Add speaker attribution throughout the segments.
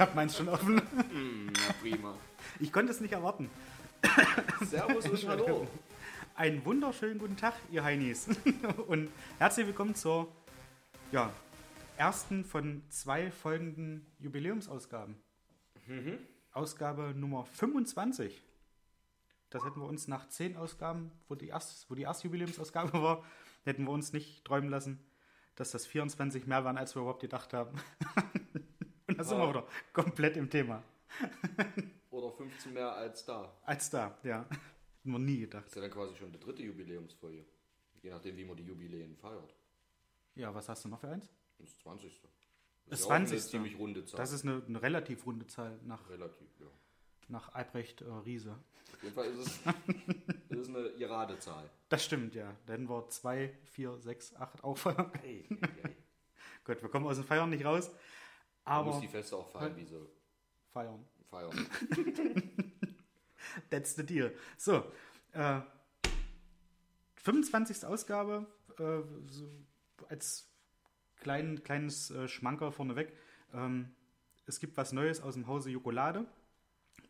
Speaker 1: Habe meins schon offen.
Speaker 2: Hm, na prima.
Speaker 1: Ich konnte es nicht erwarten.
Speaker 2: Servus und Hallo.
Speaker 1: Einen wunderschönen guten Tag, ihr Heinis. Und herzlich willkommen zur ja, ersten von zwei folgenden Jubiläumsausgaben. Ausgabe Nummer 25. Das hätten wir uns nach zehn Ausgaben, wo die, erst, wo die erste Jubiläumsausgabe war, hätten wir uns nicht träumen lassen, dass das 24 mehr waren, als wir überhaupt gedacht haben. Da sind wir wieder komplett im Thema.
Speaker 2: Oder 15 mehr als da.
Speaker 1: Als da, ja. Hätten wir nie gedacht.
Speaker 2: Das ist ja dann quasi schon die dritte Jubiläumsfolge. Je nachdem, wie man die Jubiläen feiert.
Speaker 1: Ja, was hast du noch für eins?
Speaker 2: Das 20.
Speaker 1: Das
Speaker 2: ist auch
Speaker 1: 20.
Speaker 2: Eine ziemlich runde Zahl.
Speaker 1: Das ist eine, eine relativ runde Zahl nach,
Speaker 2: relativ, ja.
Speaker 1: nach Albrecht äh, Riese.
Speaker 2: Auf jeden Fall ist es, es ist eine gerade Zahl.
Speaker 1: Das stimmt, ja. Da hätten wir 2, 4, 6, 8 auch feiern.
Speaker 2: Hey, hey, hey.
Speaker 1: Gut, wir kommen aus dem Feiern nicht raus. Aber
Speaker 2: muss die Feste auch feiern, wie sie
Speaker 1: feiern.
Speaker 2: feiern.
Speaker 1: That's the deal. So, äh, 25. Ausgabe, äh, so als klein, kleines äh, Schmanker vorneweg. Ähm, es gibt was Neues aus dem Hause Jokolade.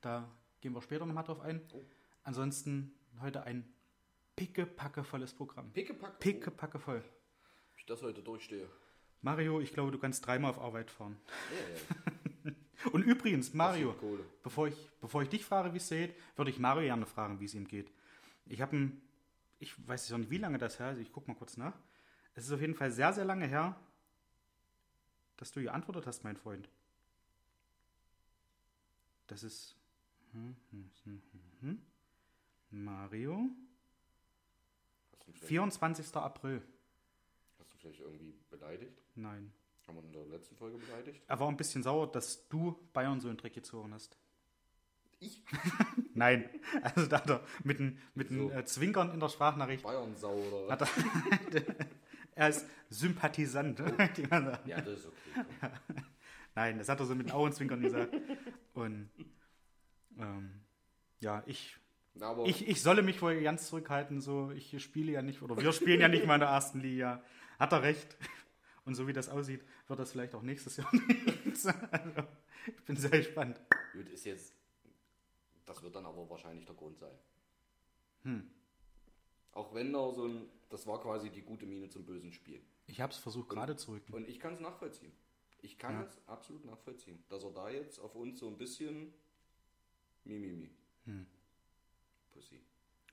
Speaker 1: Da gehen wir später nochmal drauf ein.
Speaker 2: Oh.
Speaker 1: Ansonsten heute ein pickepackevolles Programm.
Speaker 2: Pickepack.
Speaker 1: Pickepacke voll.
Speaker 2: Ob ich das heute durchstehe.
Speaker 1: Mario, ich glaube, du kannst dreimal auf Arbeit fahren.
Speaker 2: Ja, ja.
Speaker 1: Und übrigens, Mario, bevor ich, bevor ich dich frage, wie es dir geht, würde ich Mario gerne fragen, wie es ihm geht. Ich habe ein, ich weiß jetzt auch nicht, wie lange das her ist, ich gucke mal kurz nach. Es ist auf jeden Fall sehr, sehr lange her, dass du geantwortet hast, mein Freund. Das ist hm, hm, hm. Mario,
Speaker 2: Hast du, vielleicht,
Speaker 1: 24. April.
Speaker 2: hast du vielleicht irgendwie beleidigt?
Speaker 1: Nein.
Speaker 2: Haben wir in der letzten Folge beleidigt?
Speaker 1: Er war ein bisschen sauer, dass du Bayern so in den Dreck gezogen hast.
Speaker 2: Ich?
Speaker 1: Nein, also da hat er mit einem mit
Speaker 2: So.
Speaker 1: äh, Zwinkern in der Sprachnachricht
Speaker 2: Bayern-Sau oder
Speaker 1: Hat er, er ist Sympathisant. sagt.
Speaker 2: Ja, das ist okay.
Speaker 1: Nein, das hat er so mit den Augenzwinkern gesagt. Und ähm, ja, ich,
Speaker 2: Aber
Speaker 1: ich, ich solle mich wohl ganz zurückhalten. So, ich spiele ja nicht, oder wir spielen ja nicht mal in der ersten Liga. Hat er recht. Und so wie das aussieht, wird das vielleicht auch nächstes Jahr nichts. Also, ich bin sehr gespannt.
Speaker 2: gut, ist jetzt. Das wird dann aber wahrscheinlich der Grund sein.
Speaker 1: Hm.
Speaker 2: Auch wenn da so ein. Das war quasi die gute Miene zum bösen Spiel.
Speaker 1: Ich habe es versucht gerade zu rücken.
Speaker 2: Und ich kann es nachvollziehen. Ich kann
Speaker 1: Ja.
Speaker 2: es absolut nachvollziehen, dass er da jetzt auf uns so ein bisschen Mimimi.
Speaker 1: Hm.
Speaker 2: Pussy.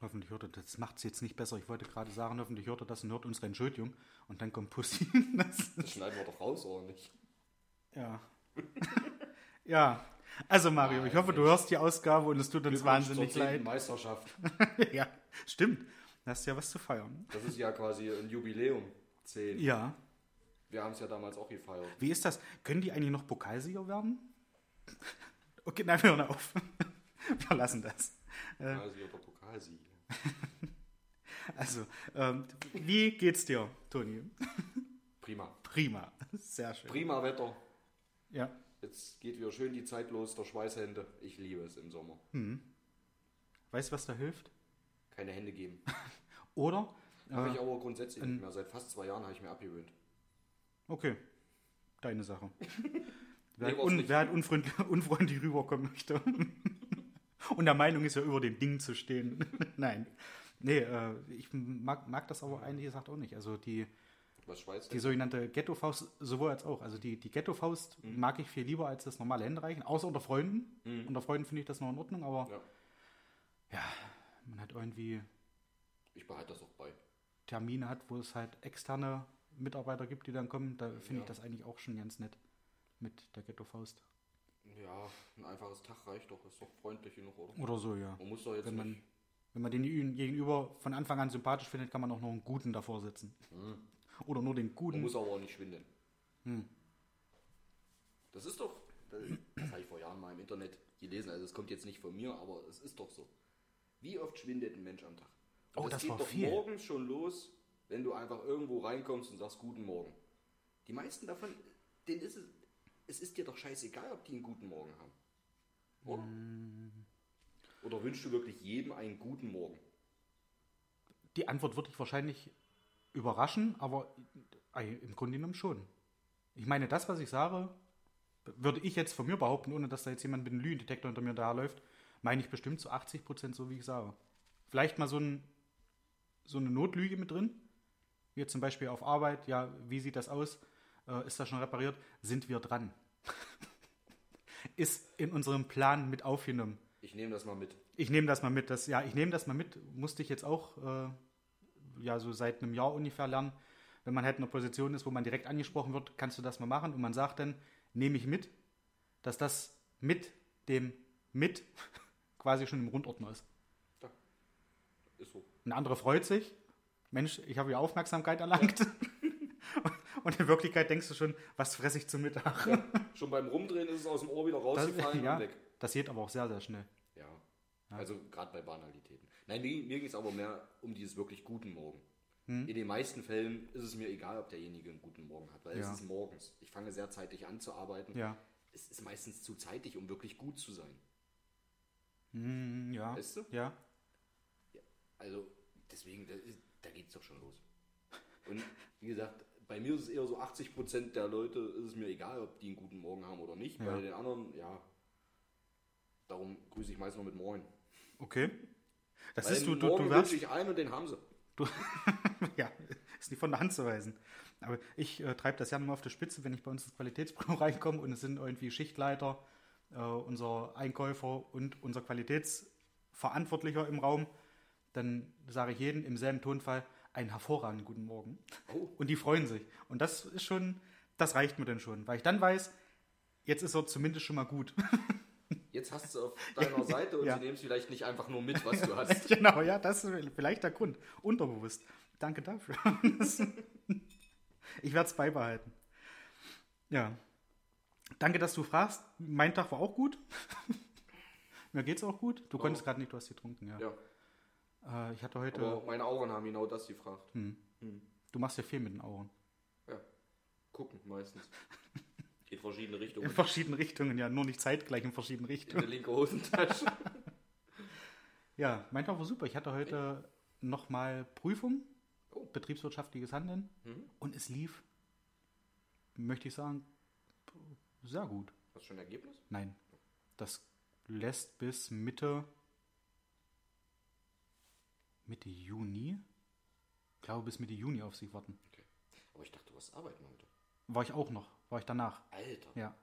Speaker 1: Hoffentlich hört er das. macht es jetzt nicht besser. Ich wollte gerade sagen, hoffentlich hört er das und hört unsere Entschuldigung. Und dann kommt Pussy. Das,
Speaker 2: Das schneiden wir doch raus, oder nicht?
Speaker 1: Ja. ja. Also Mario, ich hoffe, du hörst die Ausgabe und es tut uns wahnsinnig leid.
Speaker 2: Meisterschaft.
Speaker 1: ja, stimmt. Da hast ja was zu feiern.
Speaker 2: Das ist ja quasi ein Jubiläum. 10.
Speaker 1: Ja.
Speaker 2: Wir haben es ja damals auch gefeiert.
Speaker 1: Wie ist das? Können die eigentlich noch Pokalsieger werden? Okay, nein, wir hören auf. Wir lassen das.
Speaker 2: Also der Pokalsieg.
Speaker 1: Also, ähm, wie geht's dir, Toni?
Speaker 2: Prima.
Speaker 1: Prima. Sehr schön.
Speaker 2: Prima Wetter.
Speaker 1: Ja.
Speaker 2: Jetzt geht wieder schön die Zeit los der Schweißhände. Ich liebe es im Sommer.
Speaker 1: Weißt du, was da hilft?
Speaker 2: Keine Hände geben.
Speaker 1: Oder?
Speaker 2: Habe
Speaker 1: Äh,
Speaker 2: ich aber grundsätzlich nicht mehr. Seit fast zwei Jahren habe ich mir abgewöhnt.
Speaker 1: okay. Deine Sache.
Speaker 2: Nee,
Speaker 1: Wer,
Speaker 2: war's
Speaker 1: un, wer halt unfreundlich, unfreundlich rüberkommen möchte. Und der Meinung ist ja, über dem Ding zu stehen. Nein. Nee, äh, ich mag, mag das aber eigentlich gesagt auch nicht. Also die, die sogenannte Ghetto-Faust sowohl als auch. Also die, die Ghetto-Faust
Speaker 2: Mhm.
Speaker 1: mag ich viel lieber als das normale Händereichen. Außer unter Freunden. Unter Freunden finde ich das noch in Ordnung, aber
Speaker 2: Ja,
Speaker 1: ja, man hat irgendwie
Speaker 2: ich behalte das auch bei.
Speaker 1: Termine hat, wo es halt externe Mitarbeiter gibt, die dann kommen. Da finde
Speaker 2: Ja.
Speaker 1: ich das eigentlich auch schon ganz nett mit der Ghetto-Faust.
Speaker 2: Ja, ein einfaches Tag reicht doch. Ist doch freundlich genug, oder?
Speaker 1: Oder so, ja.
Speaker 2: Man muss doch jetzt
Speaker 1: Wenn man,
Speaker 2: nicht.
Speaker 1: wenn man den Gegenüber von Anfang an sympathisch findet, kann man auch noch einen guten davor setzen. Oder nur den
Speaker 2: Man
Speaker 1: guten.
Speaker 2: muss aber auch nicht schwindeln.
Speaker 1: Hm.
Speaker 2: Das ist doch. Das, das habe ich vor Jahren mal im Internet gelesen. Also, es kommt jetzt nicht von mir, aber es ist doch so. Wie oft schwindet ein Mensch am Tag? Und
Speaker 1: Oh, das
Speaker 2: geht
Speaker 1: war
Speaker 2: doch
Speaker 1: viel.
Speaker 2: morgens schon los, wenn du einfach irgendwo reinkommst und sagst Guten Morgen. Die meisten davon, denen ist es, es ist dir doch scheißegal, ob die einen guten Morgen haben. Oder?
Speaker 1: Hm.
Speaker 2: Oder wünschst du wirklich jedem einen guten Morgen?
Speaker 1: Die Antwort würde ich wahrscheinlich überraschen, aber im Grunde genommen schon. Ich meine, das, was ich sage, würde ich jetzt von mir behaupten, ohne dass da jetzt jemand mit einem Lügendetektor hinter mir da läuft, meine ich bestimmt zu 80 Prozent so, wie ich sage. Vielleicht mal so, ein, so eine Notlüge mit drin. Wie zum Beispiel auf Arbeit, ja, wie sieht das aus? Äh, ist das schon repariert? Sind wir dran? ist in unserem Plan mit aufgenommen.
Speaker 2: Ich nehme das mal mit.
Speaker 1: Ich nehme das mal mit. Das, ja, ich nehme das mal mit. Musste ich jetzt auch äh, ja, so seit einem Jahr ungefähr lernen. Wenn man halt in einer Position ist, wo man direkt angesprochen wird, kannst du das mal machen. Und man sagt dann, nehme ich mit, dass das mit dem mit quasi schon im Rundordner ist.
Speaker 2: Ja, ist so.
Speaker 1: Ein anderer freut sich. Mensch, ich habe ja Aufmerksamkeit erlangt. Und in Wirklichkeit denkst du schon, was fresse ich zum Mittag?
Speaker 2: Ja, schon beim Rumdrehen ist es aus dem Ohr wieder rausgefallen
Speaker 1: ja,
Speaker 2: und weg.
Speaker 1: Das geht aber auch sehr, sehr schnell.
Speaker 2: Ja. Also gerade bei Banalitäten. Nein, mir, mir ging es aber mehr um dieses wirklich guten Morgen.
Speaker 1: Hm?
Speaker 2: In den meisten Fällen ist es mir egal, ob derjenige einen guten Morgen hat, weil
Speaker 1: Ja.
Speaker 2: es ist morgens. Ich fange sehr zeitig an zu arbeiten.
Speaker 1: Ja.
Speaker 2: Es ist meistens zu zeitig, um wirklich gut zu sein.
Speaker 1: Hm, ja.
Speaker 2: Weißt du?
Speaker 1: Ja.
Speaker 2: Also deswegen, da, da geht es doch schon los. Und wie gesagt, bei mir ist es eher so 80% der Leute ist es mir egal, ob die einen guten Morgen haben oder nicht.
Speaker 1: Ja.
Speaker 2: Bei den anderen, ja, darum grüße ich meist nur mit Moin.
Speaker 1: Okay. Das
Speaker 2: Weil
Speaker 1: ist du, du,
Speaker 2: Morgen
Speaker 1: du
Speaker 2: wünsche
Speaker 1: wirst.
Speaker 2: ich allen und den haben sie.
Speaker 1: ja, ist nicht von der Hand zu weisen. Aber ich äh, treibe das ja mal auf die Spitze, wenn ich bei uns ins Qualitätsbüro reinkomme und es sind irgendwie Schichtleiter, äh, unser Einkäufer und unser Qualitätsverantwortlicher im Raum, dann sage ich jedem im selben Tonfall einen hervorragenden guten Morgen.
Speaker 2: Oh.
Speaker 1: Und die freuen sich. Und das ist schon, das reicht mir dann schon, weil ich dann weiß, jetzt ist er zumindest schon mal gut.
Speaker 2: Jetzt hast du es auf deiner Seite und
Speaker 1: Ja.
Speaker 2: sie nehmen es vielleicht nicht einfach nur mit, was du hast.
Speaker 1: genau, ja, das ist vielleicht der Grund. Unterbewusst. Danke dafür. ich werde es beibehalten. Ja. Danke, dass du fragst. Mein Tag war auch gut. Mir geht's auch gut. Du konntest gerade nicht, du hast getrunken, ja.
Speaker 2: Ja,
Speaker 1: Äh, ich hatte heute.
Speaker 2: aber meine Augen haben genau das gefragt.
Speaker 1: Du machst ja viel mit den Augen.
Speaker 2: Ja, gucken meistens. In verschiedene
Speaker 1: In
Speaker 2: Richtungen.
Speaker 1: verschiedenen Richtungen, ja, nur nicht zeitgleich in verschiedenen
Speaker 2: In
Speaker 1: Richtungen.
Speaker 2: der linke Hosentasche.
Speaker 1: Ja, mein Tag war super. Ich hatte heute nochmal Prüfung,
Speaker 2: Oh.
Speaker 1: betriebswirtschaftliches Handeln
Speaker 2: Mhm.
Speaker 1: und es lief, möchte ich sagen, sehr gut.
Speaker 2: Hast du schon ein Ergebnis?
Speaker 1: Nein, das lässt bis Mitte, Mitte Juni, ich glaube bis Mitte Juni auf sich warten.
Speaker 2: Aber ich dachte, du hast arbeiten heute.
Speaker 1: War ich auch noch, war ich danach.
Speaker 2: Alter,
Speaker 1: Ja,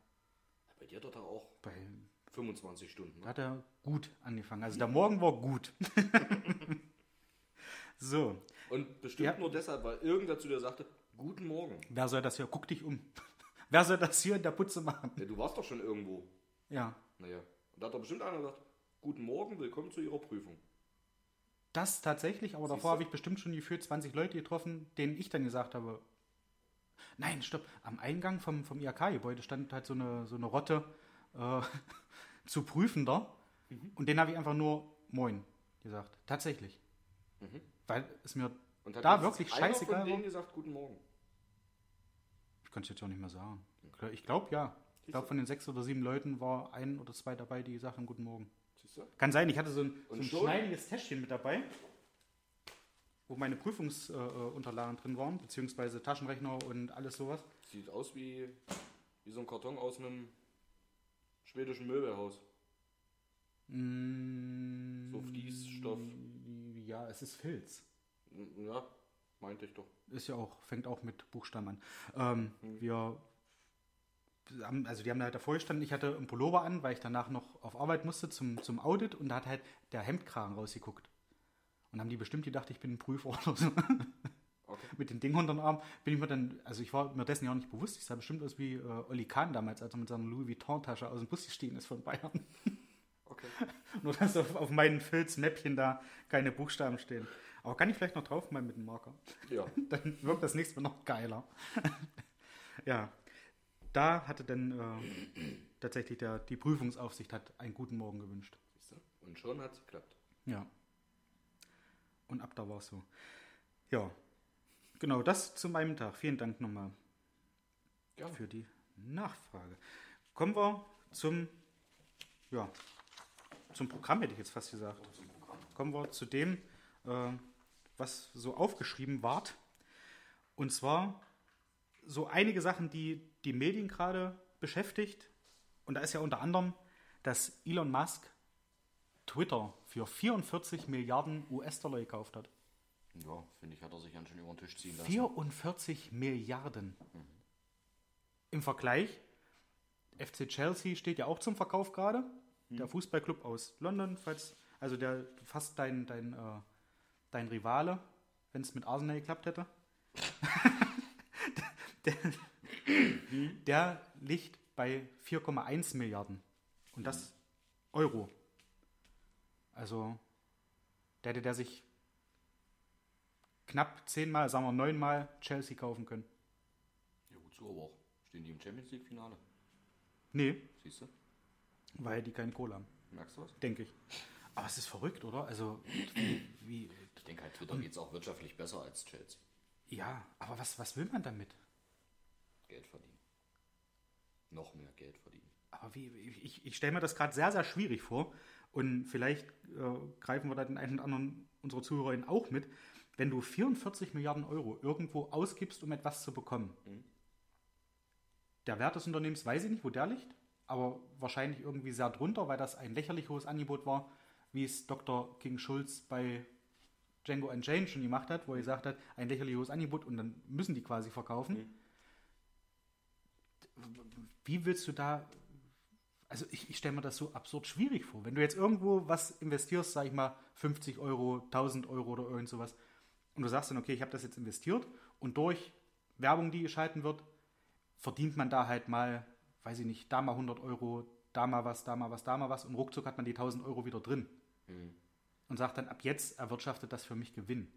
Speaker 2: bei dir dort auch
Speaker 1: bei,
Speaker 2: 25 Stunden.
Speaker 1: da
Speaker 2: Ne?
Speaker 1: hat er gut angefangen. Also der Morgen war gut. so,
Speaker 2: Und bestimmt
Speaker 1: Ja.
Speaker 2: nur deshalb, weil irgendwer zu dir sagte, guten Morgen.
Speaker 1: wer soll das hier? Guck dich um. wer soll das hier in der Putze machen?
Speaker 2: Ja, du warst doch schon irgendwo.
Speaker 1: Ja,
Speaker 2: Naja. Und da hat doch bestimmt einer gesagt, guten Morgen, willkommen zu Ihrer Prüfung.
Speaker 1: Das tatsächlich, aber
Speaker 2: Siehst
Speaker 1: davor habe ich bestimmt schon gefühlt 20 Leute getroffen, denen ich dann gesagt habe, nein, stopp, am Eingang vom, vom IHK-Gebäude stand halt so eine, so eine Rotte äh, zu Prüfender und den habe ich einfach nur Moin gesagt. Tatsächlich. Weil es mir
Speaker 2: Und
Speaker 1: da wirklich scheißegal
Speaker 2: von denen
Speaker 1: war.
Speaker 2: gesagt, guten Morgen.
Speaker 1: Ich kann es jetzt auch nicht mehr sagen. Ich glaube ja. Ich glaube, von den sechs oder sieben Leuten war ein oder zwei dabei, die gesagt haben, guten Morgen. Kann sein, ich hatte so ein, so ein schneidiges Täschchen mit dabei, wo meine Prüfungsunterlagen äh, drin waren, beziehungsweise Taschenrechner und alles sowas.
Speaker 2: Sieht aus wie, wie so ein Karton aus einem schwedischen Möbelhaus.
Speaker 1: Mm,
Speaker 2: So Fließstoff.
Speaker 1: Ja, es ist Filz.
Speaker 2: Ja, meinte ich doch.
Speaker 1: Ist ja auch, fängt auch mit Buchstaben an. Ähm,
Speaker 2: Hm.
Speaker 1: Wir haben, also die haben da halt davor gestanden, ich hatte einen Pullover an, weil ich danach noch auf Arbeit musste zum, zum Audit und da hat halt der Hemdkragen rausgeguckt. Und haben die bestimmt gedacht, ich bin ein Prüfer oder so.
Speaker 2: Okay.
Speaker 1: mit den Ding unter den Arm bin ich mir dann, also ich war mir dessen ja auch nicht bewusst, ich sah bestimmt aus wie äh, Olli Kahn damals, als er mit seiner Louis Vuitton-Tasche aus dem Bus gestiegen ist von Bayern.
Speaker 2: Okay.
Speaker 1: Nur, dass auf, auf meinen Filzmäppchen da keine Buchstaben stehen. Aber kann ich vielleicht noch drauf mal mit dem Marker?
Speaker 2: Ja.
Speaker 1: Dann wirkt das nächste Mal noch geiler. ja, da hatte dann äh, tatsächlich der, die Prüfungsaufsicht hat einen guten Morgen gewünscht.
Speaker 2: Und schon hat es geklappt.
Speaker 1: Ja. Und ab da war es so. Ja, genau, das zu meinem Tag. Vielen Dank nochmal
Speaker 2: Gerne.
Speaker 1: für die Nachfrage. Kommen wir zum, ja, zum Programm, hätte ich jetzt fast gesagt. Kommen wir zu dem, äh, was so aufgeschrieben ward. Und zwar so einige Sachen, die die Medien gerade beschäftigt, Und da ist ja unter anderem, dass Elon Musk Twitter für 44 Milliarden US-Dollar gekauft hat.
Speaker 2: Ja, finde ich, hat er sich ganz schön über den Tisch ziehen lassen.
Speaker 1: 44 Milliarden. Im Vergleich, FC Chelsea steht ja auch zum Verkauf gerade. Der Fußballclub aus London, falls, also der fast dein, dein, äh, dein Rivale, wenn es mit Arsenal geklappt hätte. der, der liegt bei 4,1 Milliarden. Und das Euro. Also, der hätte der sich knapp zehnmal, sagen wir neunmal Chelsea kaufen können.
Speaker 2: Ja, wozu aber auch? Stehen die im Champions League-Finale?
Speaker 1: Nee,
Speaker 2: Siehst du?
Speaker 1: weil die keine Kohle haben,
Speaker 2: Merkst du was?
Speaker 1: denke ich. Aber es ist verrückt, oder? Also, wie, wie
Speaker 2: Ich denke halt, Twitter geht es auch wirtschaftlich besser als Chelsea.
Speaker 1: ja, aber was, was will man damit?
Speaker 2: Geld verdienen. Noch mehr Geld verdienen.
Speaker 1: Aber wie, ich, ich stelle mir das gerade sehr, sehr schwierig vor. Und vielleicht äh, greifen wir da den einen oder anderen unserer Zuhörerinnen auch mit. Wenn du 44 Milliarden Euro irgendwo ausgibst, um etwas zu bekommen. Der Wert des Unternehmens weiß ich nicht, wo der liegt, aber wahrscheinlich irgendwie sehr drunter, weil das ein lächerlich hohes Angebot war, wie es Dr. King Schulz bei Django Unchained schon gemacht hat, wo er gesagt hat, ein lächerlich hohes Angebot und dann müssen die quasi verkaufen. Wie willst du da also ich, ich stelle mir das so absurd schwierig vor. Wenn du jetzt irgendwo was investierst, sag ich mal 50 Euro, 1000 Euro oder irgend sowas, und du sagst dann, okay, ich habe das jetzt investiert und durch Werbung, die geschalten wird, verdient man da halt mal, weiß ich nicht, da mal 100 Euro, da mal was, da mal was, da mal was und ruckzuck hat man die 1000 Euro wieder drin. Und sagt dann, ab jetzt erwirtschaftet das für mich Gewinn.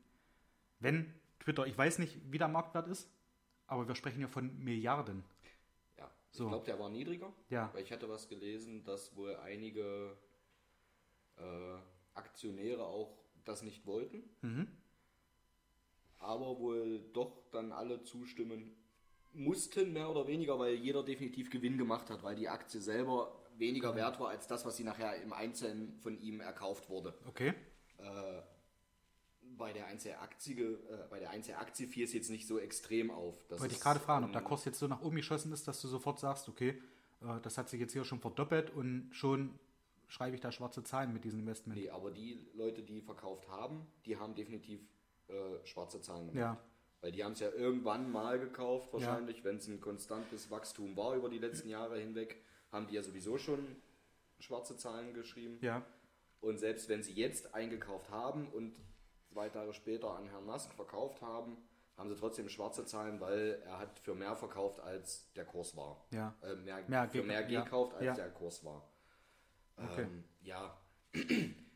Speaker 1: Wenn Twitter, ich weiß nicht, wie der Marktwert ist, aber wir sprechen ja von Milliarden.
Speaker 2: Ja, ich
Speaker 1: So.
Speaker 2: glaube, der war niedriger.
Speaker 1: Ja.
Speaker 2: Weil ich hatte was gelesen, dass wohl einige äh, Aktionäre auch das nicht wollten.
Speaker 1: Mhm.
Speaker 2: Aber wohl doch dann alle zustimmen mussten, mehr oder weniger, weil jeder definitiv Gewinn gemacht hat, weil die Aktie selber weniger wert war als das, was sie nachher im Einzelnen von ihm erkauft wurde.
Speaker 1: Okay.
Speaker 2: Äh, bei der Einzelaktie, äh, bei der Einzelaktie fiel es jetzt nicht so extrem auf. Das
Speaker 1: Wollte ich gerade fragen, ob
Speaker 2: ähm,
Speaker 1: der Kurs jetzt so nach oben geschossen ist, dass du sofort sagst, okay, äh, das hat sich jetzt hier schon verdoppelt und schon schreibe ich da schwarze Zahlen mit diesem Investment.
Speaker 2: Nee, aber die Leute, die verkauft haben, die haben definitiv äh, schwarze Zahlen gemacht.
Speaker 1: Ja.
Speaker 2: Weil die haben es ja irgendwann mal gekauft, wahrscheinlich, wenn es ein konstantes Wachstum war über die letzten Jahre hinweg, haben die ja sowieso schon schwarze Zahlen geschrieben.
Speaker 1: Ja,
Speaker 2: Und selbst wenn sie jetzt eingekauft haben und zwei Tage später an Herrn Musk verkauft haben, haben sie trotzdem schwarze Zahlen, weil er hat für mehr verkauft, als der Kurs war.
Speaker 1: Ja.
Speaker 2: Äh, mehr,
Speaker 1: Mehr
Speaker 2: für mehr
Speaker 1: ja.
Speaker 2: gekauft, als
Speaker 1: Ja.
Speaker 2: der Kurs war.
Speaker 1: Okay.
Speaker 2: Ähm, ja,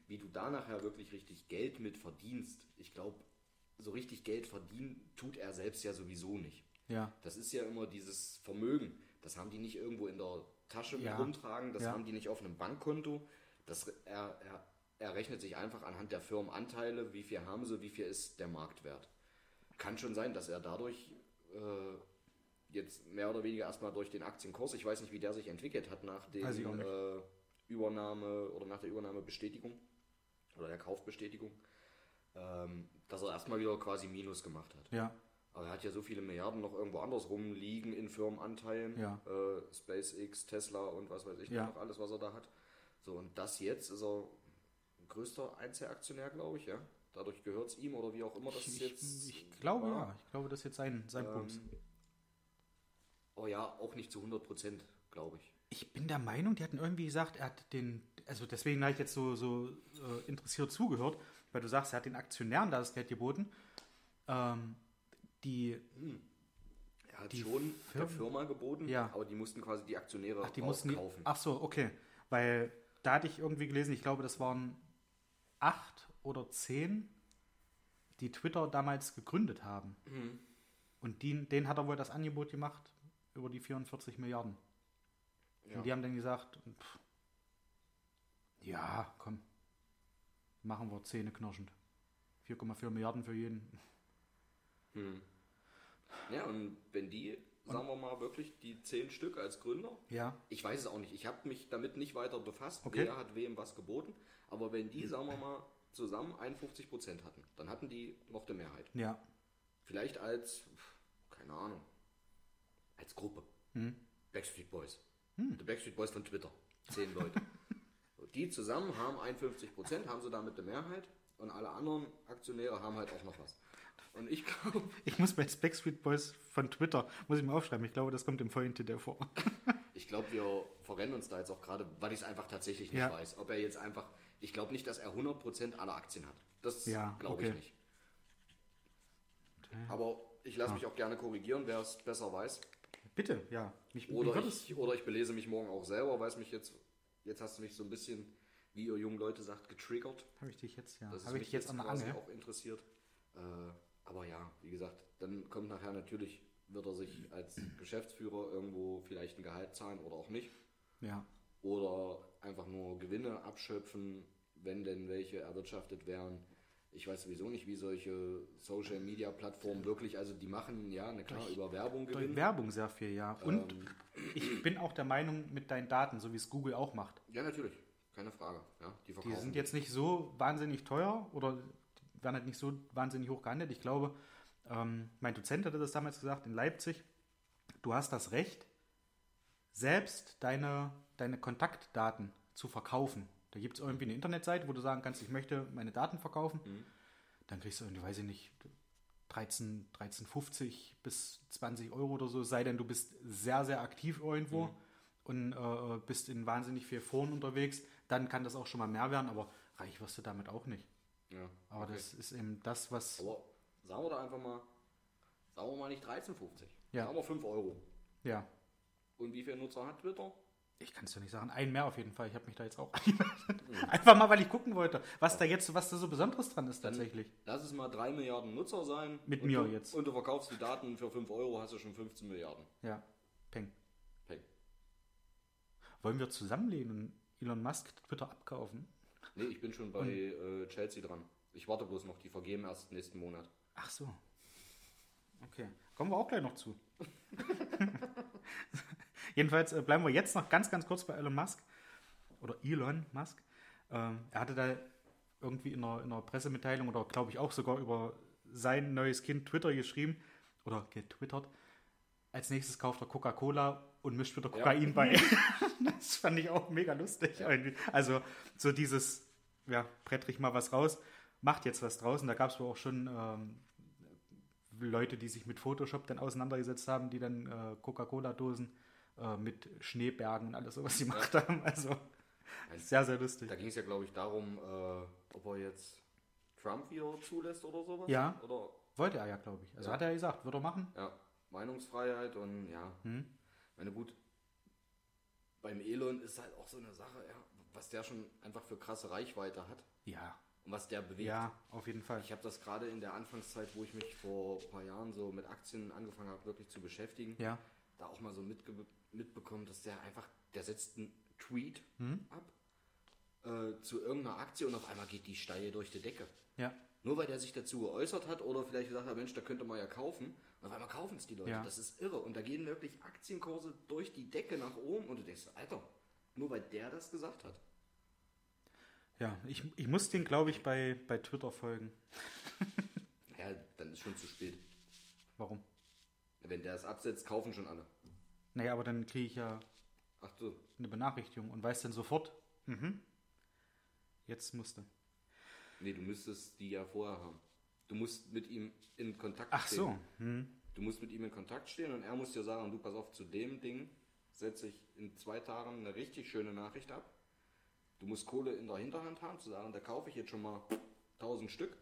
Speaker 2: wie du da nachher wirklich richtig Geld mit verdienst, ich glaube, so richtig Geld verdienen tut er selbst ja sowieso nicht.
Speaker 1: ja,
Speaker 2: Das ist ja immer dieses Vermögen. Das haben die nicht irgendwo in der Tasche mit
Speaker 1: Ja.
Speaker 2: rumtragen, das
Speaker 1: Ja.
Speaker 2: haben die nicht auf einem Bankkonto. Das, er, er, er rechnet sich einfach anhand der Firmenanteile, wie viel haben sie, wie viel ist der Marktwert. Kann schon sein, dass er dadurch äh, jetzt mehr oder weniger erstmal durch den Aktienkurs, ich weiß nicht, wie der sich entwickelt hat nach
Speaker 1: nicht.
Speaker 2: äh, Übernahme oder nach der Übernahmebestätigung oder der Kaufbestätigung, ähm, dass er erstmal wieder quasi Minus gemacht hat.
Speaker 1: ja,
Speaker 2: Aber er hat ja so viele Milliarden noch irgendwo anders rumliegen in Firmenanteilen.
Speaker 1: Ja.
Speaker 2: Äh, SpaceX, Tesla und was weiß ich
Speaker 1: Ja.
Speaker 2: noch alles, was er da hat. So, und das jetzt ist er größter Einzelaktionär, glaube ich, ja. Dadurch gehört es ihm oder wie auch immer das
Speaker 1: ich,
Speaker 2: jetzt.
Speaker 1: ich, ich glaube
Speaker 2: war.
Speaker 1: ja, ich glaube, das ist jetzt sein, sein.
Speaker 2: Ähm, oh ja, auch nicht zu 100 Prozent, glaube ich.
Speaker 1: Ich bin der Meinung, die hatten irgendwie gesagt, er hat den, also deswegen habe ich jetzt so, so äh, interessiert zugehört, weil du sagst, er hat den Aktionären da das Geld geboten. Ähm, die,
Speaker 2: Er hat
Speaker 1: Die
Speaker 2: schon der
Speaker 1: Firmen-
Speaker 2: Firma geboten,
Speaker 1: Ja.
Speaker 2: aber die mussten quasi die Aktionäre
Speaker 1: ach, die mussten die,
Speaker 2: kaufen.
Speaker 1: ach so, okay, weil da hatte ich irgendwie gelesen, ich glaube, das waren acht oder zehn, die Twitter damals gegründet haben.
Speaker 2: Mhm.
Speaker 1: Und die, denen hat er wohl das Angebot gemacht über die 44 Milliarden.
Speaker 2: Ja.
Speaker 1: Und die haben dann gesagt, pff, ja, komm, machen wir Zähne knirschend. 4,4 Milliarden für jeden.
Speaker 2: Hm. Ja, und wenn die, sagen wir mal, wirklich die zehn Stück als Gründer,
Speaker 1: Ja,
Speaker 2: ich weiß es auch nicht, ich habe mich damit nicht weiter befasst,
Speaker 1: Okay.
Speaker 2: wer hat wem was geboten, aber wenn die, sagen wir mal, zusammen 51 Prozent hatten, dann hatten die noch die Mehrheit.
Speaker 1: ja,
Speaker 2: Vielleicht als, keine Ahnung, als Gruppe.
Speaker 1: Hm.
Speaker 2: Backstreet Boys. Die Backstreet Boys von Twitter. Zehn Leute. Die zusammen haben 51 Prozent, haben sie damit die Mehrheit. Und alle anderen Aktionäre haben halt auch noch was. Und ich glaube,
Speaker 1: Ich muss bei Backstreet Boys von Twitter, muss ich mal aufschreiben. Ich glaube, das kommt im Folgentitel vor.
Speaker 2: ich glaube, wir verrennen uns da jetzt auch gerade, weil ich es einfach tatsächlich nicht
Speaker 1: Ja.
Speaker 2: weiß. Ob er jetzt einfach, ich glaube nicht, dass er 100% aller Aktien hat. Das
Speaker 1: Ja,
Speaker 2: glaube ich
Speaker 1: okay.
Speaker 2: nicht. Aber ich lasse mich auch gerne korrigieren, wer es besser weiß.
Speaker 1: Bitte, ja. Mich,
Speaker 2: Oder ich, oder ich belese mich morgen auch selber, weil es mich jetzt, jetzt hast du mich so ein bisschen, wie ihr jungen Leute sagt, getriggert.
Speaker 1: Habe ich dich jetzt, ja. Habe ich
Speaker 2: mich
Speaker 1: dich jetzt an der Angel?
Speaker 2: auch interessiert. Äh, aber ja, wie gesagt, dann kommt nachher natürlich, wird er sich als Geschäftsführer irgendwo vielleicht ein Gehalt zahlen oder auch nicht.
Speaker 1: Ja.
Speaker 2: Oder einfach nur Gewinne abschöpfen, wenn denn welche erwirtschaftet werden. Ich weiß sowieso nicht, wie solche Social Media Plattformen wirklich, also die machen ja, na klar, über Werbung
Speaker 1: Durch
Speaker 2: Gewinn.
Speaker 1: Werbung sehr viel, ja. Und
Speaker 2: Ähm,
Speaker 1: ich bin auch der Meinung, mit deinen Daten, so wie es Google auch macht.
Speaker 2: ja, natürlich, keine Frage. Ja, die
Speaker 1: Die sind jetzt nicht so wahnsinnig teuer oder werden halt nicht so wahnsinnig hoch gehandelt. Ich glaube, ähm, mein Dozent hatte das damals gesagt in Leipzig. Du hast das Recht, selbst deine, deine Kontaktdaten zu verkaufen. Da gibt es irgendwie eine Internetseite, wo du sagen kannst, ich möchte meine Daten verkaufen. Dann kriegst du irgendwie, weiß ich nicht, 13, 13,50 bis 20 Euro oder so, sei denn du bist sehr, sehr aktiv irgendwo und äh, bist in wahnsinnig viel Foren unterwegs, dann kann das auch schon mal mehr werden, aber reich wirst du damit auch nicht.
Speaker 2: Ja,
Speaker 1: Aber
Speaker 2: okay.
Speaker 1: das ist eben das, was.
Speaker 2: Aber sagen wir da einfach mal, sagen wir mal nicht 13,50.
Speaker 1: Ja.
Speaker 2: Sagen wir 5 Euro.
Speaker 1: Ja,
Speaker 2: Und wie viele Nutzer hat Twitter?
Speaker 1: ich kann es ja nicht sagen. Ein mehr auf jeden Fall. Ich habe mich da jetzt auch angemeldet. Einfach mal, weil ich gucken wollte, was da jetzt, was da so Besonderes dran ist tatsächlich.
Speaker 2: Lass es mal 3 Milliarden Nutzer sein.
Speaker 1: Mit mir
Speaker 2: du,
Speaker 1: jetzt.
Speaker 2: Und du verkaufst die Daten für 5 Euro, hast du schon 15 Milliarden.
Speaker 1: Ja, Peng.
Speaker 2: Peng.
Speaker 1: Wollen wir zusammenlehnen und Elon Musk Twitter abkaufen?
Speaker 2: Nee, ich bin schon bei äh, Chelsea dran. Ich warte bloß noch, die vergeben erst nächsten Monat.
Speaker 1: Ach so. Okay, kommen wir auch gleich noch zu. Jedenfalls äh, bleiben wir jetzt noch ganz, ganz kurz bei Elon Musk. Oder Elon Musk. Ähm, er hatte da irgendwie in einer, in einer Pressemitteilung oder glaube ich auch sogar über sein neues Kind Twitter geschrieben oder getwittert. Als nächstes kauft er Coca-Cola und mischt wieder Kokain bei. das fand ich auch mega lustig. irgendwie. Also so dieses, ja, brettrich mal was raus, macht jetzt was draußen. Da gab es wohl auch schon ähm, Leute, die sich mit Photoshop dann auseinandergesetzt haben, die dann äh, Coca-Cola-Dosen äh, mit Schneebergen und alles sowas gemacht haben. Also sehr, sehr lustig.
Speaker 2: Da ging es ja, glaube ich, darum, äh, ob er jetzt Trump wieder zulässt oder sowas.
Speaker 1: Ja.
Speaker 2: Oder,
Speaker 1: Wollte er ja, glaube ich. Also
Speaker 2: Ja.
Speaker 1: hat er gesagt, würde er machen.
Speaker 2: ja, Meinungsfreiheit und ja.
Speaker 1: Hm.
Speaker 2: Meine gut, beim Elon ist halt auch so eine Sache, ja, was der schon einfach für krasse Reichweite hat
Speaker 1: Ja,
Speaker 2: und was der bewegt.
Speaker 1: ja, auf jeden Fall.
Speaker 2: Ich habe das gerade in der Anfangszeit, wo ich mich vor ein paar Jahren so mit Aktien angefangen habe, wirklich zu beschäftigen,
Speaker 1: Ja,
Speaker 2: da auch mal so mitge mitbekommen, dass der einfach, der setzt einen Tweet
Speaker 1: Hm?
Speaker 2: ab äh, zu irgendeiner Aktie und auf einmal geht die steil durch die Decke.
Speaker 1: ja,
Speaker 2: Nur weil der sich dazu geäußert hat oder vielleicht gesagt hat, Mensch, da könnte man ja kaufen. Und auf einmal kaufen es die Leute.
Speaker 1: Ja.
Speaker 2: Das ist irre. Und da gehen wirklich Aktienkurse durch die Decke nach oben und du denkst, Alter, nur weil der das gesagt hat.
Speaker 1: ja. Ich, ich muss den, glaube ich, bei, bei Twitter folgen.
Speaker 2: Ja, dann ist schon zu spät.
Speaker 1: Warum?
Speaker 2: Wenn der es absetzt, kaufen schon alle.
Speaker 1: Naja, aber dann kriege ich ja
Speaker 2: Ach so.
Speaker 1: eine Benachrichtigung und weiß dann sofort, mhm, jetzt musste.
Speaker 2: Nee, du müsstest die ja vorher haben. Du musst mit ihm in Kontakt
Speaker 1: Ach
Speaker 2: stehen.
Speaker 1: so, hm.
Speaker 2: Du musst mit ihm in Kontakt stehen und er muss dir sagen, du pass auf, zu dem Ding setze ich in zwei Tagen eine richtig schöne Nachricht ab. Du musst Kohle in der Hinterhand haben, zu sagen, da kaufe ich jetzt schon mal 1000 Stück.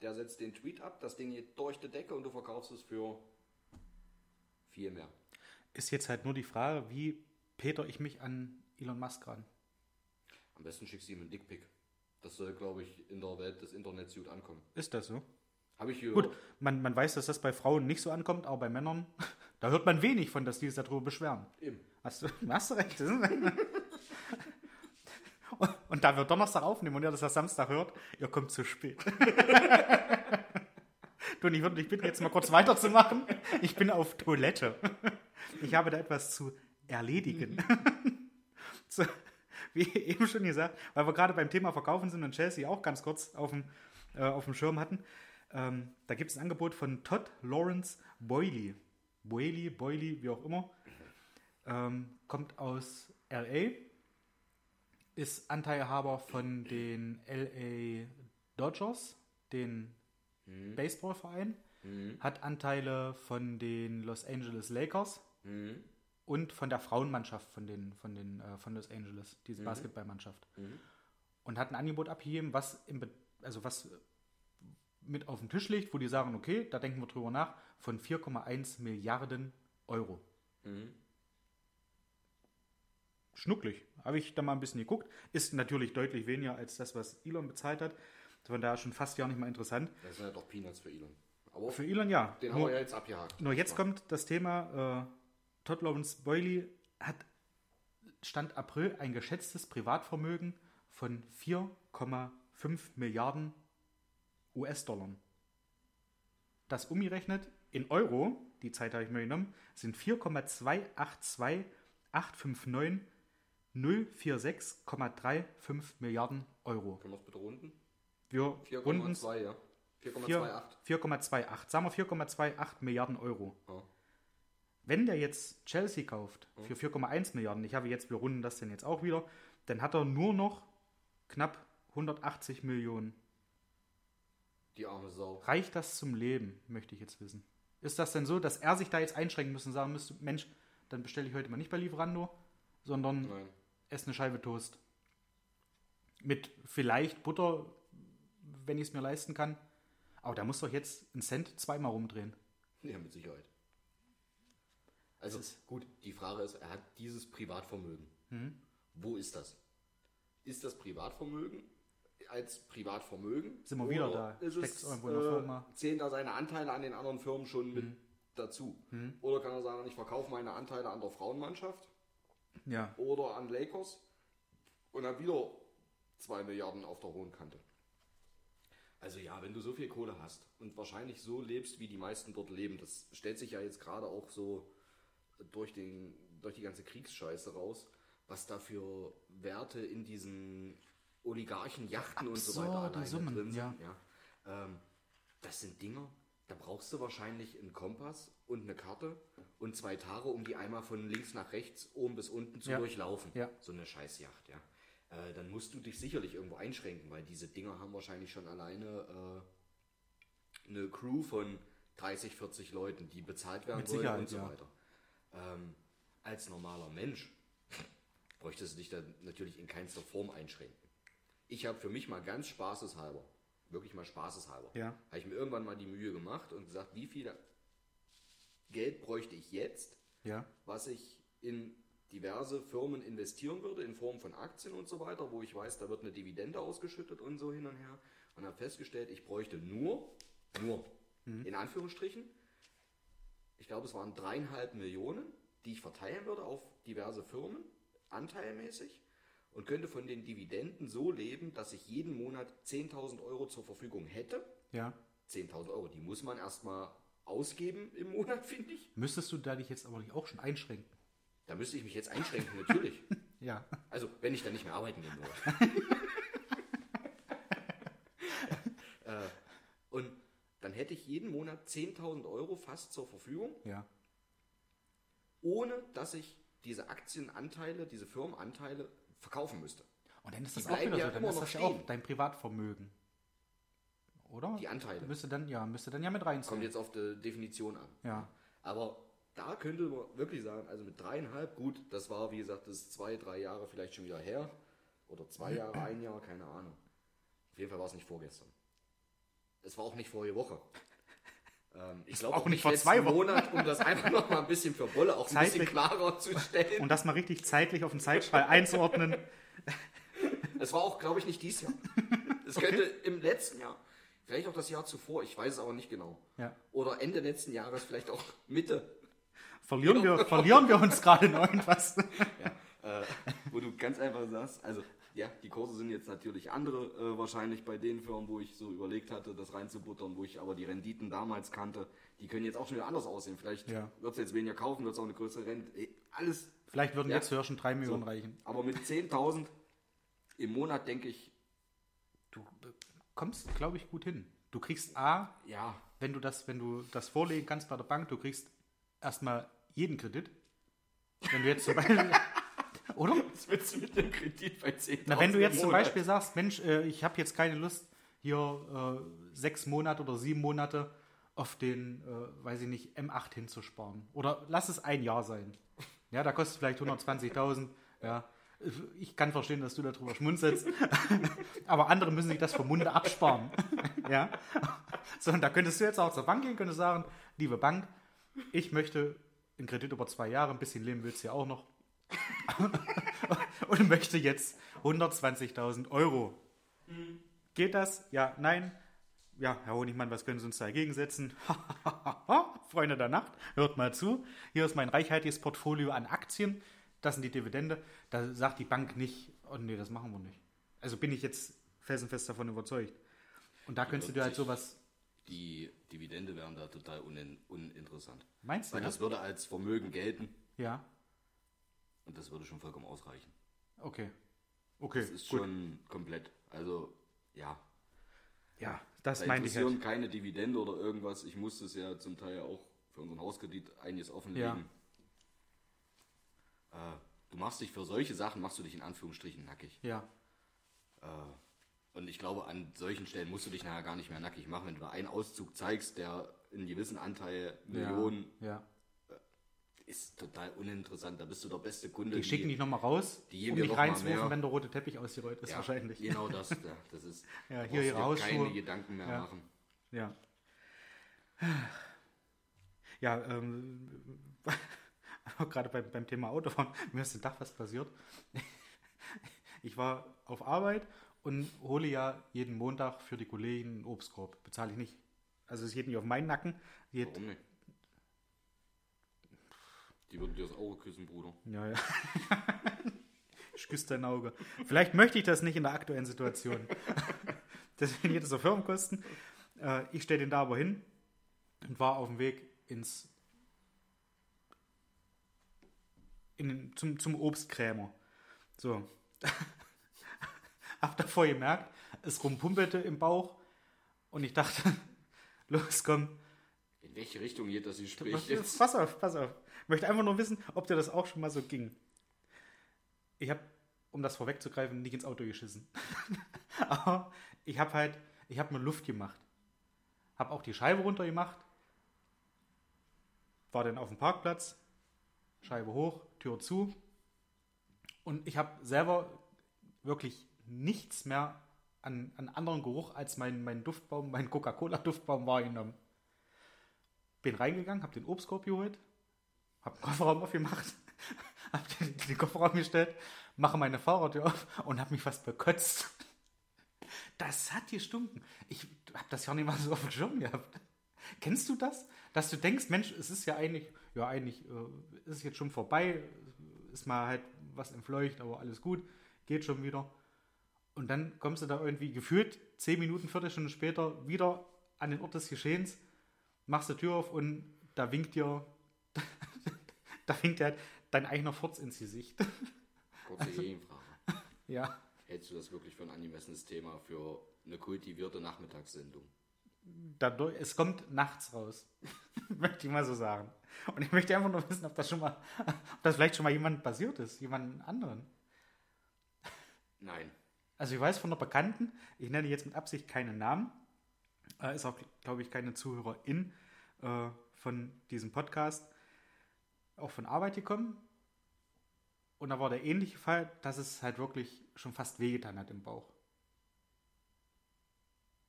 Speaker 2: Der setzt den Tweet ab, das Ding geht durch die Decke und du verkaufst es für viel mehr.
Speaker 1: Ist jetzt halt nur die Frage, wie Peter ich mich an Elon Musk ran?
Speaker 2: Am besten schickst du ihm einen Dickpick. Das soll, glaube ich, in der Welt des Internets gut ankommen.
Speaker 1: Ist das so?
Speaker 2: Habe ich gehört.
Speaker 1: Gut, man, man weiß, dass das bei Frauen nicht so ankommt, aber bei Männern, da hört man wenig von, dass die sich darüber beschweren.
Speaker 2: Eben.
Speaker 1: Hast du, hast du recht. Und, und da wir Donnerstag aufnehmen und ihr das am Samstag hört, ihr kommt zu spät. du, und ich würde dich bitten, jetzt mal kurz weiterzumachen. Ich bin auf Toilette. Ich habe da etwas zu erledigen. So, wie eben schon gesagt, weil wir gerade beim Thema Verkaufen sind und Chelsea auch ganz kurz auf dem, äh, auf dem Schirm hatten. Ähm, da gibt es ein Angebot von Todd Lawrence Boyley. Boyley, Boyley, wie auch immer. ähm, kommt aus LA, ist Anteilhaber von den LA Dodgers, den
Speaker 2: Mhm.
Speaker 1: Baseballverein, hat Anteile von den Los Angeles Lakers
Speaker 2: Mhm.
Speaker 1: und von der Frauenmannschaft von, den, von, den, äh, von Los Angeles, diese
Speaker 2: Mhm.
Speaker 1: Basketballmannschaft. Und hat ein Angebot abgegeben, was, im, Be- also was mit auf den Tisch liegt, wo die sagen, okay, da denken wir drüber nach, von 4,1 Milliarden Euro.
Speaker 2: Mhm.
Speaker 1: Schnucklig. Habe ich da mal ein bisschen geguckt. Ist natürlich deutlich weniger als das, was Elon bezahlt hat. Von daher schon fast ja nicht mal interessant.
Speaker 2: Das sind ja doch Peanuts für Elon. Aber
Speaker 1: Für Elon ja.
Speaker 2: den haben
Speaker 1: Nur,
Speaker 2: wir ja jetzt abgehakt.
Speaker 1: nur jetzt kommt das Thema, äh, Todd Lawrence Boyley hat Stand April ein geschätztes Privatvermögen von 4,5 Milliarden US-Dollar. Das umgerechnet in Euro, die Zeit habe ich mir genommen, sind 4,282859 046,35 Milliarden Euro.
Speaker 2: Können wir es bitte runden?
Speaker 1: Wir runden
Speaker 2: 4,2, ja.
Speaker 1: 4
Speaker 2: 4,28.
Speaker 1: 4,28. Sagen wir 4,28 Milliarden Euro.
Speaker 2: Ja.
Speaker 1: Wenn der jetzt Chelsea kauft für 4,1 Milliarden, ich habe jetzt, wir runden das denn jetzt auch wieder, dann hat er nur noch knapp 180 Millionen.
Speaker 2: Die arme Sau.
Speaker 1: Reicht das zum Leben, möchte ich jetzt wissen. Ist das denn so, dass er sich da jetzt einschränken müsste und sagen müsste, Mensch, dann bestelle ich heute mal nicht bei Lieferando, sondern
Speaker 2: Nein.
Speaker 1: esse eine Scheibe Toast. Mit vielleicht Butter, wenn ich es mir leisten kann. Aber da muss doch jetzt ein Cent zweimal rumdrehen.
Speaker 2: Ja, mit Sicherheit. Also
Speaker 1: ist-
Speaker 2: gut, die Frage ist, er hat dieses Privatvermögen.
Speaker 1: Mhm.
Speaker 2: Wo ist das? Ist das Privatvermögen als Privatvermögen?
Speaker 1: Sind wir wieder da?
Speaker 2: Ist es,
Speaker 1: irgendwo in der
Speaker 2: äh,
Speaker 1: Firma?
Speaker 2: Zählen da seine Anteile an den anderen Firmen schon mit
Speaker 1: Mhm.
Speaker 2: dazu? Oder kann er sagen, ich verkaufe meine Anteile an der Frauenmannschaft
Speaker 1: Ja.
Speaker 2: oder an Lakers und dann wieder 2 Milliarden auf der hohen Kante. Also ja, wenn du so viel Kohle hast und wahrscheinlich so lebst, wie die meisten dort leben, das stellt sich ja jetzt gerade auch so durch, den, durch die ganze Kriegsscheiße raus, was da für Werte in diesen Oligarchen, Yachten und so weiter alleine
Speaker 1: Summen,
Speaker 2: drin sind.
Speaker 1: ja.
Speaker 2: Ja. Ähm, das sind Dinger, da brauchst du wahrscheinlich einen Kompass und eine Karte und zwei Tage, um die einmal von links nach rechts, oben bis unten zu
Speaker 1: Ja.
Speaker 2: durchlaufen.
Speaker 1: Ja.
Speaker 2: So eine Scheißjacht, ja. Äh, dann musst du dich sicherlich irgendwo einschränken, weil diese Dinger haben wahrscheinlich schon alleine äh, eine Crew von 30, 40 Leuten, die bezahlt werden wollen und so
Speaker 1: ja.
Speaker 2: weiter. Ähm, als normaler Mensch bräuchtest du dich da natürlich in keinster Form einschränken. Ich habe für mich mal ganz spaßeshalber, wirklich mal spaßeshalber,
Speaker 1: Ja.
Speaker 2: habe ich mir irgendwann mal die Mühe gemacht und gesagt, wie viel Geld bräuchte ich jetzt,
Speaker 1: Ja.
Speaker 2: was ich in diverse Firmen investieren würde, in Form von Aktien und so weiter, wo ich weiß, da wird eine Dividende ausgeschüttet und so hin und her. Und habe festgestellt, ich bräuchte nur, nur, in Anführungsstrichen, ich glaube, es waren dreieinhalb Millionen, die ich verteilen würde auf diverse Firmen, anteilmäßig, und könnte von den Dividenden so leben, dass ich jeden Monat 10.000 Euro zur Verfügung hätte.
Speaker 1: Ja.
Speaker 2: 10.000 Euro, die muss man erstmal ausgeben im Monat, finde ich.
Speaker 1: Müsstest du da dich jetzt aber nicht auch schon einschränken?
Speaker 2: Da müsste ich mich jetzt einschränken, natürlich.
Speaker 1: Ja.
Speaker 2: Also, wenn ich dann nicht mehr arbeiten gehen würde. äh, und dann hätte ich jeden Monat 10.000 Euro fast zur Verfügung,
Speaker 1: Ja.
Speaker 2: ohne dass ich diese Aktienanteile, diese Firmenanteile verkaufen müsste.
Speaker 1: Und dann ist
Speaker 2: Die
Speaker 1: das auch wieder
Speaker 2: ja
Speaker 1: so. Dann ist das ja auch dein Privatvermögen. Oder?
Speaker 2: Die Anteile.
Speaker 1: Müsste dann, ja, müsste dann ja mit
Speaker 2: Kommt
Speaker 1: reinziehen.
Speaker 2: jetzt auf die Definition an.
Speaker 1: Ja.
Speaker 2: Aber da könnte man wirklich sagen, also mit dreieinhalb, gut, das war wie gesagt, das ist zwei, drei Jahre vielleicht schon wieder her. Oder zwei Jahre, ein Jahr, keine Ahnung. Auf jeden Fall war es nicht vorgestern. Es war auch nicht vorige Woche. Ähm, ich glaube
Speaker 1: auch nicht vor zwei Wochen.
Speaker 2: Monat, um das einfach noch mal ein bisschen für Bolle auch ein bisschen
Speaker 1: Zeitlich.
Speaker 2: klarer zu stellen.
Speaker 1: Und das mal richtig zeitlich auf den Zeitstrahl einzuordnen.
Speaker 2: Es war auch, glaube ich, nicht dieses Jahr. Es könnte im letzten Jahr, vielleicht auch das Jahr zuvor, ich weiß es aber nicht genau.
Speaker 1: Ja.
Speaker 2: Oder Ende letzten Jahres, vielleicht auch Mitte.
Speaker 1: Verlieren wir, verlieren wir uns gerade in irgendwas?
Speaker 2: du ganz einfach sagst, also ja, die Kurse sind jetzt natürlich andere äh, wahrscheinlich bei den Firmen, wo ich so überlegt hatte, das reinzubuttern, wo ich aber die Renditen damals kannte, die können jetzt auch schon wieder anders aussehen. Vielleicht
Speaker 1: Ja.
Speaker 2: wird es jetzt weniger kaufen, wird es auch eine größere Rente. eh, Alles,
Speaker 1: Vielleicht würden
Speaker 2: Ja.
Speaker 1: jetzt schon drei Millionen
Speaker 2: So.
Speaker 1: reichen.
Speaker 2: aber mit 10.000 im Monat denke ich,
Speaker 1: Du äh, kommst, glaube ich, gut hin. Du kriegst A,
Speaker 2: ja,
Speaker 1: wenn du das, wenn du das vorlegen kannst bei der Bank, du kriegst erstmal jeden Kredit. Wenn du jetzt zum Beispiel. Oder?
Speaker 2: Was willst du mit dem Kredit bei 10.000
Speaker 1: Na, wenn du jetzt zum? Beispiel sagst, Mensch, äh, ich habe jetzt keine Lust, hier äh, sechs Monate oder sieben Monate auf den, äh, weiß ich nicht, M8 hinzusparen. Oder lass es ein Jahr sein. Ja, da kostet vielleicht 120.000. Ja. Ich kann verstehen, dass du darüber schmunzelst. Aber andere müssen sich das vom Munde absparen. ja. So, und da könntest du jetzt auch zur Bank gehen, könntest sagen, liebe Bank, ich möchte einen Kredit über zwei Jahre, ein bisschen leben willst du ja auch noch. und möchte jetzt 120.000 Euro. Geht das? Ja, nein. Ja, Herr Honigmann, was können Sie uns dagegen setzen? Freunde der Nacht, hört mal zu. Hier ist mein reichhaltiges Portfolio an Aktien. Das sind die Dividende. Da sagt die Bank nicht, oh nee, das machen wir nicht. Also bin ich jetzt felsenfest davon überzeugt. Und da könntest du dir halt sowas,
Speaker 2: Die Dividende wären da total unin uninteressant.
Speaker 1: meinst du?
Speaker 2: Weil das würde als Vermögen gelten
Speaker 1: ja,
Speaker 2: und das würde schon vollkommen ausreichen.
Speaker 1: okay. Okay,
Speaker 2: Das ist
Speaker 1: gut.
Speaker 2: schon komplett. Also, ja.
Speaker 1: Ja, das
Speaker 2: Da
Speaker 1: meinte ich halt.
Speaker 2: keine Dividende oder irgendwas. Ich musste es ja zum Teil auch für unseren Hauskredit einiges offenlegen. Äh, du machst dich für solche Sachen, machst du dich in Anführungsstrichen nackig.
Speaker 1: Ja,
Speaker 2: Und ich glaube, an solchen Stellen musst du dich nachher gar nicht mehr nackig machen, wenn du einen Auszug zeigst, der einen gewissen Anteil Millionen
Speaker 1: ja.
Speaker 2: Ist total uninteressant. Da bist du der beste Kunde.
Speaker 1: Die schicken dich nochmal raus,
Speaker 2: die
Speaker 1: um dich reinzurufen, wenn der rote Teppich ausgerollt ist,
Speaker 2: ja,
Speaker 1: wahrscheinlich.
Speaker 2: Genau das. Ja, das ist.
Speaker 1: Ja, hier ihre
Speaker 2: dir
Speaker 1: Hausschuhe.
Speaker 2: keine Gedanken mehr
Speaker 1: Ja.
Speaker 2: machen.
Speaker 1: Ja. Ja, ähm, gerade beim, beim Thema Autofahren, mir ist den Tag was passiert. Ich war auf Arbeit und hole ja jeden Montag für die Kollegen einen Obstkorb. Bezahle ich nicht. Also es geht nicht auf meinen Nacken. Geht,
Speaker 2: Warum nicht? Die würden dir das Auge küssen, Bruder.
Speaker 1: ja, ja. Ich küsse dein Auge. Vielleicht möchte ich das nicht in der aktuellen Situation. Deswegen geht es auf Firmenkosten. Äh, ich stelle den da aber hin und war auf dem Weg ins in, zum, zum Obstkrämer. So. Hab davor gemerkt, es rumpumpelte im Bauch und ich dachte, los, komm,
Speaker 2: In welche Richtung geht das Gespräch jetzt?
Speaker 1: Pass auf, pass auf. Ich möchte einfach nur wissen, ob dir das auch schon mal so ging. Ich habe, um das vorwegzugreifen, nicht ins Auto geschissen. Aber ich habe halt, ich habe mir Luft gemacht. Habe auch die Scheibe runtergemacht. War dann auf dem Parkplatz. Scheibe hoch, Tür zu. Und ich habe selber wirklich nichts mehr an, an anderen Geruch als mein, mein Duftbaum, mein Coca-Cola-Duftbaum wahrgenommen bin reingegangen, habe den Obstkorb geholt, habe den Kofferraum aufgemacht, habe den, den Kofferraum gestellt, mache meine Fahrradtür auf und habe mich fast bekotzt. Das hat gestunken. Ich habe das ja nicht mal so auf dem Schirm gehabt. Kennst du das? Dass du denkst, Mensch, es ist ja eigentlich, ja eigentlich äh, ist jetzt schon vorbei, ist mal halt was entfleucht, aber alles gut, geht schon wieder. Und dann kommst du da irgendwie gefühlt zehn Minuten, Viertelstunde später wieder an den Ort des Geschehens, machst die Tür auf und da winkt dir, da winkt dir halt dein eigener Furz ins Gesicht.
Speaker 2: Kurze Gegenfrage.
Speaker 1: ja.
Speaker 2: Hältst du das wirklich für ein angemessenes Thema für eine kultivierte Nachmittagssendung?
Speaker 1: Dadurch, es kommt nachts raus. möchte ich mal so sagen. Und ich möchte einfach nur wissen, ob das schon mal, ob das vielleicht schon mal jemandem passiert ist, jemanden anderen.
Speaker 2: Nein.
Speaker 1: Also ich weiß von einer Bekannten, ich nenne jetzt mit Absicht keinen Namen, äh, ist auch, glaube ich, keine Zuhörerin äh, von diesem Podcast, auch von Arbeit gekommen. Und da war der ähnliche Fall, dass es halt wirklich schon fast wehgetan hat im Bauch.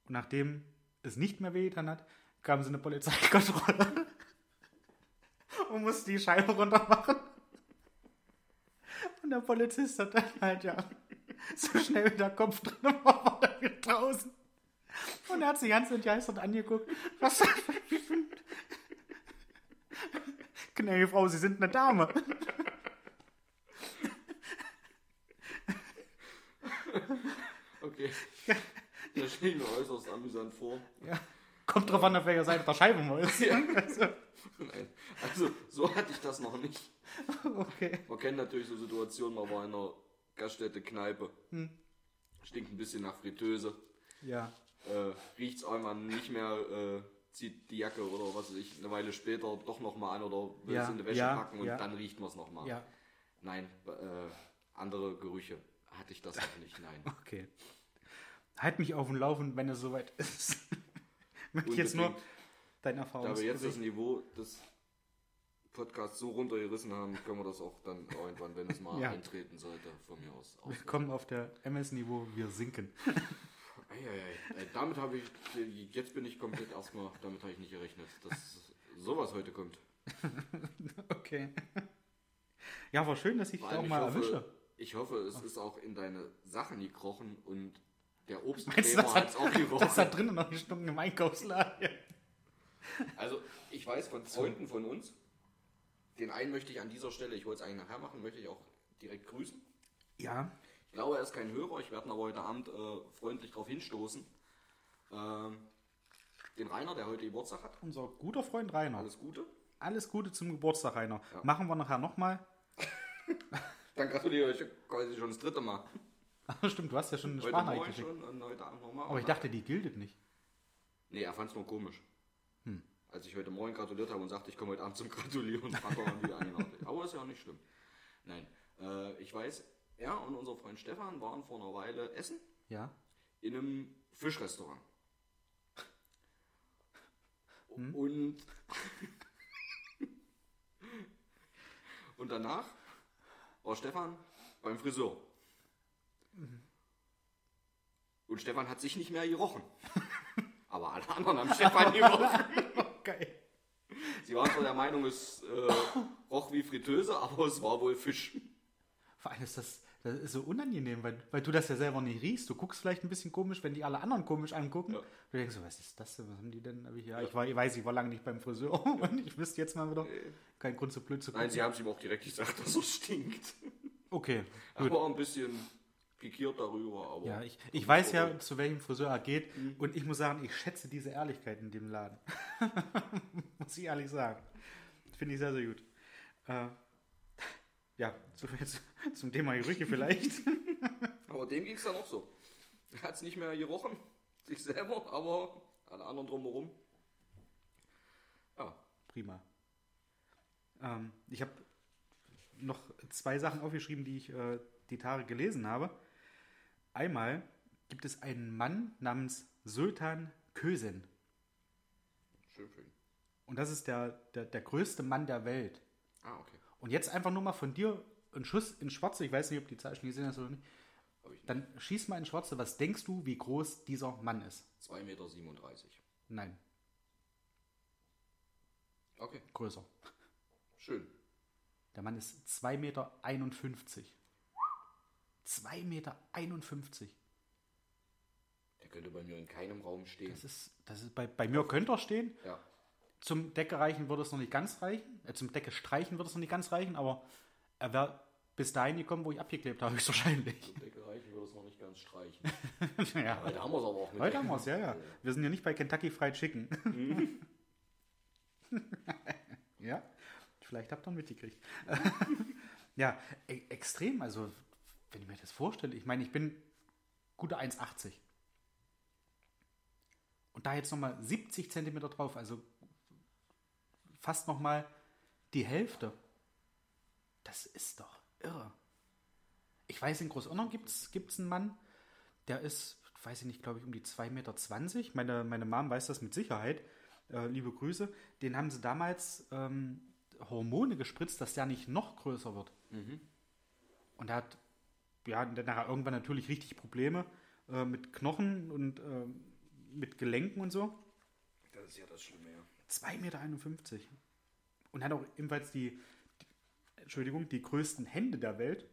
Speaker 1: Und nachdem es nicht mehr wehgetan hat, kam sie eine Polizeikontrolle und musste die Scheibe runter machen. Und der Polizist hat dann halt ja so schnell wie der Kopf drin war, war er wieder draußen. Und er hat sich ganz entgeistert angeguckt. Was Gnädige Frau, Sie sind eine Dame.
Speaker 2: Okay. Das stelle ich mir äußerst amüsant vor.
Speaker 1: Ja. Kommt drauf an, auf welcher Seite der Scheibe man ist. Also,
Speaker 2: Nein. Also, so hatte ich das noch nicht.
Speaker 1: okay.
Speaker 2: Man kennt natürlich so Situationen, man war in einer Gaststätte, Kneipe,
Speaker 1: Hm.
Speaker 2: stinkt ein bisschen nach Fritteuse,
Speaker 1: Ja.
Speaker 2: Äh, riecht es einmal nicht mehr äh, zieht die Jacke oder was weiß ich eine Weile später doch nochmal an oder will
Speaker 1: Ja,
Speaker 2: es in die Wäsche
Speaker 1: ja,
Speaker 2: packen und
Speaker 1: ja.
Speaker 2: dann riecht man es nochmal.
Speaker 1: Ja,
Speaker 2: Nein, äh, andere Gerüche hatte ich das noch nicht, nein.
Speaker 1: okay. Halt mich auf dem Laufen, wenn es soweit ist. Möchte ich jetzt nur deine
Speaker 2: Da
Speaker 1: Erfahrung
Speaker 2: wir jetzt das Niveau des Podcasts so runtergerissen haben, können wir das auch dann irgendwann, wenn es mal eintreten sollte, von mir aus.
Speaker 1: Wir kommen auf der MS-Niveau, wir sinken.
Speaker 2: Eieiei. Ey, damit habe ich, jetzt bin ich komplett erstmal, damit habe ich nicht gerechnet, dass sowas heute kommt.
Speaker 1: Okay. Ja, war schön, dass ich dich auch mal
Speaker 2: hoffe,
Speaker 1: erwische.
Speaker 2: Ich hoffe, es ist auch in deine Sachen gekrochen und der
Speaker 1: das
Speaker 2: hat es auch
Speaker 1: das
Speaker 2: gerochen.
Speaker 1: hat drinnen noch gestunken im Einkaufsladen?
Speaker 2: Also, ich weiß von Freunden von uns, den einen möchte ich an dieser Stelle, ich wollte es eigentlich nachher machen, möchte ich auch direkt grüßen.
Speaker 1: Ja,
Speaker 2: Ich glaube, er ist kein Hörer, ich werde ihn aber heute Abend äh, freundlich darauf hinstoßen. Ähm, den Rainer, der heute Geburtstag hat,
Speaker 1: unser guter Freund Rainer.
Speaker 2: alles Gute.
Speaker 1: Alles Gute zum Geburtstag, Rainer.
Speaker 2: Ja.
Speaker 1: Machen wir nachher nochmal.
Speaker 2: Dann gratuliere ich quasi schon das dritte Mal.
Speaker 1: Stimmt, du hast ja schon eine
Speaker 2: Heute
Speaker 1: Sprachnachricht geschickt.
Speaker 2: schon und heute Abend nochmal.
Speaker 1: Aber ich dachte, die giltet nicht.
Speaker 2: Nee, er fand es nur komisch.
Speaker 1: Hm.
Speaker 2: Als ich heute Morgen gratuliert habe und sagte, ich komme heute Abend zum Gratulieren, fand er dann wieder eigenartig. Aber ist ja auch nicht schlimm. Nein, äh, ich weiß, er und unser Freund Stefan waren vor einer Weile essen
Speaker 1: Ja.
Speaker 2: in einem Fischrestaurant.
Speaker 1: Hm?
Speaker 2: Und, und danach war Stefan beim Friseur. Und Stefan hat sich nicht mehr gerochen. Aber alle anderen haben Stefan gerochen.
Speaker 1: Geil.
Speaker 2: Sie waren zwar der Meinung, es äh, roch wie Fritteuse, aber es war wohl Fisch.
Speaker 1: Vor allem ist das, das ist so unangenehm, weil, weil du das ja selber nicht riechst. Du guckst vielleicht ein bisschen komisch, wenn die alle anderen komisch angucken.
Speaker 2: Ja.
Speaker 1: Du denkst so, was ist das denn? Was haben die denn? Aber ich, ja, ich, war, ich weiß, ich war lange nicht beim Friseur und ich wüsste jetzt mal wieder. Kein Grund so blöd zu gucken.
Speaker 2: Nein, sie haben es ihm auch direkt gesagt, dass es stinkt.
Speaker 1: okay, gut.
Speaker 2: war ein bisschen pikiert darüber, aber.
Speaker 1: Ja, ich, ich weiß ja, zu welchem Friseur er geht und ich muss sagen, ich schätze diese Ehrlichkeit in dem Laden. muss ich ehrlich sagen. Finde ich sehr, sehr gut. Äh, ja, so viel zum Thema Gerüche vielleicht.
Speaker 2: Aber dem ging es dann auch so. Er hat es nicht mehr gerochen, sich selber, aber alle anderen drumherum. Ja,
Speaker 1: Prima. Ähm, ich habe noch zwei Sachen aufgeschrieben, die ich äh, die Tage gelesen habe. Einmal gibt es einen Mann namens Sultan Kösen.
Speaker 2: schön für ihn.
Speaker 1: Und das ist der, der, der größte Mann der Welt.
Speaker 2: Ah, okay.
Speaker 1: Und jetzt einfach nur mal von dir ein Schuss in Schwarze. Ich weiß nicht, ob die Zahl schon gesehen hast oder nicht. Dann schieß mal in Schwarze. Was denkst du, wie groß dieser Mann ist?
Speaker 2: 2,37 Meter.
Speaker 1: Nein,
Speaker 2: Okay,
Speaker 1: größer.
Speaker 2: schön.
Speaker 1: Der Mann ist 2,51 Meter. 2,51 Meter.
Speaker 2: Der könnte bei mir in keinem Raum stehen.
Speaker 1: Das ist, das ist bei, bei mir könnte er stehen.
Speaker 2: Ja,
Speaker 1: Zum Decke reichen würde es noch nicht ganz reichen. Äh, zum Decke streichen würde es noch nicht ganz reichen, aber er wäre bis dahin gekommen, wo ich abgeklebt habe, höchstwahrscheinlich.
Speaker 2: zum Decke reichen würde es noch nicht ganz streichen.
Speaker 1: ja.
Speaker 2: Heute haben wir es aber auch mit.
Speaker 1: Heute haben wir es, ja, ja. Wir sind ja nicht bei Kentucky Fried Chicken. ja, vielleicht habt ihr mitgekriegt. ja, e extrem. Also, wenn ich mir das vorstelle, ich meine, ich bin gute 1,80. Und da jetzt nochmal 70 Zentimeter drauf, also fast nochmal die Hälfte. Das ist doch irre. Ich weiß, in Großonnern gibt es einen Mann, der ist, weiß ich nicht, glaube ich, um die 2,20 Meter. Meine, meine Mom weiß das mit Sicherheit. Äh, liebe Grüße. Den haben sie damals ähm, Hormone gespritzt, dass der nicht noch größer wird. Und er hat ja, dann nachher irgendwann natürlich richtig Probleme äh, mit Knochen und äh, mit Gelenken und so.
Speaker 2: Das ist ja das Schlimme, ja.
Speaker 1: 2,51 Meter. Und hat auch ebenfalls die, die, Entschuldigung, die größten Hände der Welt.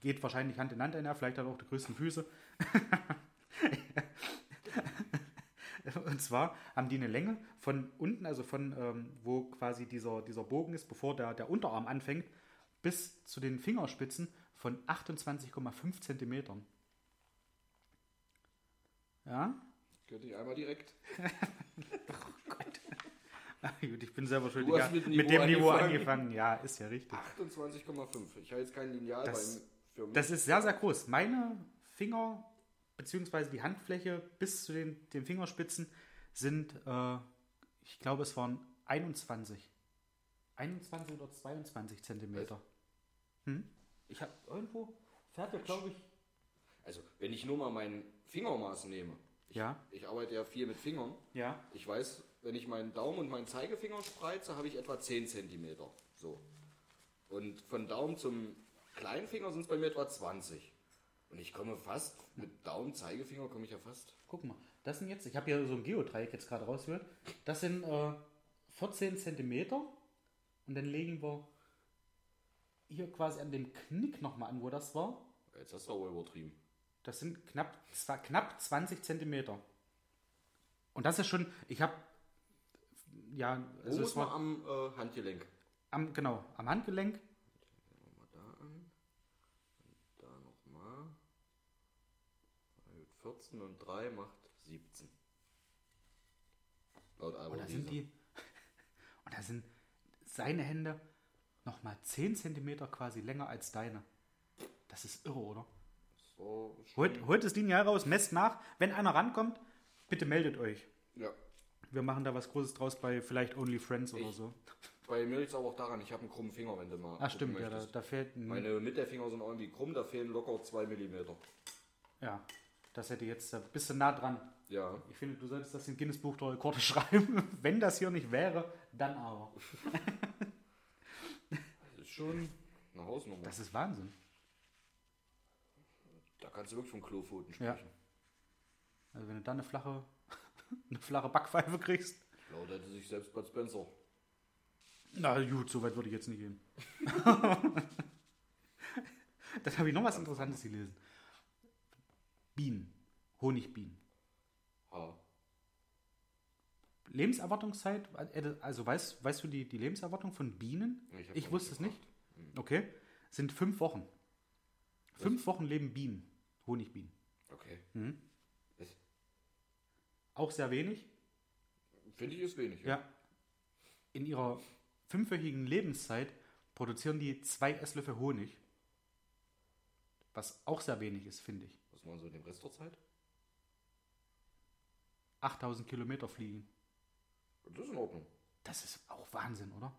Speaker 1: Geht wahrscheinlich Hand in Hand einher, vielleicht hat er auch die größten Füße. Und zwar haben die eine Länge von unten, also von ähm, wo quasi dieser, dieser Bogen ist, bevor der, der Unterarm anfängt, bis zu den Fingerspitzen von 28,5 Zentimetern. Ja,
Speaker 2: Könnte ich einmal direkt.
Speaker 1: Ah, Gut, ich bin selber schuld. Ja,
Speaker 2: mit
Speaker 1: mit, dem Niveau
Speaker 2: angefangen.
Speaker 1: Ja, ist ja richtig.
Speaker 2: 28,5. Ich habe jetzt kein Lineal
Speaker 1: Das-
Speaker 2: für mich.
Speaker 1: Das ist sehr, sehr groß. Meine Finger beziehungsweise die Handfläche bis zu den, den Fingerspitzen sind, äh, ich glaube, es waren 21. 21 oder 22 Zentimeter. Hm? Ich habe irgendwo, fährt ja, glaube ich.
Speaker 2: Also, wenn ich nur mal mein Fingermaß nehme. Ich,
Speaker 1: Ja.
Speaker 2: Ich arbeite ja viel mit Fingern.
Speaker 1: Ja.
Speaker 2: Ich weiß, wenn ich meinen Daumen und meinen Zeigefinger spreize, habe ich etwa 10 cm. So. Und von Daumen zum Kleinfinger sind es bei mir etwa 20. Und ich komme fast, mit Daumen, Zeigefinger komme ich ja fast.
Speaker 1: Guck mal, das sind jetzt, ich habe hier so ein Geodreieck jetzt gerade rausgehört. Das sind äh, 14 Zentimeter. Und dann legen wir hier quasi an dem Knick nochmal an, wo das war.
Speaker 2: Jetzt hast du aber übertrieben.
Speaker 1: Das sind knapp, zwar, knapp 20 Zentimeter. Und das ist schon, ich habe, ja,
Speaker 2: Wo
Speaker 1: also
Speaker 2: muss
Speaker 1: es war
Speaker 2: am äh, Handgelenk?
Speaker 1: am, genau, am Handgelenk.
Speaker 2: Mal da an. Und da nochmal. 14 und 3 macht 17. Laut
Speaker 1: Und
Speaker 2: Albert
Speaker 1: da sind die, und da sind seine Hände nochmal 10 Zentimeter quasi länger als deine. Das ist irre, oder?
Speaker 2: So,
Speaker 1: Holt, holt das Lineal raus, messt nach. Wenn einer rankommt, bitte meldet euch.
Speaker 2: ja.
Speaker 1: Wir machen da was Großes draus bei vielleicht Only Friends oder
Speaker 2: Ich-
Speaker 1: so.
Speaker 2: Bei mir liegt es aber auch daran, ich habe einen krummen Finger, wenn du mal. Gucken
Speaker 1: stimmt, ja, da, da fehlt ein,
Speaker 2: Meine Mittelfinger sind irgendwie krumm, da fehlen locker 2 mm.
Speaker 1: Ja, das hätte jetzt ein bisschen nah dran.
Speaker 2: Ja.
Speaker 1: Ich finde, du solltest das in Guinness Buch der Rekorde schreiben. Wenn das hier nicht wäre, dann aber.
Speaker 2: Das ist schon eine Hausnummer.
Speaker 1: Das ist Wahnsinn.
Speaker 2: Da kannst du wirklich von Klopfoten
Speaker 1: Ja.
Speaker 2: sprechen.
Speaker 1: Also wenn du da eine flache, eine flache Backpfeife kriegst.
Speaker 2: Laut hätte sich selbst Bud Spencer.
Speaker 1: Na gut, so weit würde ich jetzt nicht gehen. Dann habe ich noch was Interessantes gelesen. Bienen. Honigbienen.
Speaker 2: Ha.
Speaker 1: Lebenserwartungszeit, also weißt, weißt du die, die Lebenserwartung von Bienen?
Speaker 2: Ich
Speaker 1: Ich wusste es
Speaker 2: nicht
Speaker 1: nicht. Okay. Sind fünf Wochen. Fünf Wochen leben Bienen. Honigbienen.
Speaker 2: Okay. Das
Speaker 1: Auch sehr wenig.
Speaker 2: finde ich ist wenig.
Speaker 1: Ja. In ihrer fünfwöchigen Lebenszeit produzieren die zwei Esslöffel Honig. Was auch sehr wenig ist, finde ich.
Speaker 2: Was machen sie in dem Rest der Zeit?
Speaker 1: 8000 Kilometer fliegen.
Speaker 2: Das ist in Ordnung.
Speaker 1: Das ist auch Wahnsinn, oder?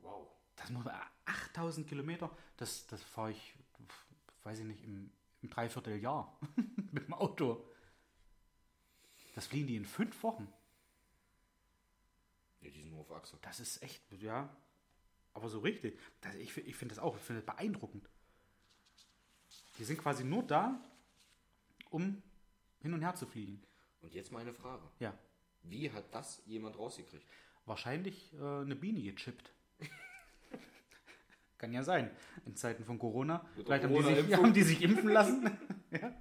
Speaker 2: Wow.
Speaker 1: Das muss man, 8000 Kilometer, das, das fahre ich, weiß ich nicht, im, im Dreivierteljahr mit dem Auto. Das fliegen die in fünf Wochen.
Speaker 2: Ja, die sind nur auf Achse.
Speaker 1: Das ist echt, ja, aber so richtig. Das, ich ich finde das auch, ich finde das beeindruckend. Die sind quasi nur da, um hin und her zu fliegen.
Speaker 2: Und jetzt meine Frage.
Speaker 1: Ja,
Speaker 2: Wie hat das jemand rausgekriegt?
Speaker 1: wahrscheinlich äh, eine Biene gechippt. Kann ja sein, in Zeiten von Corona.
Speaker 2: Mit
Speaker 1: Vielleicht
Speaker 2: der
Speaker 1: haben die, sich, haben die sich impfen lassen. ja.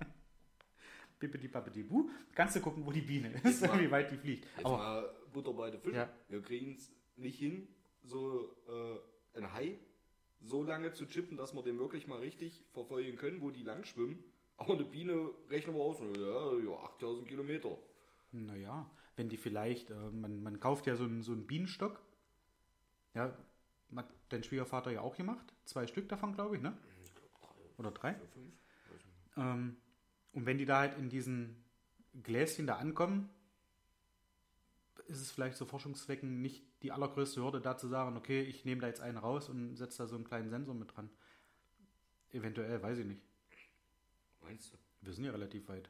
Speaker 1: Bippidi bappidi bu. Kannst du gucken, wo die Biene ist,
Speaker 2: mal-
Speaker 1: wie weit die fliegt.
Speaker 2: Jetzt
Speaker 1: Aber
Speaker 2: mal Butter bei den Fischen.
Speaker 1: Ja.
Speaker 2: Wir kriegen es nicht hin, so äh, ein Hai so lange zu chippen, dass wir den wirklich mal richtig verfolgen können, wo die lang schwimmen. Aber eine Biene rechnen wir aus, ja, ja 8000 Kilometer.
Speaker 1: Naja, wenn die vielleicht, äh, man, man kauft ja so einen, so einen Bienenstock. Ja, dein Schwiegervater ja auch gemacht. Zwei Stück davon, glaube ich, ne? Oder drei.
Speaker 2: Vier, fünf?
Speaker 1: Ähm, und wenn die da halt in diesen Gläschen da ankommen, ist es vielleicht zu Forschungszwecken nicht die allergrößte Hürde, da zu sagen, okay, ich nehme da jetzt einen raus und setze da so einen kleinen Sensor mit dran. Eventuell, weiß ich nicht.
Speaker 2: Meinst du?
Speaker 1: Wir sind ja relativ weit,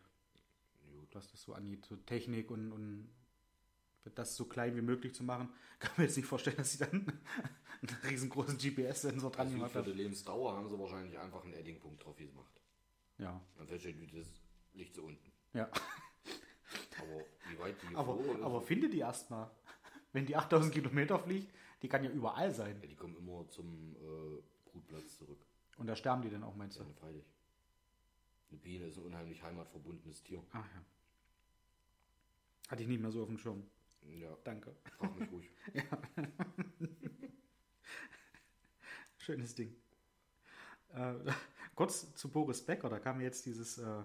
Speaker 2: Gut.
Speaker 1: was das so angeht, so Technik und, und das so klein wie möglich zu machen. Kann mir jetzt nicht vorstellen, dass sie dann einen riesengroßen GPS-Sensor dran
Speaker 2: Also
Speaker 1: gemacht
Speaker 2: für die
Speaker 1: haben.
Speaker 2: Lebensdauer haben sie wahrscheinlich einfach einen Eddingpunkt drauf gemacht.
Speaker 1: Ja,
Speaker 2: Dann feststellt, das liegt so unten.
Speaker 1: ja.
Speaker 2: Aber wie weit die
Speaker 1: Aber, aber finde die erstmal. Wenn die 8000 Kilometer fliegt, die kann ja überall sein.
Speaker 2: ja, die kommen immer zum äh, Brutplatz zurück.
Speaker 1: Und da sterben die dann auch, meinst du?
Speaker 2: Ja, freilich. Eine Biene ist ein unheimlich heimatverbundenes Tier.
Speaker 1: Ach ja. Hatte ich nicht mehr so auf dem Schirm.
Speaker 2: Ja,
Speaker 1: Danke.
Speaker 2: frag mich ruhig.
Speaker 1: Schönes Ding. Äh, kurz zu Boris Becker, da kam jetzt dieses äh,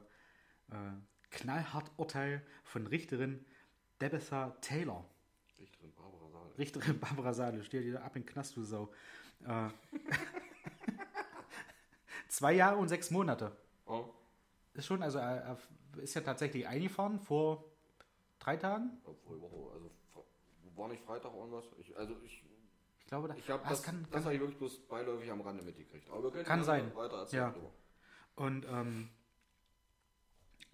Speaker 1: äh, knallhart Urteil von Richterin Debetha Taylor.
Speaker 2: Richterin Barbara Saal.
Speaker 1: Richterin Barbara Sale, stell dir ab in den Knast, du Sau. Äh, zwei Jahre und sechs Monate.
Speaker 2: Oh,
Speaker 1: ist schon, also er, er ist ja tatsächlich eingefahren vor drei Tagen.
Speaker 2: Obwohl, also war nicht Freitag irgendwas? Ich, also ich,
Speaker 1: Ich glaube, da,
Speaker 2: ich habe
Speaker 1: Ah,
Speaker 2: das,
Speaker 1: kann,
Speaker 2: das
Speaker 1: kann,
Speaker 2: habe ich wirklich bloß beiläufig am Rande mitgekriegt. Aber wir können
Speaker 1: Kann sein.
Speaker 2: weiter erzählen.
Speaker 1: Ja. Und ähm,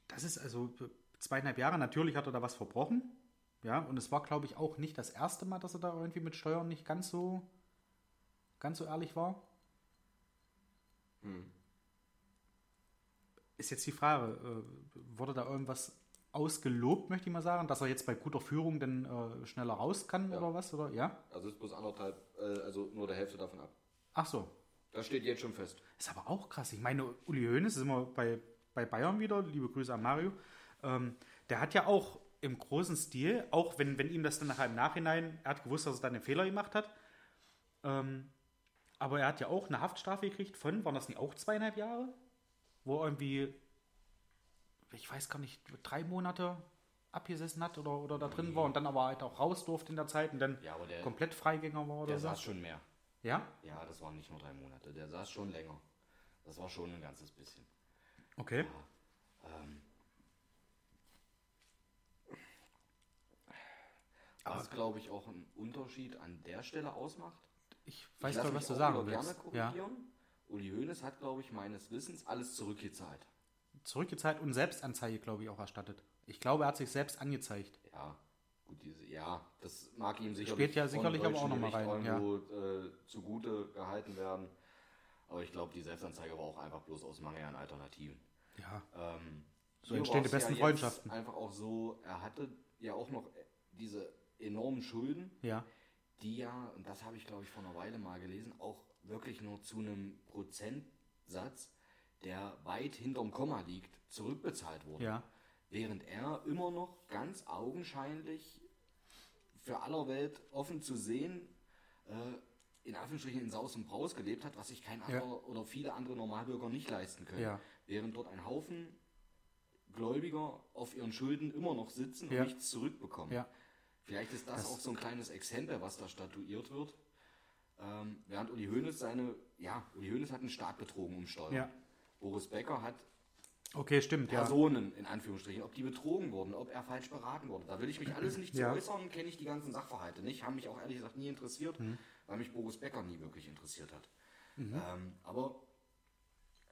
Speaker 1: das ist also zweieinhalb Jahre. Natürlich hat er da was verbrochen. Ja, und es war, glaube ich, auch nicht das erste Mal, dass er da irgendwie mit Steuern nicht ganz so, ganz so ehrlich war.
Speaker 2: Hm.
Speaker 1: Ist jetzt die Frage, äh, wurde da irgendwas ausgelobt, möchte ich mal sagen, dass er jetzt bei guter Führung dann äh, schneller raus kann
Speaker 2: Ja.
Speaker 1: oder was? Oder ja?
Speaker 2: Also ist bloß anderthalb, äh, also nur der Hälfte davon ab.
Speaker 1: Ach so.
Speaker 2: Das steht jetzt schon fest.
Speaker 1: Ist aber auch krass. Ich meine, Uli Hoeneß ist immer bei, bei Bayern wieder. Liebe Grüße an Mario. Ähm, der hat ja auch im großen Stil, auch wenn, wenn ihm das dann nachher im Nachhinein, er hat gewusst, dass er dann einen Fehler gemacht hat. Ähm, aber er hat ja auch eine Haftstrafe gekriegt von, waren das nicht auch zweieinhalb Jahre? Wo er irgendwie, ich weiß gar nicht, drei Monate abgesessen hat oder, oder da drin war und dann aber halt auch raus durfte in der Zeit und dann
Speaker 2: Ja, der,
Speaker 1: komplett Freigänger war oder
Speaker 2: der
Speaker 1: so.
Speaker 2: saß schon mehr.
Speaker 1: Ja?
Speaker 2: Ja, das waren nicht nur drei Monate. Der saß schon länger. Das war schon ein ganzes bisschen.
Speaker 1: Okay.
Speaker 2: Ähm, was, glaube ich, auch einen Unterschied an der Stelle ausmacht.
Speaker 1: Ich weiß
Speaker 2: ich lass
Speaker 1: gar nicht,
Speaker 2: mich
Speaker 1: was du sagen willst.
Speaker 2: gerne
Speaker 1: Ja.
Speaker 2: korrigieren. Uli Hoeneß hat, glaube ich, meines Wissens alles zurückgezahlt.
Speaker 1: Zurückgezahlt und Selbstanzeige, glaube ich, auch erstattet. Ich glaube, er hat sich selbst angezeigt.
Speaker 2: Ja, gut, diese, ja, das mag ihm sicherlich,
Speaker 1: Spielt ja sicherlich aber auch
Speaker 2: deutschen
Speaker 1: noch mal
Speaker 2: Gericht
Speaker 1: rein,
Speaker 2: irgendwo, äh, zugute gehalten werden. Aber ich glaube, die Selbstanzeige war auch einfach bloß aus Mangel an Alternativen.
Speaker 1: Ja.
Speaker 2: Ähm,
Speaker 1: So entstehen die besten
Speaker 2: ja
Speaker 1: Freundschaften.
Speaker 2: Einfach auch so, er hatte ja auch noch diese enormen Schulden,
Speaker 1: Ja.
Speaker 2: die ja, und das habe ich glaube ich vor einer Weile mal gelesen, auch wirklich nur zu einem Prozentsatz, der weit hinterm Komma liegt, zurückbezahlt wurden.
Speaker 1: Ja.
Speaker 2: Während er immer noch ganz augenscheinlich für aller Welt offen zu sehen, äh, in Anführungsstrichen in Saus und Braus gelebt hat, was sich kein
Speaker 1: Ja.
Speaker 2: anderer oder viele andere Normalbürger nicht leisten können.
Speaker 1: Ja.
Speaker 2: Während dort ein Haufen Gläubiger auf ihren Schulden immer noch sitzen und
Speaker 1: Ja.
Speaker 2: nichts zurückbekommen.
Speaker 1: Ja.
Speaker 2: Vielleicht ist das,
Speaker 1: Das-
Speaker 2: auch so ein kleines Exempel, was da statuiert wird. Ähm, während Uli Hoeneß seine, ja, Uli Hoeneß hat einen Staat betrogen um Steuern.
Speaker 1: Ja.
Speaker 2: Boris Becker hat
Speaker 1: Okay, stimmt, ja.
Speaker 2: Personen, in Anführungsstrichen, ob die betrogen wurden, ob er falsch beraten wurde. Da will ich mich alles nicht zu
Speaker 1: Ja.
Speaker 2: äußern, kenne ich die ganzen Sachverhalte nicht, haben mich auch ehrlich gesagt nie interessiert,
Speaker 1: Mhm.
Speaker 2: weil mich Boris Becker nie wirklich interessiert hat. Ähm, aber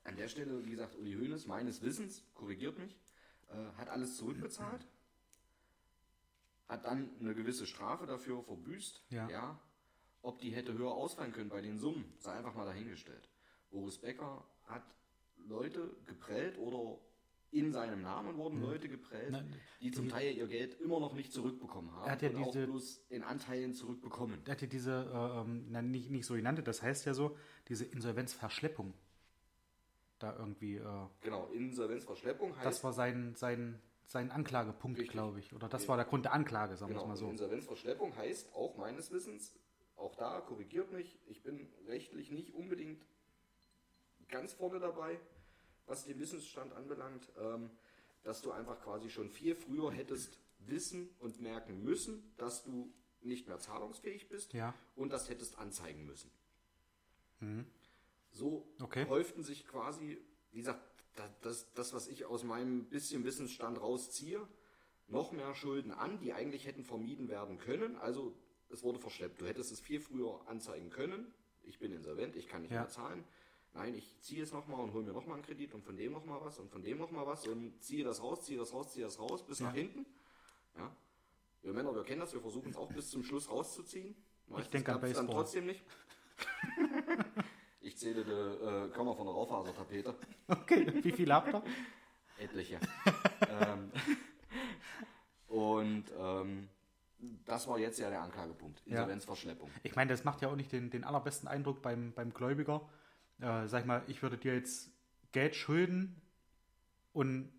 Speaker 2: an der Stelle, wie gesagt, Uli Hoeneß, meines Wissens, korrigiert mich, äh, hat alles zurückbezahlt, hat dann eine gewisse Strafe dafür verbüßt.
Speaker 1: Ja.
Speaker 2: Ob die hätte höher ausfallen können bei den Summen, sei einfach mal dahingestellt. Boris Becker hat Leute geprellt oder in seinem Namen wurden Leute geprellt,
Speaker 1: Nein,
Speaker 2: die zum Teil ihr Geld immer noch nicht zurückbekommen haben
Speaker 1: Er hat ja diese-
Speaker 2: auch bloß in Anteilen zurückbekommen.
Speaker 1: Er hatte diese, äh, ähm, nicht, nicht so genannte, das heißt ja so, diese Insolvenzverschleppung. Da irgendwie, äh,
Speaker 2: Genau, Insolvenzverschleppung heißt
Speaker 1: das war sein, sein, sein Anklagepunkt, glaube ich. Oder das war der Grund der Anklage, sagen wir
Speaker 2: Genau,
Speaker 1: es mal so.
Speaker 2: Insolvenzverschleppung heißt auch meines Wissens, auch da korrigiert mich, ich bin rechtlich nicht unbedingt ganz vorne dabei, was den Wissensstand anbelangt, ähm, dass du einfach quasi schon viel früher hättest wissen und merken müssen, dass du nicht mehr zahlungsfähig bist
Speaker 1: Ja.
Speaker 2: und das hättest anzeigen müssen. So
Speaker 1: Mhm. Okay.
Speaker 2: häuften sich quasi, wie gesagt, da- das, das, was ich aus meinem bisschen Wissensstand rausziehe, noch mehr Schulden an, die eigentlich hätten vermieden werden können. Also es wurde verschleppt. Du hättest es viel früher anzeigen können. Ich bin insolvent, ich kann nicht
Speaker 1: Ja.
Speaker 2: mehr zahlen. Nein, ich ziehe es nochmal und hole mir nochmal einen Kredit und von dem nochmal was und von dem nochmal was und ziehe das raus, ziehe das raus, ziehe das raus bis
Speaker 1: Ja.
Speaker 2: nach hinten. Ja. Wir Männer, wir kennen das, wir versuchen es auch bis zum Schluss rauszuziehen. Meistens
Speaker 1: denke an
Speaker 2: klappt's dann
Speaker 1: Baseball.
Speaker 2: trotzdem nicht. ich zähle die äh, Körner von der Raufasertapete.
Speaker 1: Okay, wie viel habt ihr?
Speaker 2: Etliche. ähm, und ähm, das war jetzt ja der Anklagepunkt.
Speaker 1: Ja.
Speaker 2: Insolvenzverschleppung.
Speaker 1: Ich meine, das macht ja auch nicht den, den allerbesten Eindruck beim, beim Gläubiger. Äh, sag ich mal, ich würde dir jetzt Geld schulden und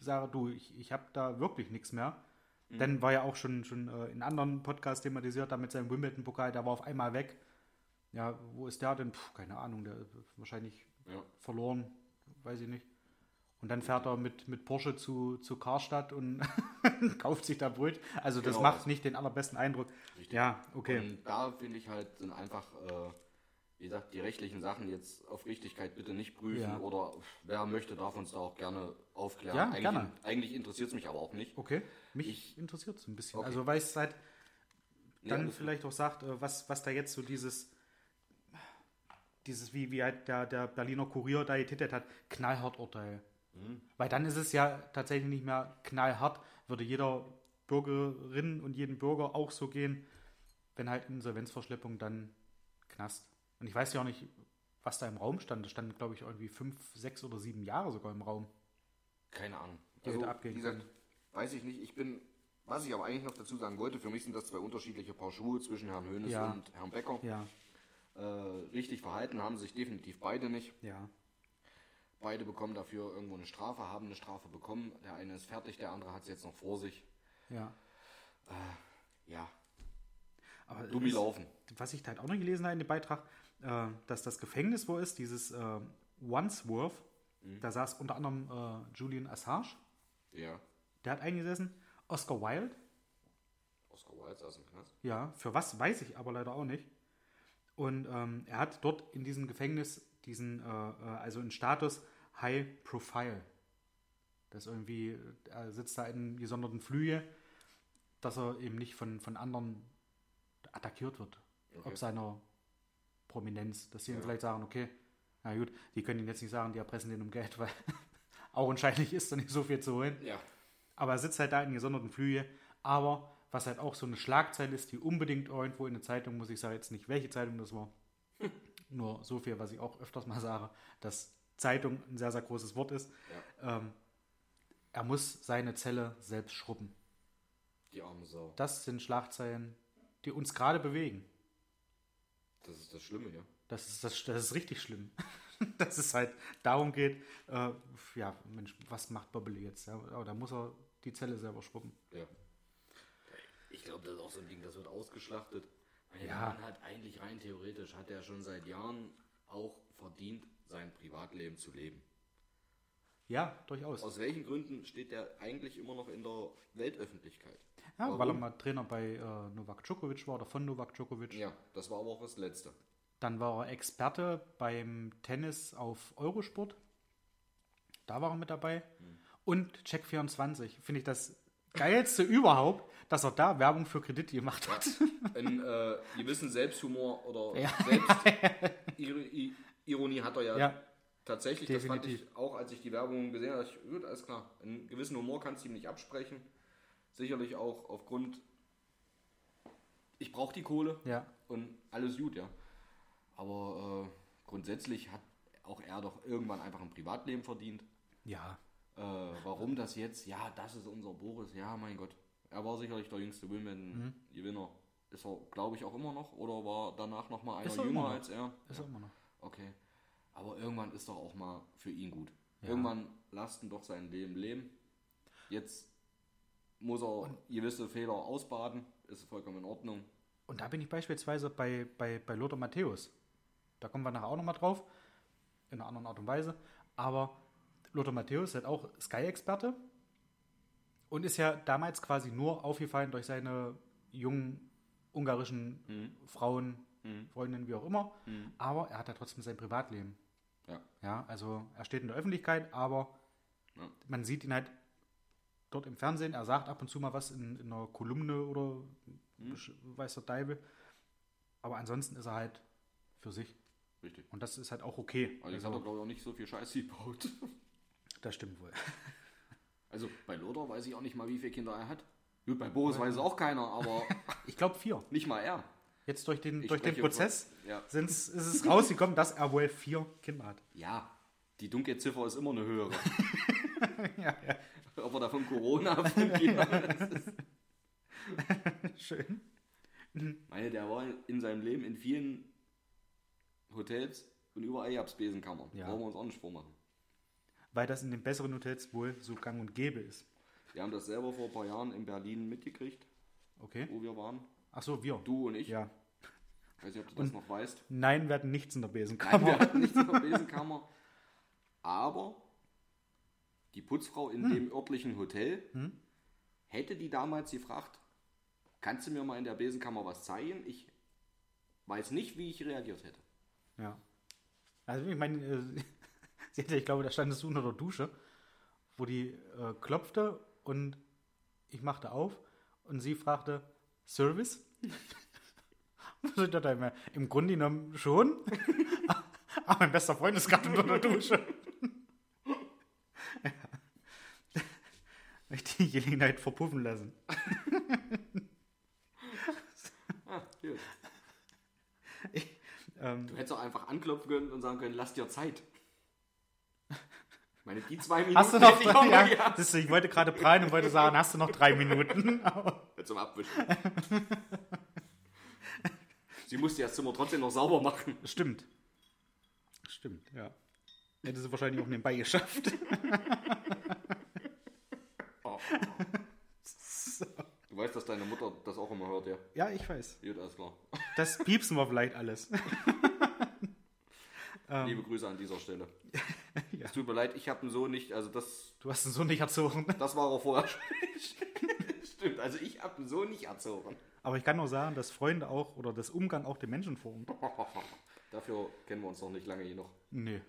Speaker 1: sage, du, ich, ich habe da wirklich nichts mehr.
Speaker 2: Mhm.
Speaker 1: Dann war ja auch schon, schon äh, in anderen Podcasts thematisiert, da mit seinem Wimbledon-Pokal, der war auf einmal weg. Ja, wo ist der denn? Puh, keine Ahnung, der ist wahrscheinlich
Speaker 2: Ja.
Speaker 1: verloren, weiß ich nicht. Und dann fährt er mit, mit Porsche zu, zu Karstadt und kauft sich da Brot. Also das
Speaker 2: Genau.
Speaker 1: macht nicht den allerbesten Eindruck.
Speaker 2: Richtig.
Speaker 1: Ja, okay.
Speaker 2: Und da finde ich halt, sind einfach äh, wie gesagt, die rechtlichen Sachen jetzt auf Richtigkeit bitte nicht prüfen
Speaker 1: Ja.
Speaker 2: oder wer möchte, darf uns da auch gerne aufklären.
Speaker 1: Ja,
Speaker 2: eigentlich
Speaker 1: gerne.
Speaker 2: eigentlich interessiert es mich aber auch nicht.
Speaker 1: Okay. Mich
Speaker 2: Ich-
Speaker 1: interessiert es ein bisschen.
Speaker 2: Okay.
Speaker 1: Also weil es halt
Speaker 2: Nee,
Speaker 1: dann
Speaker 2: gut.
Speaker 1: vielleicht auch sagt, äh, was, was da jetzt so dieses, dieses wie, wie halt der, der Berliner Kurier da getitelt hat, knallhart Urteil.
Speaker 2: Mhm.
Speaker 1: Weil dann ist es ja tatsächlich nicht mehr knallhart, würde jeder Bürgerin und jeden Bürger auch so gehen, wenn halt Insolvenzverschleppung dann Knast. Und ich weiß ja auch nicht, was da im Raum stand. Da standen, glaube ich, irgendwie fünf, sechs oder sieben Jahre sogar im Raum.
Speaker 2: Keine Ahnung.
Speaker 1: Die
Speaker 2: Also,
Speaker 1: hätte abgehen
Speaker 2: wie gesagt,
Speaker 1: können.
Speaker 2: weiß ich nicht. Ich bin, was ich aber eigentlich noch dazu sagen wollte, für mich sind das zwei unterschiedliche Paar Schuhe zwischen Herrn Hönes
Speaker 1: Ja.
Speaker 2: und Herrn Becker.
Speaker 1: Ja,
Speaker 2: Äh, richtig verhalten haben sich definitiv beide nicht.
Speaker 1: ja.
Speaker 2: Beide bekommen dafür irgendwo eine Strafe, haben eine Strafe bekommen. Der eine ist fertig, der andere hat es jetzt noch vor sich.
Speaker 1: Ja.
Speaker 2: Ja,
Speaker 1: Aber
Speaker 2: dumm
Speaker 1: es-
Speaker 2: laufen.
Speaker 1: was ich da halt auch noch gelesen habe in dem Beitrag, äh, dass das Gefängnis, wo ist, dieses äh, Wandsworth, da saß unter anderem äh, Julian Assange,
Speaker 2: Ja.
Speaker 1: der hat eingesessen, Oscar Wilde,
Speaker 2: Oscar Wilde saß im Knast.
Speaker 1: ja, für was weiß ich aber leider auch nicht. Und ähm, er hat dort in diesem Gefängnis diesen, äh, also einen Status High Profile. Das irgendwie, er sitzt da in gesonderten Flüge, dass er eben nicht von, von anderen attackiert wird.
Speaker 2: Okay.
Speaker 1: Ob seiner Prominenz, dass sie ihm
Speaker 2: Ja.
Speaker 1: vielleicht sagen, okay, na gut, die können ihn jetzt nicht sagen, die erpressen den um Geld, weil augenscheinlich ist da nicht so viel zu holen.
Speaker 2: Ja.
Speaker 1: Aber er sitzt halt da in gesonderten Flüge. Aber was halt auch so eine Schlagzeile ist, die unbedingt irgendwo in der Zeitung, muss ich sagen jetzt nicht, welche Zeitung das war. Nur so viel, was ich auch öfters mal sage, dass Zeitung ein sehr, sehr großes Wort ist. Ähm, er muss seine Zelle selbst schrubben.
Speaker 2: Die arme Sau.
Speaker 1: Das sind Schlagzeilen, die uns gerade bewegen.
Speaker 2: Das ist das Schlimme, ja.
Speaker 1: Das ist, das, das ist richtig schlimm. Dass es halt darum geht, äh, ja, Mensch, was macht Bobbele jetzt? Ja? Aber da muss er die Zelle selber schrubben.
Speaker 2: Ja. Ich glaube, das ist auch so ein Ding, das wird ausgeschlachtet. Der
Speaker 1: Ja.
Speaker 2: Mann hat eigentlich rein theoretisch, hat er schon seit Jahren auch verdient, sein Privatleben zu leben.
Speaker 1: Ja, durchaus.
Speaker 2: Aus welchen Gründen steht er eigentlich immer noch in der Weltöffentlichkeit?
Speaker 1: Ja,
Speaker 2: Warum?
Speaker 1: weil er mal Trainer bei äh, Novak Djokovic war oder von Novak Djokovic.
Speaker 2: Ja, das war aber auch das Letzte.
Speaker 1: Dann war er Experte beim Tennis auf Eurosport. Da war er mit dabei. Und Check24. Finde ich das geilste überhaupt, dass er da Werbung für Kredite gemacht hat.
Speaker 2: Ein äh, gewissen Selbsthumor oder
Speaker 1: Ja.
Speaker 2: Selbstironie hat er ja,
Speaker 1: Ja,
Speaker 2: tatsächlich. Das fand
Speaker 1: definitiv.
Speaker 2: ich auch, als ich die Werbung gesehen habe, ich, gut, alles klar. Einen gewissen Humor kannst du ihm nicht absprechen. Sicherlich auch aufgrund, ich brauche die Kohle
Speaker 1: ja.
Speaker 2: und alles gut, ja. Aber äh, grundsätzlich hat auch er doch irgendwann einfach ein Privatleben verdient.
Speaker 1: Ja,
Speaker 2: Äh, warum das jetzt? Ja, das ist unser Boris. Ja, mein Gott. Er war sicherlich der jüngste Women-Gewinner. Ist er, glaube ich, auch immer noch? Oder war danach noch mal einer
Speaker 1: er
Speaker 2: jünger als er?
Speaker 1: ist er immer noch.
Speaker 2: Okay. Aber irgendwann ist doch auch mal für ihn gut.
Speaker 1: Ja.
Speaker 2: Irgendwann lasten doch sein Leben leben. Jetzt muss er gewisse Fehler ausbaden. Ist vollkommen in Ordnung.
Speaker 1: Und da bin ich beispielsweise bei, bei, bei Lothar Matthäus. Da kommen wir nachher auch nochmal drauf. In einer anderen Art und Weise. Aber Lothar Matthäus ist halt auch Sky-Experte. Und ist ja damals quasi nur aufgefallen durch seine jungen ungarischen Frauen, Freundinnen, wie auch immer. Aber er hat ja trotzdem sein Privatleben.
Speaker 2: Ja.
Speaker 1: Ja, also er steht in der Öffentlichkeit, aber
Speaker 2: Ja.
Speaker 1: man sieht ihn halt dort im Fernsehen. Er sagt ab und zu mal was in, in einer Kolumne oder besch- weiß der Deibel. Aber ansonsten ist er halt für sich.
Speaker 2: Richtig.
Speaker 1: Und das ist halt auch okay.
Speaker 2: Also, jetzt hat er, glaube ich, auch nicht so viel Scheiße gebaut.
Speaker 1: das stimmt wohl.
Speaker 2: Also bei Lothar weiß ich auch nicht mal, wie viele Kinder er hat. Gut, bei Boris weiß es auch keiner, aber
Speaker 1: Ich glaube vier.
Speaker 2: nicht mal er.
Speaker 1: Jetzt durch den,
Speaker 2: Ich
Speaker 1: durch den Prozess
Speaker 2: ja.
Speaker 1: ist es rausgekommen, dass er wohl vier Kinder hat.
Speaker 2: Ja, die Dunkelziffer ist immer eine höhere.
Speaker 1: ja, ja.
Speaker 2: Ob er davon Corona das ist.
Speaker 1: Schön.
Speaker 2: Meine, der war in seinem Leben in vielen Hotels und überall gab es Besenkammern.
Speaker 1: Ja.
Speaker 2: Brauchen wir uns auch nicht vormachen.
Speaker 1: Weil das in den besseren Hotels wohl so gang und gäbe ist.
Speaker 2: Wir haben das selber vor ein paar Jahren in Berlin mitgekriegt,
Speaker 1: Okay.
Speaker 2: wo wir waren.
Speaker 1: Ach so, wir.
Speaker 2: Du und ich.
Speaker 1: Ja.
Speaker 2: Ich weiß nicht, ob du das noch weißt.
Speaker 1: Nein, wir hatten nichts in der
Speaker 2: Nein,
Speaker 1: Besenkammer.
Speaker 2: wir hatten nichts in der Besenkammer. Aber die Putzfrau in dem örtlichen Hotel hätte die damals gefragt, kannst du mir mal in der Besenkammer was zeigen? Ich weiß nicht, wie ich reagiert hätte.
Speaker 1: Ja. Also ich meine, äh, sie hatte, ich glaube, da standest du unter der Dusche, wo die äh, klopfte und ich machte auf und sie fragte, Service? Im Grunde genommen schon. Aber mein bester Freund ist gerade unter der Dusche. ja. Möchte die Gelegenheit verpuffen lassen.
Speaker 2: Ah.
Speaker 1: Ich, ähm,
Speaker 2: Du hättest auch einfach anklopfen können und sagen können, lass dir Zeit. Ich meine, die zwei Minuten
Speaker 1: hast du noch
Speaker 2: ich
Speaker 1: Ja, das ist, ich wollte gerade prallen und wollte sagen, hast du noch drei Minuten? Aber
Speaker 2: zum Abwischen. Sie musste das Zimmer trotzdem noch sauber machen.
Speaker 1: Stimmt. Stimmt, ja. Hätte sie wahrscheinlich auch nebenbei geschafft.
Speaker 2: Oh. Du weißt, dass deine Mutter das auch immer hört, ja?
Speaker 1: Ja, ich weiß.
Speaker 2: Gut, alles klar.
Speaker 1: Das piepsen wir vielleicht alles. Ähm.
Speaker 2: Liebe Grüße an dieser Stelle.
Speaker 1: Ja.
Speaker 2: Es tut mir leid, ich habe einen Sohn nicht, also das,
Speaker 1: Du hast ihn so nicht erzogen.
Speaker 2: das war er vorher schon. Stimmt, also ich habe Sohn nicht erzogen.
Speaker 1: Aber ich kann nur sagen, dass Freunde auch oder das Umgang auch den Menschen formt.
Speaker 2: Dafür kennen wir uns noch nicht lange genug.
Speaker 1: Nee.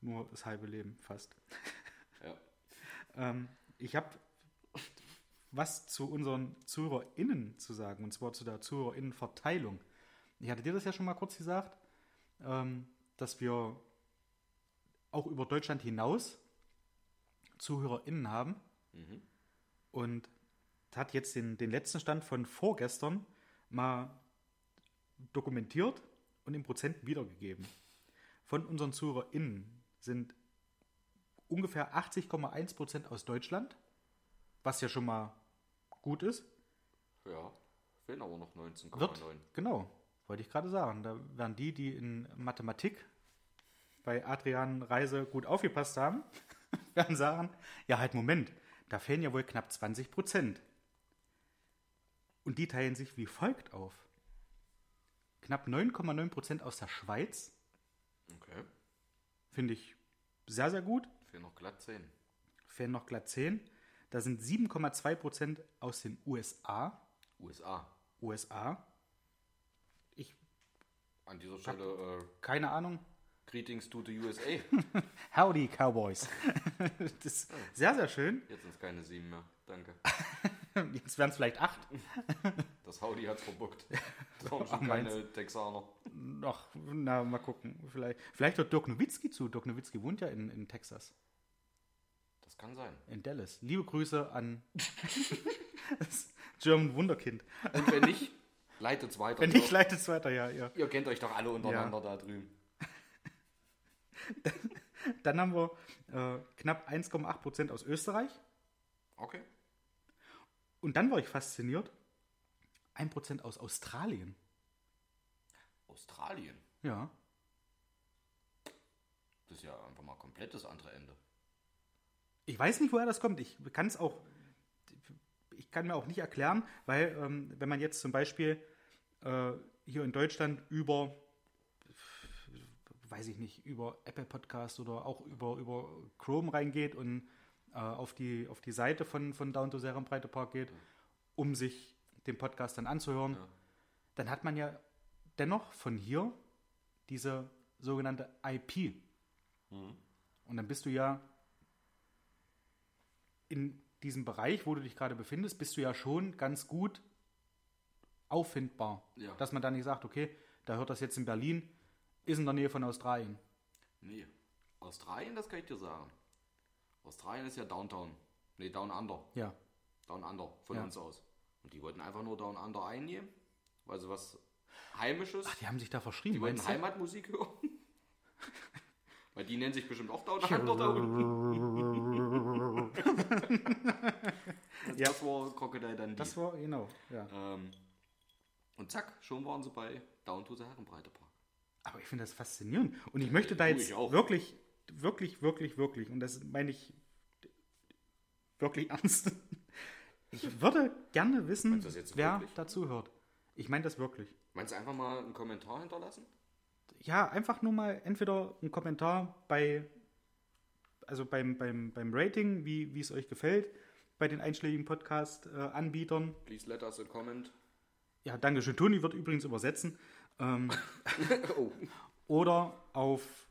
Speaker 1: Nur das halbe Leben fast.
Speaker 2: Ja.
Speaker 1: Ähm, ich habe was zu unseren ZuhörerInnen zu sagen, und zwar zu der ZuhörerInnenverteilung. Ich hatte dir das ja schon mal kurz gesagt, ähm, dass wir auch über Deutschland hinaus ZuhörerInnen haben. Und hat jetzt den, den letzten Stand von vorgestern mal dokumentiert und in Prozent wiedergegeben. Von unseren ZuhörerInnen sind ungefähr 80,1 Prozent aus Deutschland, was ja schon mal gut ist.
Speaker 2: Ja, fehlen aber noch 19,9.
Speaker 1: Wird, genau, wollte ich gerade sagen. Da werden die, die in Mathematik bei Adrian Reise gut aufgepasst haben, werden sagen, ja halt Moment, da fehlen ja wohl knapp 20 Prozent. Und die teilen sich wie folgt auf. Knapp 9,9 Prozent aus der Schweiz,
Speaker 2: Okay,
Speaker 1: finde ich sehr, sehr gut.
Speaker 2: fehlen noch glatt 10.
Speaker 1: Fehlen noch glatt 10. Da sind 7,2 Prozent aus den USA.
Speaker 2: USA.
Speaker 1: USA. Ich,
Speaker 2: An dieser Stelle, äh,
Speaker 1: keine Ahnung,
Speaker 2: Greetings to the USA.
Speaker 1: Howdy Cowboys. das ist sehr, sehr schön.
Speaker 2: Jetzt sind es keine 7 mehr. Danke.
Speaker 1: Jetzt wären es vielleicht acht.
Speaker 2: Das Howdy hat's verbockt. Das haben schon keine Texaner.
Speaker 1: Ach, na, mal gucken. Vielleicht, vielleicht hört Dirk Nowitzki zu. Dirk Nowitzki wohnt ja in, in Texas,
Speaker 2: Das kann sein.
Speaker 1: in Dallas. Liebe Grüße an das German Wunderkind.
Speaker 2: Und wenn nicht, leitet's weiter.
Speaker 1: Wenn nicht, leitet es weiter, ja, ja.
Speaker 2: Ihr kennt euch doch alle untereinander da drüben.
Speaker 1: Dann haben wir äh, knapp 1,8 Prozent aus Österreich.
Speaker 2: Okay.
Speaker 1: Und dann war ich fasziniert. 1 Prozent aus Australien.
Speaker 2: Australien.
Speaker 1: Ja.
Speaker 2: Das ist ja einfach mal komplett das andere Ende.
Speaker 1: Ich weiß nicht, woher das kommt. Ich kann es auch, ich kann mir auch nicht erklären, weil ähm, wenn man jetzt zum Beispiel äh, hier in Deutschland über, weiß ich nicht, über Apple Podcast oder auch über, über Chrome reingeht und äh, auf, die, auf die Seite von, von Down to Zero Breite Park geht, um sich den Podcast dann anzuhören,
Speaker 2: Ja.
Speaker 1: dann hat man ja dennoch von hier diese sogenannte IP. Und dann bist du ja in diesem Bereich, wo du dich gerade befindest, bist du ja schon ganz gut auffindbar.
Speaker 2: Ja.
Speaker 1: Dass man dann nicht sagt, okay, da hört das jetzt in Berlin, ist in der Nähe von Australien.
Speaker 2: Nee. Australien, das kann ich dir sagen. Australien ist ja Downtown. Nee, Down Under.
Speaker 1: Ja.
Speaker 2: Down Under von
Speaker 1: Ja.
Speaker 2: uns aus. Und die wollten einfach nur Down Under einnehmen, weil sie was Heimisches.
Speaker 1: Ach, die haben sich da verschrieben.
Speaker 2: die wollten? Heimatmusik hören. weil die nennen sich bestimmt auch Down Under da unten.
Speaker 1: Ja.
Speaker 2: Das war Crocodile Dundee.
Speaker 1: Das war, genau, ja.
Speaker 2: ähm, und zack, schon waren sie bei Down to the Herrenbreite Park.
Speaker 1: Aber ich finde das faszinierend. Und ich möchte da jetzt
Speaker 2: ich auch.
Speaker 1: wirklich, wirklich, wirklich, wirklich, und das meine ich wirklich ernst. Ich würde gerne wissen, wer
Speaker 2: wirklich?
Speaker 1: dazu hört. Ich meine das wirklich.
Speaker 2: Meinst du einfach mal einen Kommentar hinterlassen?
Speaker 1: Ja, einfach nur mal entweder einen Kommentar bei, also beim, beim, beim Rating, wie, wie es euch gefällt, bei den einschlägigen Podcast-Anbietern.
Speaker 2: Please let us a comment.
Speaker 1: Ja, danke schön. Toni wird übrigens übersetzen. Ähm,
Speaker 2: Oh.
Speaker 1: oder auf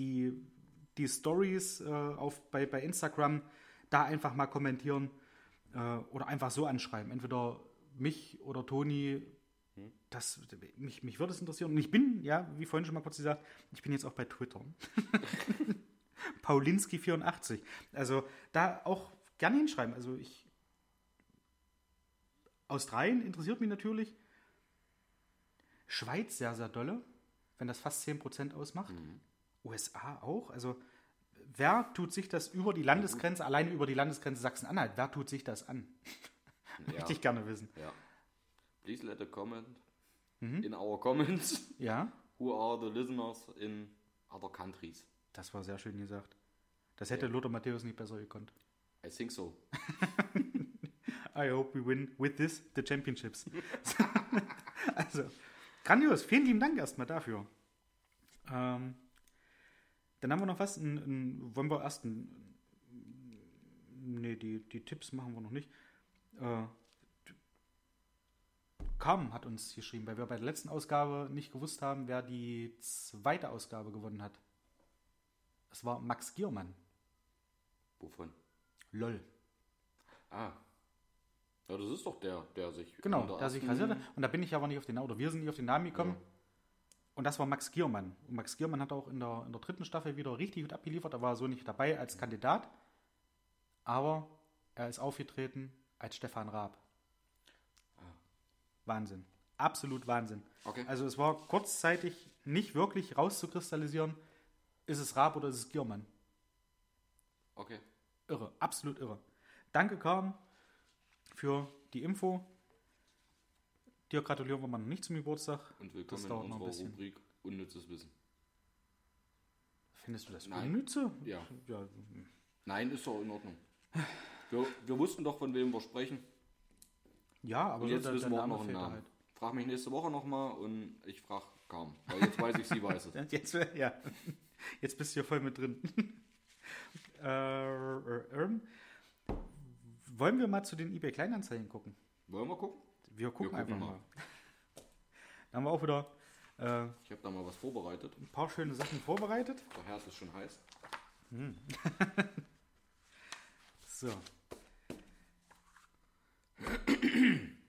Speaker 1: die, die Stories äh, auf, bei, bei Instagram da einfach mal kommentieren äh, oder einfach so anschreiben. Entweder mich oder Toni. Das, mich, mich würde es interessieren. Und ich bin, ja, wie vorhin schon mal kurz gesagt, ich bin jetzt auch bei Twitter. Paulinski84. Also da auch gerne hinschreiben. Also ich. Australien interessiert mich natürlich. Schweiz sehr, sehr dolle, wenn das fast 10% ausmacht. USA auch. Also wer tut sich das über die Landesgrenze, alleine über die Landesgrenze Sachsen-Anhalt, wer tut sich das an?
Speaker 2: Ja.
Speaker 1: Möchte ich gerne wissen.
Speaker 2: ja. Please let a comment
Speaker 1: Mhm.
Speaker 2: in our comments.
Speaker 1: Ja,
Speaker 2: Who are the listeners in other countries?
Speaker 1: das war sehr schön gesagt. Das hätte
Speaker 2: Ja.
Speaker 1: Lothar Matthäus nicht besser gekonnt.
Speaker 2: I think so.
Speaker 1: I hope we win with this the championships. also, grandios. Vielen lieben Dank erstmal dafür. Ähm, dann haben wir noch was. Ein, ein, wollen wir erst ein, Nee, die, die Tipps machen wir noch nicht. Äh, Carmen hat uns geschrieben, weil wir bei der letzten Ausgabe nicht gewusst haben, wer die zweite Ausgabe gewonnen hat. Es war Max Giermann.
Speaker 2: Wovon?
Speaker 1: LOL.
Speaker 2: Ah. Ja, das ist doch der, der sich.
Speaker 1: Genau,
Speaker 2: der
Speaker 1: der sich
Speaker 2: ersten-
Speaker 1: rasierte. Und da bin ich aber nicht auf den Namen, oder wir sind nicht auf den Namen gekommen. Und das war Max Giermann. Und Max Giermann hat auch in der, in der dritten Staffel wieder richtig gut abgeliefert. Er war so nicht dabei als Kandidat. Aber er ist aufgetreten als Stefan Raab. Wahnsinn. Absolut Wahnsinn.
Speaker 2: Okay.
Speaker 1: Also es war kurzzeitig nicht wirklich rauszukristallisieren, ist es Raab oder ist es Giermann.
Speaker 2: Okay.
Speaker 1: Irre, absolut irre. Danke, Carmen, für die Info. Dir gratulieren wir mal noch nicht zum Geburtstag.
Speaker 2: Und willkommen
Speaker 1: Das
Speaker 2: in unserer. Rubrik Unnützes Wissen.
Speaker 1: Findest du das
Speaker 2: Nein.
Speaker 1: unnütze?
Speaker 2: Ja.
Speaker 1: ja.
Speaker 2: Nein, ist doch in Ordnung. Wir, wir wussten doch, von wem wir sprechen.
Speaker 1: Ja, aber
Speaker 2: Und jetzt
Speaker 1: der-
Speaker 2: wissen
Speaker 1: der
Speaker 2: wir auch noch einen Namen.
Speaker 1: halt.
Speaker 2: Frag mich nächste Woche nochmal und ich frag kaum. Weil jetzt weiß ich, sie weiß es.
Speaker 1: Jetzt, ja. Jetzt bist du ja voll mit drin. äh, äh, ähm. wollen wir mal zu den eBay Kleinanzeigen gucken?
Speaker 2: Wollen wir gucken?
Speaker 1: Wir gucken,
Speaker 2: gucken
Speaker 1: einfach
Speaker 2: mal.
Speaker 1: mal. Da haben wir auch wieder äh,
Speaker 2: Ich habe da mal was vorbereitet.
Speaker 1: ein paar schöne Sachen vorbereitet.
Speaker 2: Der Herz ist schon heiß.
Speaker 1: So.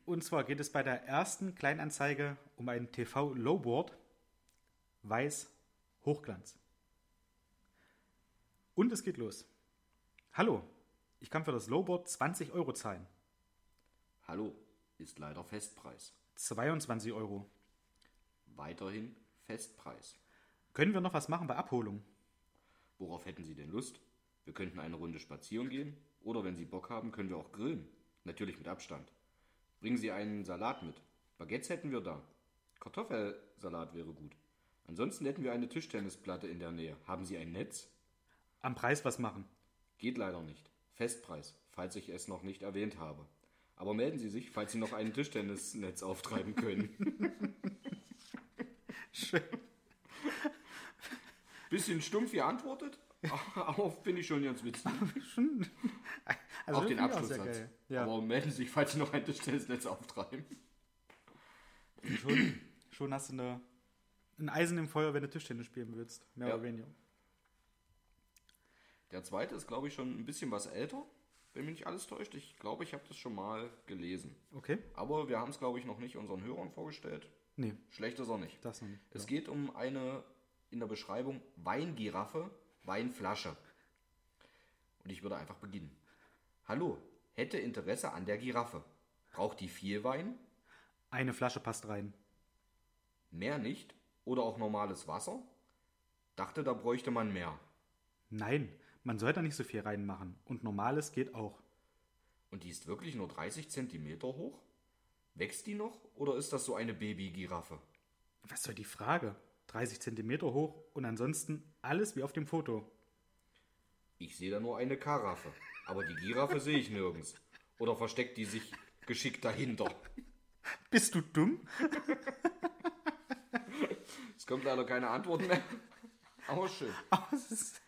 Speaker 1: Und zwar geht es bei der ersten Kleinanzeige um einen TV Lowboard weiß Hochglanz. Und es geht los. Hallo, ich kann für das Lowboard 20 Euro zahlen.
Speaker 2: Hallo, ist leider Festpreis.
Speaker 1: 22 Euro.
Speaker 2: Weiterhin Festpreis.
Speaker 1: Können wir noch was machen bei Abholung?
Speaker 2: Worauf hätten Sie denn Lust? Wir könnten eine Runde spazieren gehen oder wenn Sie Bock haben, können wir auch grillen. Natürlich mit Abstand. Bringen Sie einen Salat mit. Baguettes hätten wir da. Kartoffelsalat wäre gut. Ansonsten hätten wir eine Tischtennisplatte in der Nähe. Haben Sie ein Netz?
Speaker 1: Am Preis was machen.
Speaker 2: Geht leider nicht. Festpreis, falls ich es noch nicht erwähnt habe. Aber melden Sie sich, falls Sie noch ein Tischtennisnetz auftreiben können.
Speaker 1: Schön.
Speaker 2: Bisschen stumpf geantwortet, aber finde ich schon ganz witzig.
Speaker 1: Also
Speaker 2: auch den Abschlusssatz.
Speaker 1: geil. Ja.
Speaker 2: Aber melden Sie sich, falls Sie noch ein Tischtennisnetz auftreiben.
Speaker 1: Schon, schon hast du eine, ein Eisen im Feuer, wenn du Tischtennis spielen willst. Mehr
Speaker 2: Ja.
Speaker 1: oder weniger.
Speaker 2: Der zweite ist, glaube ich, schon ein bisschen was älter, wenn mich nicht alles täuscht. Ich glaube, ich habe das schon mal gelesen.
Speaker 1: Okay.
Speaker 2: Aber wir haben es, glaube ich, noch nicht unseren Hörern vorgestellt.
Speaker 1: Nee,
Speaker 2: Schlecht ist er nicht.
Speaker 1: das noch nicht.
Speaker 2: Es
Speaker 1: ja.
Speaker 2: geht um eine in der Beschreibung Weingiraffe, Weinflasche. Und ich würde einfach beginnen. Hallo, hätte Interesse an der Giraffe. Braucht die viel Wein?
Speaker 1: Eine Flasche passt rein.
Speaker 2: Mehr nicht? Oder auch normales Wasser? Dachte, da bräuchte man mehr.
Speaker 1: Nein, man soll da nicht so viel reinmachen. Und normales geht auch.
Speaker 2: Und die ist wirklich nur 30 Zentimeter hoch? Wächst die noch oder ist das so eine Babygiraffe?
Speaker 1: Was soll die Frage? 30 Zentimeter hoch und ansonsten alles wie auf dem Foto.
Speaker 2: Ich sehe da nur eine Karaffe, aber die Giraffe sehe ich nirgends. Oder versteckt die sich geschickt dahinter?
Speaker 1: Bist du dumm?
Speaker 2: Es kommt leider keine Antwort mehr. Aber schön.
Speaker 1: Aber es ist,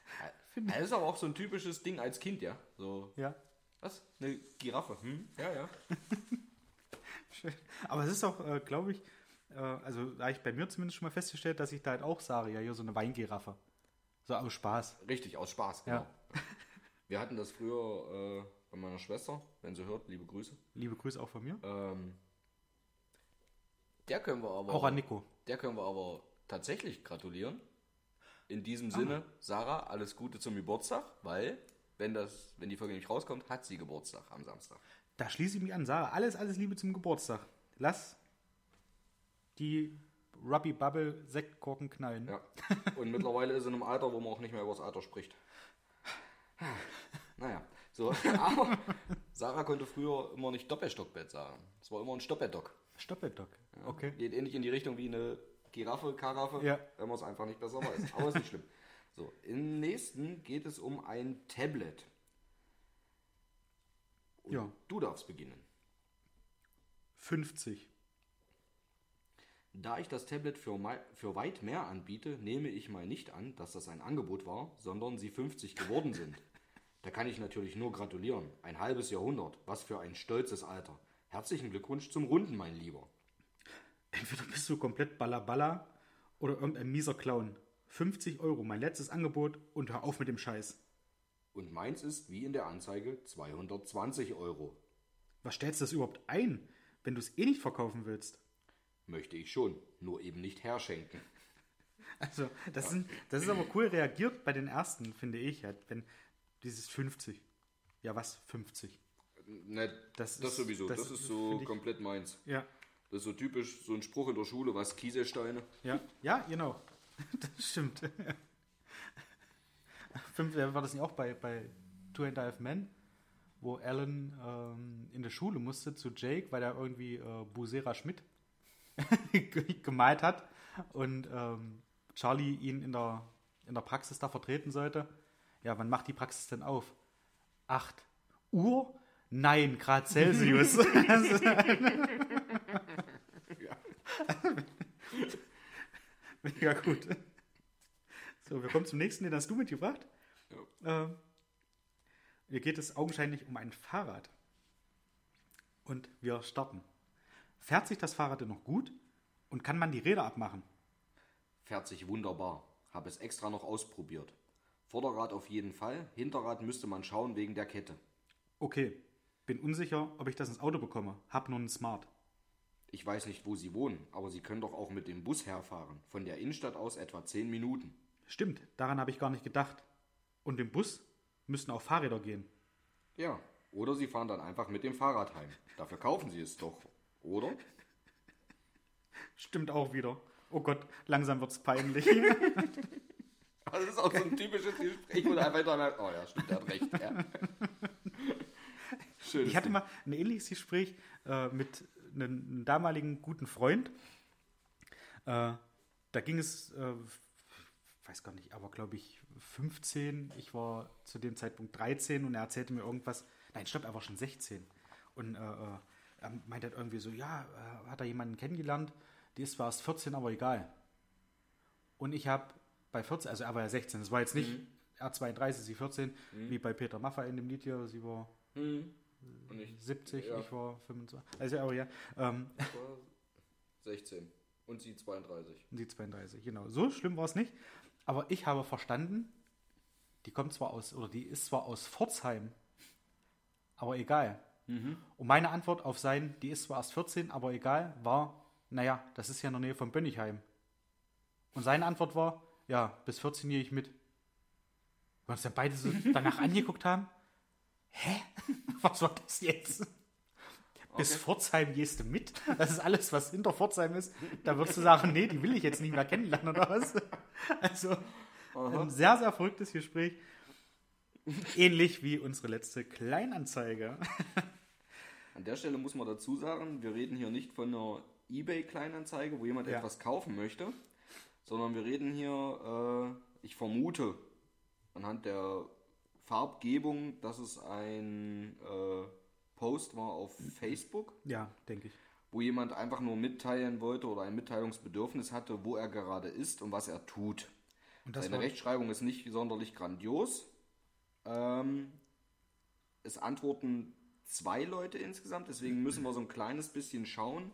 Speaker 2: Das ist aber auch so ein typisches Ding als Kind, ja? So,
Speaker 1: ja,
Speaker 2: was? Eine Giraffe? Hm? Ja, ja.
Speaker 1: schön. Aber es ist auch, äh, glaube ich, äh, also da habe ich bei mir zumindest schon mal festgestellt, dass ich da halt auch sage, ja, hier so eine Weingiraffe. So aus Spaß.
Speaker 2: Richtig, aus Spaß,
Speaker 1: Ja.
Speaker 2: genau. Wir hatten das früher äh, bei meiner Schwester, wenn sie hört, liebe Grüße.
Speaker 1: Liebe Grüße auch von mir.
Speaker 2: Ähm, der können wir aber
Speaker 1: Auch an Nico.
Speaker 2: Der können wir aber tatsächlich gratulieren. In
Speaker 1: Ah.
Speaker 2: diesem Sinne, Sarah, alles Gute zum Geburtstag, weil, wenn, das, wenn die Folge nicht rauskommt, hat sie Geburtstag am Samstag.
Speaker 1: Da schließe ich mich an, Sarah. Alles, alles Liebe zum Geburtstag. Lass die Ruby Bubble Sektkorken knallen.
Speaker 2: Ja. Und mittlerweile ist sie in einem Alter, wo man auch nicht mehr über das Alter spricht. Naja, so. Aber Sarah konnte früher immer nicht Doppelstockbett sagen. Es war immer ein Stoppbettdock.
Speaker 1: Stoppeldock. Okay.
Speaker 2: Geht ähnlich in die Richtung wie eine Giraffe, Karaffe,
Speaker 1: Ja.
Speaker 2: wenn man es einfach nicht besser weiß. Aber ist nicht schlimm. So, im nächsten geht es um ein Tablet. Und
Speaker 1: Ja.
Speaker 2: Du darfst beginnen.
Speaker 1: 50.
Speaker 2: Da ich das Tablet für, für weit mehr anbiete, nehme ich mal nicht an, dass das ein Angebot war, sondern sie 50 geworden sind. Da kann ich natürlich nur gratulieren. Ein halbes Jahrhundert. Was für ein stolzes Alter. Herzlichen Glückwunsch zum Runden, mein Lieber.
Speaker 1: Entweder bist du komplett Ballaballa oder irgendein mieser Clown. 50 Euro, mein letztes Angebot und hör auf mit dem Scheiß.
Speaker 2: Und meins ist, wie in der Anzeige, 220 Euro.
Speaker 1: Was stellst du das überhaupt ein, wenn du es eh nicht verkaufen willst?
Speaker 2: Möchte ich schon, nur eben nicht herschenken.
Speaker 1: Also, das, sind, das ist aber cool reagiert bei den ersten, finde ich. Halt, wenn dieses 50. Ja, was? 50.
Speaker 2: Ne,
Speaker 1: Das
Speaker 2: das,
Speaker 1: ist-
Speaker 2: sowieso,
Speaker 1: das
Speaker 2: das,
Speaker 1: ist,
Speaker 2: ist so komplett meins.
Speaker 1: Ja,
Speaker 2: Das ist so typisch, so ein Spruch in der Schule, was Kieselsteine.
Speaker 1: ja, ja, genau. Das stimmt. Fünf, war das nicht auch bei, bei Two and a Half Men, wo Alan ähm, in der Schule musste zu Jake, weil er irgendwie äh, Busera Schmidt gemalt hat und ähm, Charlie ihn in der, in der Praxis da vertreten sollte. Ja, wann macht die Praxis denn auf? 8 Uhr? Nein, Grad Celsius. Mega gut. So, wir kommen zum nächsten, den hast du mitgebracht. Ähm, hier geht es augenscheinlich um ein Fahrrad. Und wir starten. Fährt sich das Fahrrad denn noch gut? Und kann man die Räder abmachen?
Speaker 2: Fährt sich wunderbar. Habe es extra noch ausprobiert. Vorderrad auf jeden Fall, Hinterrad müsste man schauen wegen der Kette.
Speaker 1: Okay, bin unsicher, ob ich das ins Auto bekomme. Hab nur einen Smart.
Speaker 2: Ich weiß nicht, wo Sie wohnen, aber Sie können doch auch mit dem Bus herfahren. Von der Innenstadt aus etwa 10 Minuten.
Speaker 1: Stimmt, daran habe ich gar nicht gedacht. Und im Bus müssten auch Fahrräder gehen.
Speaker 2: Ja, oder Sie fahren dann einfach mit dem Fahrrad heim. Dafür kaufen Sie es doch, oder?
Speaker 1: Stimmt auch wieder. Oh Gott, langsam wird's peinlich.
Speaker 2: Das ist auch so ein typisches Gespräch, wo du einfach dann merkst, oh ja, stimmt, der hat recht. Ja. Schönes
Speaker 1: Ich hatte
Speaker 2: Ding.
Speaker 1: mal ein ähnliches Gespräch äh, mit einem damaligen guten Freund. Äh, da ging es, äh, weiß gar nicht, aber glaube ich 15. Ich war zu dem Zeitpunkt 13 und er erzählte mir irgendwas. Nein, stopp, er war schon 16. Und äh, äh, er meinte halt irgendwie so, ja, äh, hat er jemanden kennengelernt, die ist zwar erst 14, aber egal. Und ich habe bei 14, also er war ja 16, das war jetzt nicht er 32, sie 14, wie bei Peter Maffay in dem Lied hier, sie war
Speaker 2: Und ich
Speaker 1: 70,
Speaker 2: Ja.
Speaker 1: ich war 25. Also, aber ja, ähm,
Speaker 2: war 16 und sie 32.
Speaker 1: sie 32, genau. So schlimm war es nicht. Aber ich habe verstanden, die kommt zwar aus, oder die ist zwar aus Pforzheim, aber egal. Und meine Antwort auf sein, die ist zwar erst 14, aber egal, war, naja, das ist ja in der Nähe von Bönnigheim. Und seine Antwort war, ja, bis 14 gehe ich mit. Wir uns dann beide so danach angeguckt haben. Hä? Was war das jetzt? Bis Pforzheim gehst du mit? Das ist alles, was hinter Pforzheim ist. Da würdest du sagen, nee, die will ich jetzt nicht mehr kennenlernen oder was? Also, ein sehr, sehr verrücktes Gespräch. Ähnlich wie unsere letzte Kleinanzeige.
Speaker 2: An der Stelle muss man dazu sagen, wir reden hier nicht von einer eBay-Kleinanzeige, wo jemand
Speaker 1: Ja.
Speaker 2: etwas kaufen möchte, sondern wir reden hier, äh, ich vermute, anhand der Farbgebung, dass es ein äh, Post war auf Facebook,
Speaker 1: Ja, denke ich.
Speaker 2: wo jemand einfach nur mitteilen wollte oder ein Mitteilungsbedürfnis hatte, wo er gerade ist und was er tut. Seine Rechtschreibung ist nicht sonderlich grandios. Ähm, es antworten zwei Leute insgesamt, deswegen müssen wir so ein kleines bisschen schauen.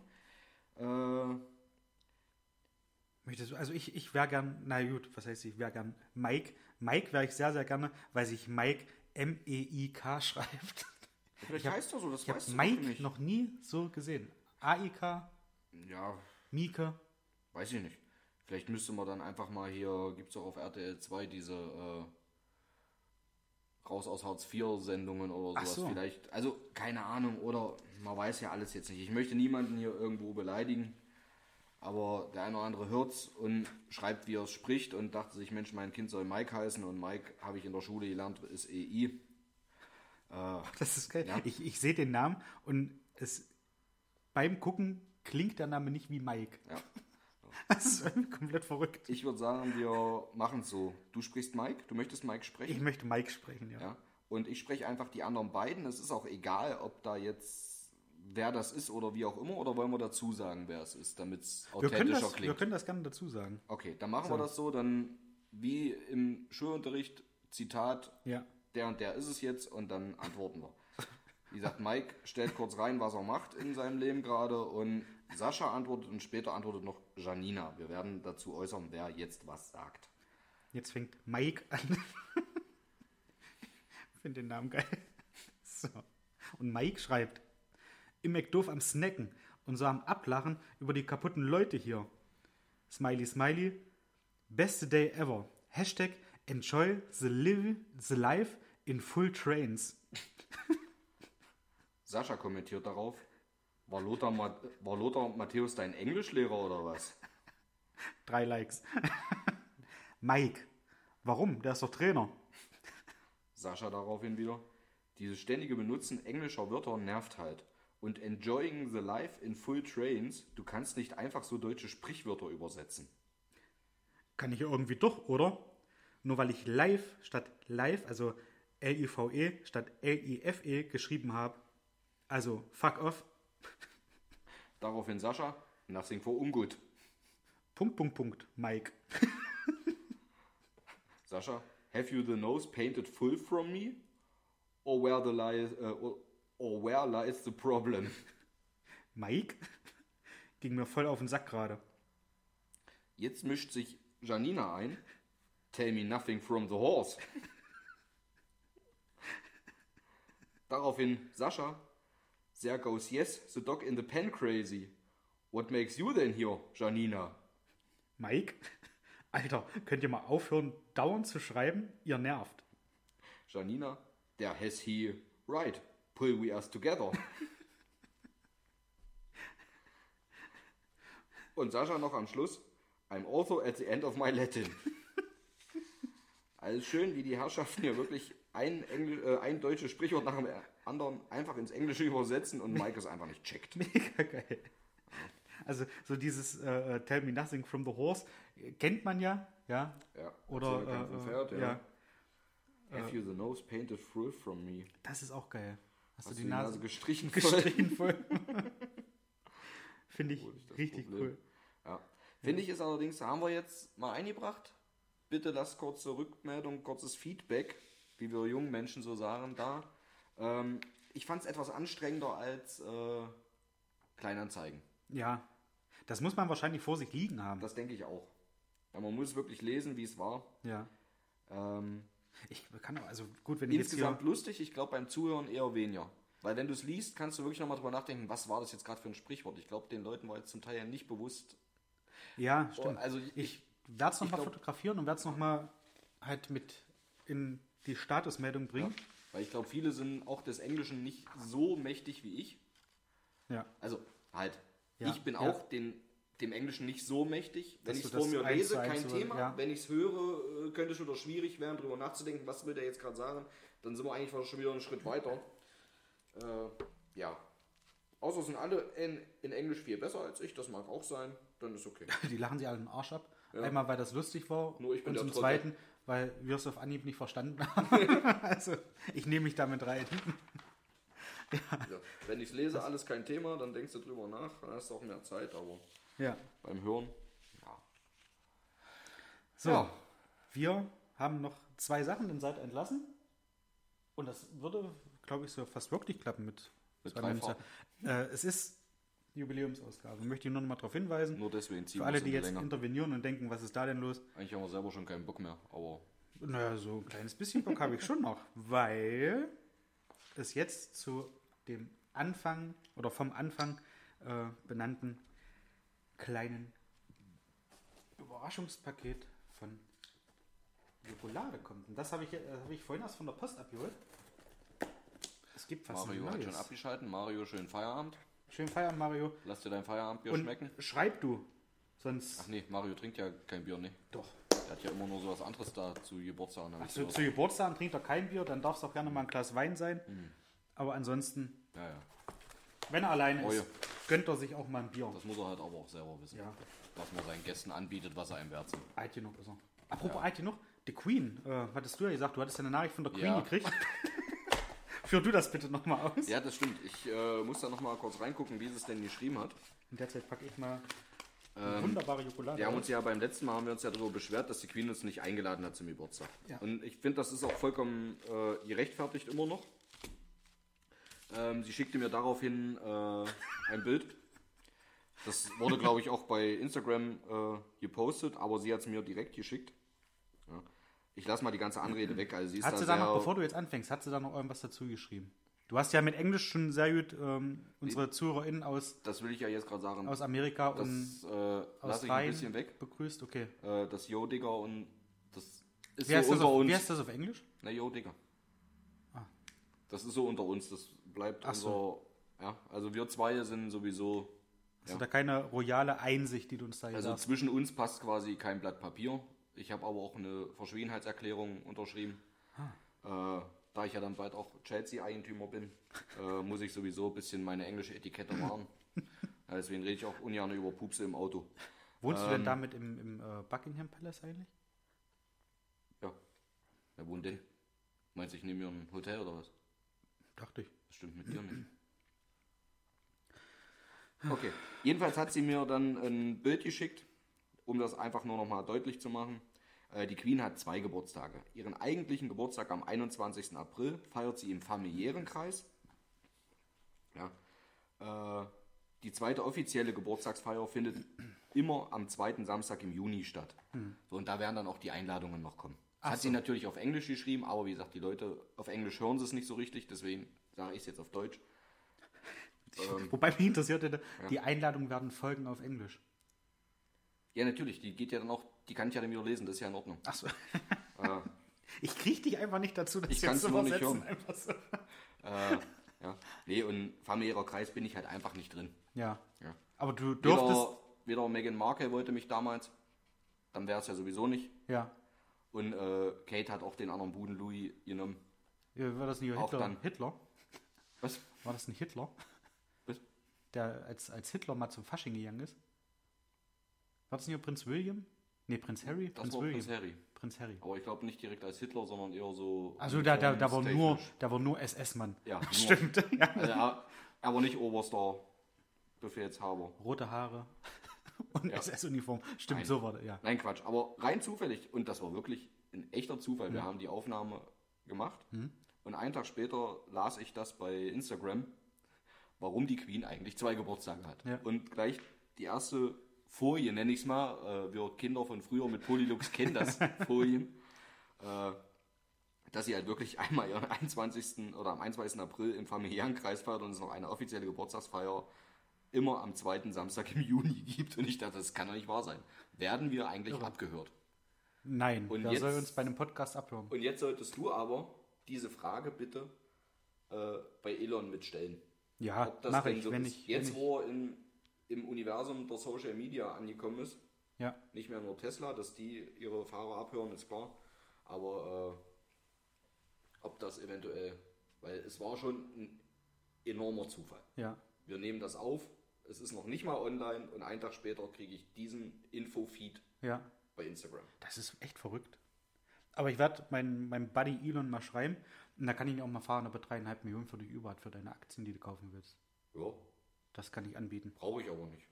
Speaker 2: Äh,
Speaker 1: Möchtest du, also ich, ich wäre gern, na gut, was heißt ich wäre gern Mike. Mike wäre ich sehr, sehr gerne, weil sich Mike M-E-I-K schreibt.
Speaker 2: Vielleicht
Speaker 1: hab-
Speaker 2: heißt er so, das
Speaker 1: Ich
Speaker 2: weißt du
Speaker 1: Mike
Speaker 2: nicht.
Speaker 1: noch nie so gesehen. A-I-K,
Speaker 2: Ja,
Speaker 1: Mieke.
Speaker 2: weiß ich nicht. Vielleicht müsste man dann einfach mal hier, gibt es auch auf RTL 2 diese äh, Raus aus Hartz IV Sendungen oder
Speaker 1: Ach
Speaker 2: sowas.
Speaker 1: so.
Speaker 2: Vielleicht, also keine Ahnung, oder man weiß ja alles jetzt nicht. Ich möchte niemanden hier irgendwo beleidigen, aber der eine oder andere hört's und schreibt, wie er es spricht und dachte sich, Mensch, mein Kind soll Mike heißen und Mike habe ich in der Schule gelernt, ist EI.
Speaker 1: Das ist geil.
Speaker 2: Ja.
Speaker 1: Ich, ich sehe den Namen und es beim Gucken klingt der Name nicht wie Mike.
Speaker 2: Ja.
Speaker 1: Das ist komplett verrückt.
Speaker 2: Ich würde sagen, wir machen es so. Du sprichst Mike, du möchtest Mike sprechen.
Speaker 1: Ich möchte Mike sprechen, ja.
Speaker 2: Ja? Und ich spreche einfach die anderen beiden. Es ist auch egal, ob da jetzt wer das ist oder wie auch immer, oder wollen wir dazu sagen, wer es ist, damit es
Speaker 1: Wir
Speaker 2: authentischer
Speaker 1: das, wir
Speaker 2: klingt.
Speaker 1: können das gerne dazu sagen.
Speaker 2: Okay, dann machen wir das so, dann wie im Schulunterricht, Zitat,
Speaker 1: Ja.
Speaker 2: der und der ist es jetzt und dann antworten wir. Wie gesagt, Mike stellt kurz rein, was er macht in seinem Leben gerade und Sascha antwortet und später antwortet noch Janina. Wir werden dazu äußern, wer jetzt was sagt.
Speaker 1: Jetzt fängt Mike an. Ich finde den Namen geil. So. Und Mike schreibt, im McDoof am Snacken und so am Ablachen über die kaputten Leute hier. Smiley, smiley. Beste day ever. Hashtag enjoy the, live, the life in full trains.
Speaker 2: Sascha kommentiert darauf, war Lothar, Ma war Lothar Matthäus dein Englischlehrer oder was?
Speaker 1: Drei Likes. Mike, warum? Der ist doch Trainer.
Speaker 2: Sascha daraufhin wieder, dieses ständige Benutzen englischer Wörter nervt halt. Und enjoying the life in full trains, du kannst nicht einfach so deutsche Sprichwörter übersetzen.
Speaker 1: Kann ich ja irgendwie doch, oder? Nur weil ich live statt live, also L-I-V-E statt L-I-F-E geschrieben habe. Also, fuck off.
Speaker 2: Daraufhin Sascha, nothing for ungut.
Speaker 1: Punkt, Punkt, Punkt. Mike.
Speaker 2: Sascha, have you the nose painted full from me? Or where, the lies, äh, or, or where lies the problem?
Speaker 1: Mike? Ging mir voll auf den Sack gerade.
Speaker 2: Jetzt mischt sich Janina ein. Tell me nothing from the horse. Daraufhin Sascha. There goes yes, the dog in the pen crazy. What makes you then here, Janina?
Speaker 1: Mike? Alter, könnt ihr mal aufhören, dauernd zu schreiben? Ihr nervt.
Speaker 2: Janina, there has he right. Pull we us together. Und Sascha noch am Schluss. I'm also at the end of my Latin. Alles schön, wie die Herrschaften hier wirklich ein, Engl äh, ein deutsches Sprichwort nach dem anderen einfach ins Englische übersetzen und Mike es einfach nicht checkt.
Speaker 1: Mega geil. Also, so dieses äh, äh, Tell me nothing from the horse kennt man ja, ja.
Speaker 2: Ja,
Speaker 1: Oder, äh,
Speaker 2: Pferd,
Speaker 1: äh,
Speaker 2: ja. Have you the nose painted full from me?
Speaker 1: Das ist auch geil. Hast,
Speaker 2: Hast
Speaker 1: du die Nase,
Speaker 2: gestrichen?
Speaker 1: gestrichen voll? Finde ich
Speaker 2: ist das
Speaker 1: richtig
Speaker 2: Problem?
Speaker 1: cool.
Speaker 2: Ja. Finde ich es allerdings, haben wir jetzt mal eingebracht. Bitte lasst kurze Rückmeldung, kurzes Feedback, wie wir jungen Menschen so sagen, da. Ähm, ich fand es etwas anstrengender als äh, Kleinanzeigen.
Speaker 1: Ja, das muss man wahrscheinlich vor sich liegen haben.
Speaker 2: Das denke ich auch. Ja, man muss wirklich lesen, wie es war.
Speaker 1: Ja.
Speaker 2: Ähm,
Speaker 1: Ich kann auch, also gut, wenn
Speaker 2: insgesamt lustig, ich glaube beim Zuhören eher weniger. Weil wenn du es liest, kannst du wirklich nochmal drüber nachdenken, was war das jetzt gerade für ein Sprichwort. Ich glaube, den Leuten war jetzt zum Teil ja nicht bewusst.
Speaker 1: Ja, stimmt.
Speaker 2: Oh, also ich-
Speaker 1: ich werde es nochmal fotografieren und werde es nochmal halt mit in die Statusmeldung bringen.
Speaker 2: Weil ich glaube, viele sind auch des Englischen nicht so mächtig wie ich.
Speaker 1: Ja.
Speaker 2: Also halt,
Speaker 1: Ja,
Speaker 2: ich bin
Speaker 1: ja.
Speaker 2: auch den, dem Englischen nicht so mächtig. Wenn ich es vor mir lese, kein
Speaker 1: so-
Speaker 2: Thema.
Speaker 1: ja.
Speaker 2: Wenn ich es höre, äh, könnte es wieder schwierig werden, darüber nachzudenken, was will der jetzt gerade sagen. Dann sind wir eigentlich schon wieder einen Schritt weiter. Äh, ja. Außer sind alle in, in Englisch viel besser als ich, das mag auch sein, dann ist okay.
Speaker 1: Die lachen sich alle den Arsch ab. Einmal, weil das lustig war
Speaker 2: Nur ich bin
Speaker 1: und zum
Speaker 2: Trottel.
Speaker 1: Zweiten, weil wir es auf Anhieb nicht verstanden haben. also, ich nehme mich damit rein.
Speaker 2: Ja. Wenn ich es lese, alles kein Thema, dann denkst du drüber nach, dann hast du auch mehr Zeit, aber
Speaker 1: Ja.
Speaker 2: beim Hören, ja.
Speaker 1: So,
Speaker 2: Ja.
Speaker 1: wir haben noch zwei Sachen, seid ihr entlassen. Und das würde, glaube ich, so fast wirklich klappen mit,
Speaker 2: Mit
Speaker 1: zwei. Äh, es ist Jubiläumsausgabe. Möchte ich nur noch mal darauf hinweisen.
Speaker 2: Nur deswegen ziehen
Speaker 1: Für alle, die
Speaker 2: in
Speaker 1: jetzt
Speaker 2: länger.
Speaker 1: intervenieren und denken, was ist da denn los?
Speaker 2: Eigentlich haben wir selber schon keinen Bock mehr, aber
Speaker 1: Naja, so ein kleines bisschen Bock habe ich schon noch, weil es jetzt zu dem Anfang oder vom Anfang äh, benannten kleinen Überraschungspaket von Schokolade kommt. Und das habe ich, äh, habe ich vorhin erst von der Post abgeholt. Es gibt was
Speaker 2: Mario hat
Speaker 1: Neues.
Speaker 2: schon abgeschalten. Mario, schön Feierabend.
Speaker 1: Schön feiern, Mario.
Speaker 2: Lass dir dein Feierabendbier
Speaker 1: Und
Speaker 2: schmecken.
Speaker 1: schreib du, sonst
Speaker 2: Ach nee, Mario trinkt ja kein Bier, ne?
Speaker 1: doch.
Speaker 2: Der hat ja immer nur so was anderes da zu Geburtstag. hab ich
Speaker 1: Zu,
Speaker 2: gehört.
Speaker 1: zu Geburtstag trinkt er kein Bier, dann darf es auch gerne mal ein Glas Wein sein.
Speaker 2: Mhm.
Speaker 1: Aber ansonsten,
Speaker 2: Ja, ja.
Speaker 1: Wenn er alleine
Speaker 2: ja.
Speaker 1: ist, gönnt er sich auch mal ein Bier.
Speaker 2: Das muss er halt aber auch selber wissen.
Speaker 1: Ja.
Speaker 2: Was man seinen Gästen anbietet, was er einem wert sind.
Speaker 1: Alt genug ist er. Apropos alt genug, die Queen, äh, hattest du ja gesagt, du hattest ja eine Nachricht von der Queen
Speaker 2: Ja.
Speaker 1: gekriegt. Führ du das bitte nochmal aus.
Speaker 2: Ja, das stimmt. Ich äh, muss da noch mal kurz reingucken, wie sie es denn geschrieben hat.
Speaker 1: In der Zeit packe ich mal eine wunderbare Jokolade.
Speaker 2: Ähm, Wir haben uns ja beim letzten Mal haben wir uns ja darüber beschwert, dass die Queen uns nicht eingeladen hat zum Geburtstag.
Speaker 1: Ja.
Speaker 2: Und ich finde, das ist auch vollkommen äh, gerechtfertigt immer noch. Ähm, sie schickte mir daraufhin äh, ein Bild. Das wurde, glaube ich, auch bei Instagram äh, gepostet, aber sie hat es mir direkt geschickt. Ja. Ich lasse mal die ganze Anrede weg. Also sie ist
Speaker 1: hat
Speaker 2: da
Speaker 1: sie da noch, bevor du jetzt anfängst, hat sie da noch irgendwas dazu geschrieben? Du hast ja mit Englisch schon sehr gut ähm, unsere ZuhörerInnen aus,
Speaker 2: das will ich ja jetzt gerade sagen.
Speaker 1: aus Amerika und
Speaker 2: das äh, lasse ich ein bisschen weg.
Speaker 1: begrüßt. Okay.
Speaker 2: Äh, das Yo Digger und das ist
Speaker 1: Wie heißt,
Speaker 2: so
Speaker 1: das
Speaker 2: unter
Speaker 1: auf,
Speaker 2: uns.
Speaker 1: wie heißt das auf Englisch?
Speaker 2: Na jo, Digga. Das ist so unter uns, das bleibt
Speaker 1: Ach
Speaker 2: unser.
Speaker 1: so.
Speaker 2: Ja, also wir zwei sind sowieso.
Speaker 1: Hast du da keine royale Einsicht, die du uns da
Speaker 2: Also
Speaker 1: sagst?
Speaker 2: zwischen uns passt quasi kein Blatt Papier. Ich habe aber auch eine Verschwiegenheitserklärung unterschrieben.
Speaker 1: Ah.
Speaker 2: Äh, da ich ja dann bald auch Chelsea-Eigentümer bin, äh, muss ich sowieso ein bisschen meine englische Etikette wahren. ja, deswegen rede ich auch ungern über Pupse im Auto.
Speaker 1: Wohnst du
Speaker 2: ähm,
Speaker 1: denn damit im, im äh, Buckingham Palace eigentlich?
Speaker 2: Ja. Wer wohnt denn? Meinst du, ich nehme mir ein Hotel oder was?
Speaker 1: Dachte ich.
Speaker 2: Das stimmt mit dir nicht. Okay. Jedenfalls hat sie mir dann ein Bild geschickt, um das einfach nur nochmal deutlich zu machen. Äh, Die Queen hat zwei Geburtstage. Ihren eigentlichen Geburtstag am 21. April feiert sie im familiären Kreis. Ja. Äh, Die zweite offizielle Geburtstagsfeier findet immer am zweiten Samstag im Juni statt. So, und da werden dann auch die Einladungen noch kommen. Das hat sie natürlich auf Englisch geschrieben, aber wie gesagt, die Leute auf Englisch hören sie es nicht so richtig, deswegen sage ich es jetzt auf Deutsch. Ähm,
Speaker 1: Wobei mich interessiert hätte, die Einladungen werden folgen auf Englisch.
Speaker 2: Ja, natürlich, die geht ja dann auch, die kann ich ja dann wieder lesen, das ist ja in Ordnung.
Speaker 1: Achso.
Speaker 2: Äh,
Speaker 1: Ich kriege dich einfach nicht dazu, das
Speaker 2: Ich
Speaker 1: zu
Speaker 2: nur nicht
Speaker 1: übersetzen.
Speaker 2: hören.
Speaker 1: So.
Speaker 2: äh, ja. Nee, und familiärer Kreis bin ich halt einfach nicht drin.
Speaker 1: Ja.
Speaker 2: Ja.
Speaker 1: Aber du dürftest.
Speaker 2: Weder, weder Meghan Markle wollte mich damals, dann wäre es ja sowieso nicht.
Speaker 1: Ja.
Speaker 2: Und äh, Kate hat auch den anderen Buden Louis genommen.
Speaker 1: Ja, War das nicht
Speaker 2: Auch
Speaker 1: Hitler?
Speaker 2: dann.
Speaker 1: Hitler?
Speaker 2: Was?
Speaker 1: War das nicht Hitler?
Speaker 2: Was?
Speaker 1: Der als, als Hitler mal zum Fasching gegangen ist? War das nicht Prinz William? Nee, Prinz Harry?
Speaker 2: Das
Speaker 1: Prinz
Speaker 2: war
Speaker 1: William.
Speaker 2: Prinz Harry.
Speaker 1: Prinz Harry.
Speaker 2: Aber ich glaube nicht direkt als Hitler, sondern eher so.
Speaker 1: Also da, da, da war nur, da war nur SS-Mann.
Speaker 2: Ja, nur.
Speaker 1: Stimmt. Ja.
Speaker 2: Also er, er war nicht oberster Befehlshaber.
Speaker 1: Rote Haare und
Speaker 2: Ja.
Speaker 1: SS-Uniform. Stimmt,
Speaker 2: Nein.
Speaker 1: so war der, ja.
Speaker 2: Nein, Quatsch. Aber rein zufällig, und das war wirklich ein echter Zufall, wir haben die Aufnahme gemacht. Und einen Tag später las ich das bei Instagram, warum die Queen eigentlich zwei Geburtstage hat.
Speaker 1: Ja.
Speaker 2: Und gleich die erste Folie, nenne ich es mal, äh, wir Kinder von früher mit Polylux kennen das, Folien, äh, dass sie halt wirklich einmal ihren 21. oder am 21. April im familiären Kreis feiert und es noch eine offizielle Geburtstagsfeier immer am zweiten Samstag im Juni gibt. Und ich dachte, das kann doch nicht wahr sein. Werden wir eigentlich abgehört?
Speaker 1: Nein,
Speaker 2: Und
Speaker 1: wer
Speaker 2: jetzt-
Speaker 1: soll uns bei einem Podcast abhören?
Speaker 2: Und jetzt solltest du aber diese Frage bitte äh, bei Elon mitstellen.
Speaker 1: Ja,
Speaker 2: Ob das denn
Speaker 1: ich,
Speaker 2: so
Speaker 1: wenn
Speaker 2: ist.
Speaker 1: ich,
Speaker 2: Jetzt,
Speaker 1: wenn
Speaker 2: wo er in, im Universum der Social Media angekommen ist,
Speaker 1: ja.
Speaker 2: nicht mehr nur Tesla, dass die ihre Fahrer abhören, ist klar. Aber äh, ob das eventuell, weil es war schon ein enormer Zufall.
Speaker 1: Ja,
Speaker 2: Wir nehmen das auf, es ist noch nicht mal online und einen Tag später kriege ich diesen Infofeed
Speaker 1: ja.
Speaker 2: bei Instagram.
Speaker 1: Das ist echt verrückt. Aber ich werde meinem mein Buddy Elon mal schreiben und da kann ich ihn auch mal fahren, ob er dreieinhalb Millionen für dich über hat für deine Aktien, die du kaufen willst.
Speaker 2: Ja,
Speaker 1: Das kann ich anbieten.
Speaker 2: brauche ich aber nicht.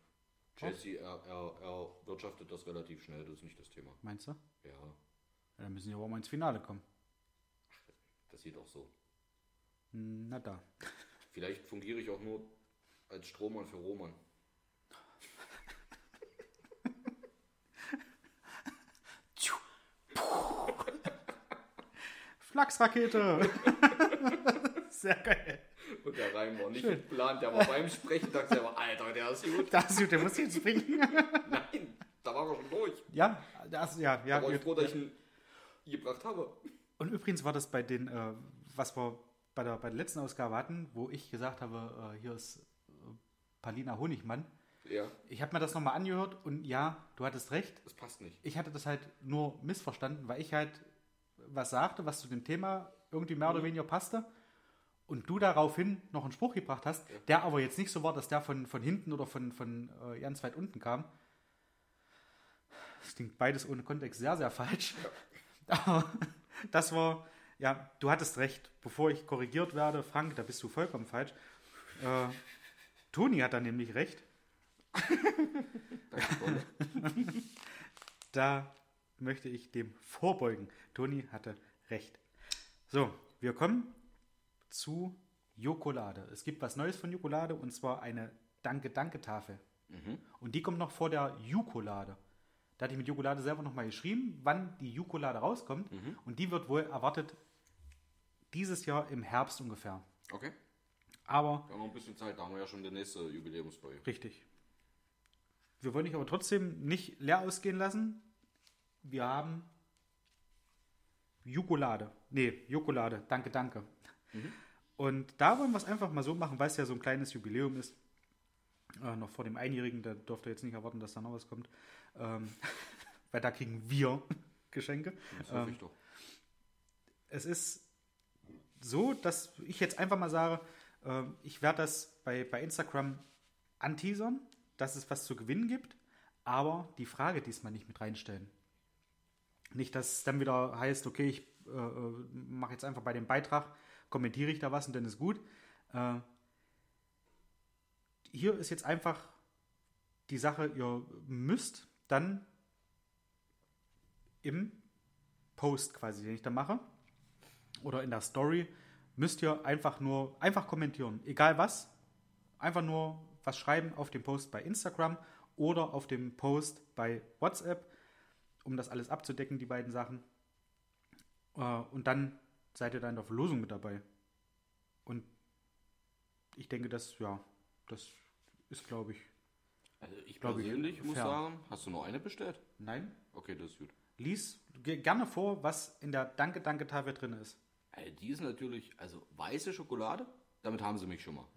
Speaker 2: Chelsea, er, er, er wirtschaftet das relativ schnell, das ist nicht das Thema.
Speaker 1: Meinst du?
Speaker 2: Ja,
Speaker 1: Ja, dann müssen die aber mal ins Finale kommen.
Speaker 2: das sieht auch so.
Speaker 1: Hm, Na da.
Speaker 2: Vielleicht fungiere ich auch nur als Strohmann für Roman.
Speaker 1: Flachsrakete! Sehr geil.
Speaker 2: Und der Reim war nicht Schön. geplant, der war beim Sprechen, dachte er, Alter, der ist gut.
Speaker 1: Das ist gut, der muss jetzt springen.
Speaker 2: Nein, da war er schon durch.
Speaker 1: Ja, das, ja, ja.
Speaker 2: Da
Speaker 1: war
Speaker 2: ich froh, dass ich ihn gebracht habe.
Speaker 1: Und übrigens war das bei den, äh, was wir bei der, bei der letzten Ausgabe hatten, wo ich gesagt habe, äh, hier ist Palina Honigmann.
Speaker 2: Ja,
Speaker 1: Ich habe mir das nochmal angehört und ja, du hattest recht.
Speaker 2: das passt nicht.
Speaker 1: Ich hatte das halt nur missverstanden, weil ich halt was sagte, was zu dem Thema irgendwie mehr oder weniger passte. Und du daraufhin noch einen Spruch gebracht hast, der aber jetzt nicht so war, dass der von, von hinten oder von, von äh, ganz weit unten kam. Das klingt beides ohne Kontext sehr, sehr falsch. Aber das war, ja, du hattest recht. Bevor ich korrigiert werde, Frank, da bist du vollkommen falsch. Äh, Toni hat da nämlich recht.
Speaker 2: Danke.
Speaker 1: Da möchte ich dem vorbeugen. Toni hatte recht. So, wir kommen zu Jokolade. Es gibt was Neues von Jokolade und zwar eine Danke-Danke-Tafel. Und die kommt noch vor der Jukolade. Da hatte ich mit Jokolade selber nochmal geschrieben, wann die Jukolade rauskommt. Und die wird wohl erwartet dieses Jahr im Herbst ungefähr.
Speaker 2: Okay,
Speaker 1: Aber
Speaker 2: wir haben noch ein bisschen Zeit, da haben wir ja schon die nächste Jubiläumsfolge.
Speaker 1: Richtig. Wir wollen dich aber trotzdem nicht leer ausgehen lassen. Wir haben Jokolade. Nee, Jokolade. Danke, danke. Und da wollen wir es einfach mal so machen, weil es ja so ein kleines Jubiläum ist. Äh, noch vor dem Einjährigen, da dürft ihr jetzt nicht erwarten, dass da noch was kommt. Ähm, weil da kriegen wir Geschenke.
Speaker 2: Das hoffe ich doch.
Speaker 1: Es ist so, dass ich jetzt einfach mal sage, ähm, ich werde das bei, bei Instagram anteasern, dass es was zu gewinnen gibt, aber die Frage diesmal nicht mit reinstellen. Nicht, dass es dann wieder heißt, okay, ich äh, äh, mache jetzt einfach bei dem Beitrag, kommentiere ich da was und dann ist gut. Äh, hier ist jetzt einfach die Sache, ihr müsst dann im Post quasi, den ich da mache, oder in der Story, müsst ihr einfach nur, einfach kommentieren. Egal was, einfach nur was schreiben auf dem Post bei Instagram oder auf dem Post bei WhatsApp, um das alles abzudecken, die beiden Sachen. Äh, Und dann seid ihr dann in der Verlosung mit dabei. Und ich denke, das, ja, das ist, glaube ich,
Speaker 2: Also ich
Speaker 1: Glaub ich,
Speaker 2: persönlich muss
Speaker 1: fair.
Speaker 2: sagen, hast du nur eine bestellt?
Speaker 1: nein.
Speaker 2: Okay, das ist gut.
Speaker 1: Lies ge- gerne vor, was in der Danke-Danke-Tafel drin ist.
Speaker 2: Ey, die ist natürlich, also weiße Schokolade, damit haben sie mich schon mal.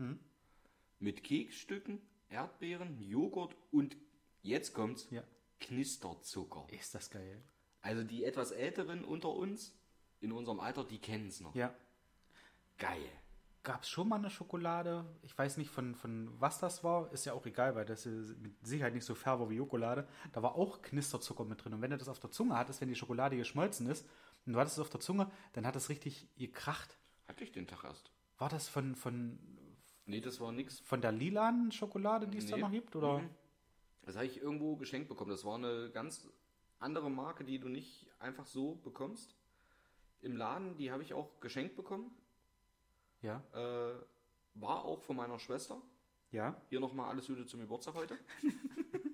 Speaker 2: Mit Keksstücken, Erdbeeren, Joghurt und jetzt kommt's,
Speaker 1: Ja.
Speaker 2: Knisterzucker.
Speaker 1: Ist das geil.
Speaker 2: Also die etwas älteren unter uns, in unserem Alter, die kennen es noch.
Speaker 1: Ja.
Speaker 2: Geil.
Speaker 1: Gab es schon mal eine Schokolade? Ich weiß nicht, von, von was das war. Ist ja auch egal, weil das ist mit Sicherheit nicht so fair war wie Schokolade. Da war auch Knisterzucker mit drin. Und wenn du das auf der Zunge hattest, wenn die Schokolade geschmolzen ist, und du hattest es auf der Zunge, dann hat es richtig gekracht.
Speaker 2: Hatte ich den Tag erst.
Speaker 1: War das von, von,
Speaker 2: Nee, das war nix.
Speaker 1: von der lilanen Schokolade, die es da
Speaker 2: Nee.
Speaker 1: noch gibt? Oder?
Speaker 2: Mhm. Das habe ich irgendwo geschenkt bekommen. Das war eine ganz andere Marke, die du nicht einfach so bekommst. Im Laden, die habe ich auch geschenkt bekommen.
Speaker 1: Ja.
Speaker 2: Äh, war auch von meiner Schwester.
Speaker 1: Ja.
Speaker 2: Hier nochmal alles Gute zum Geburtstag heute.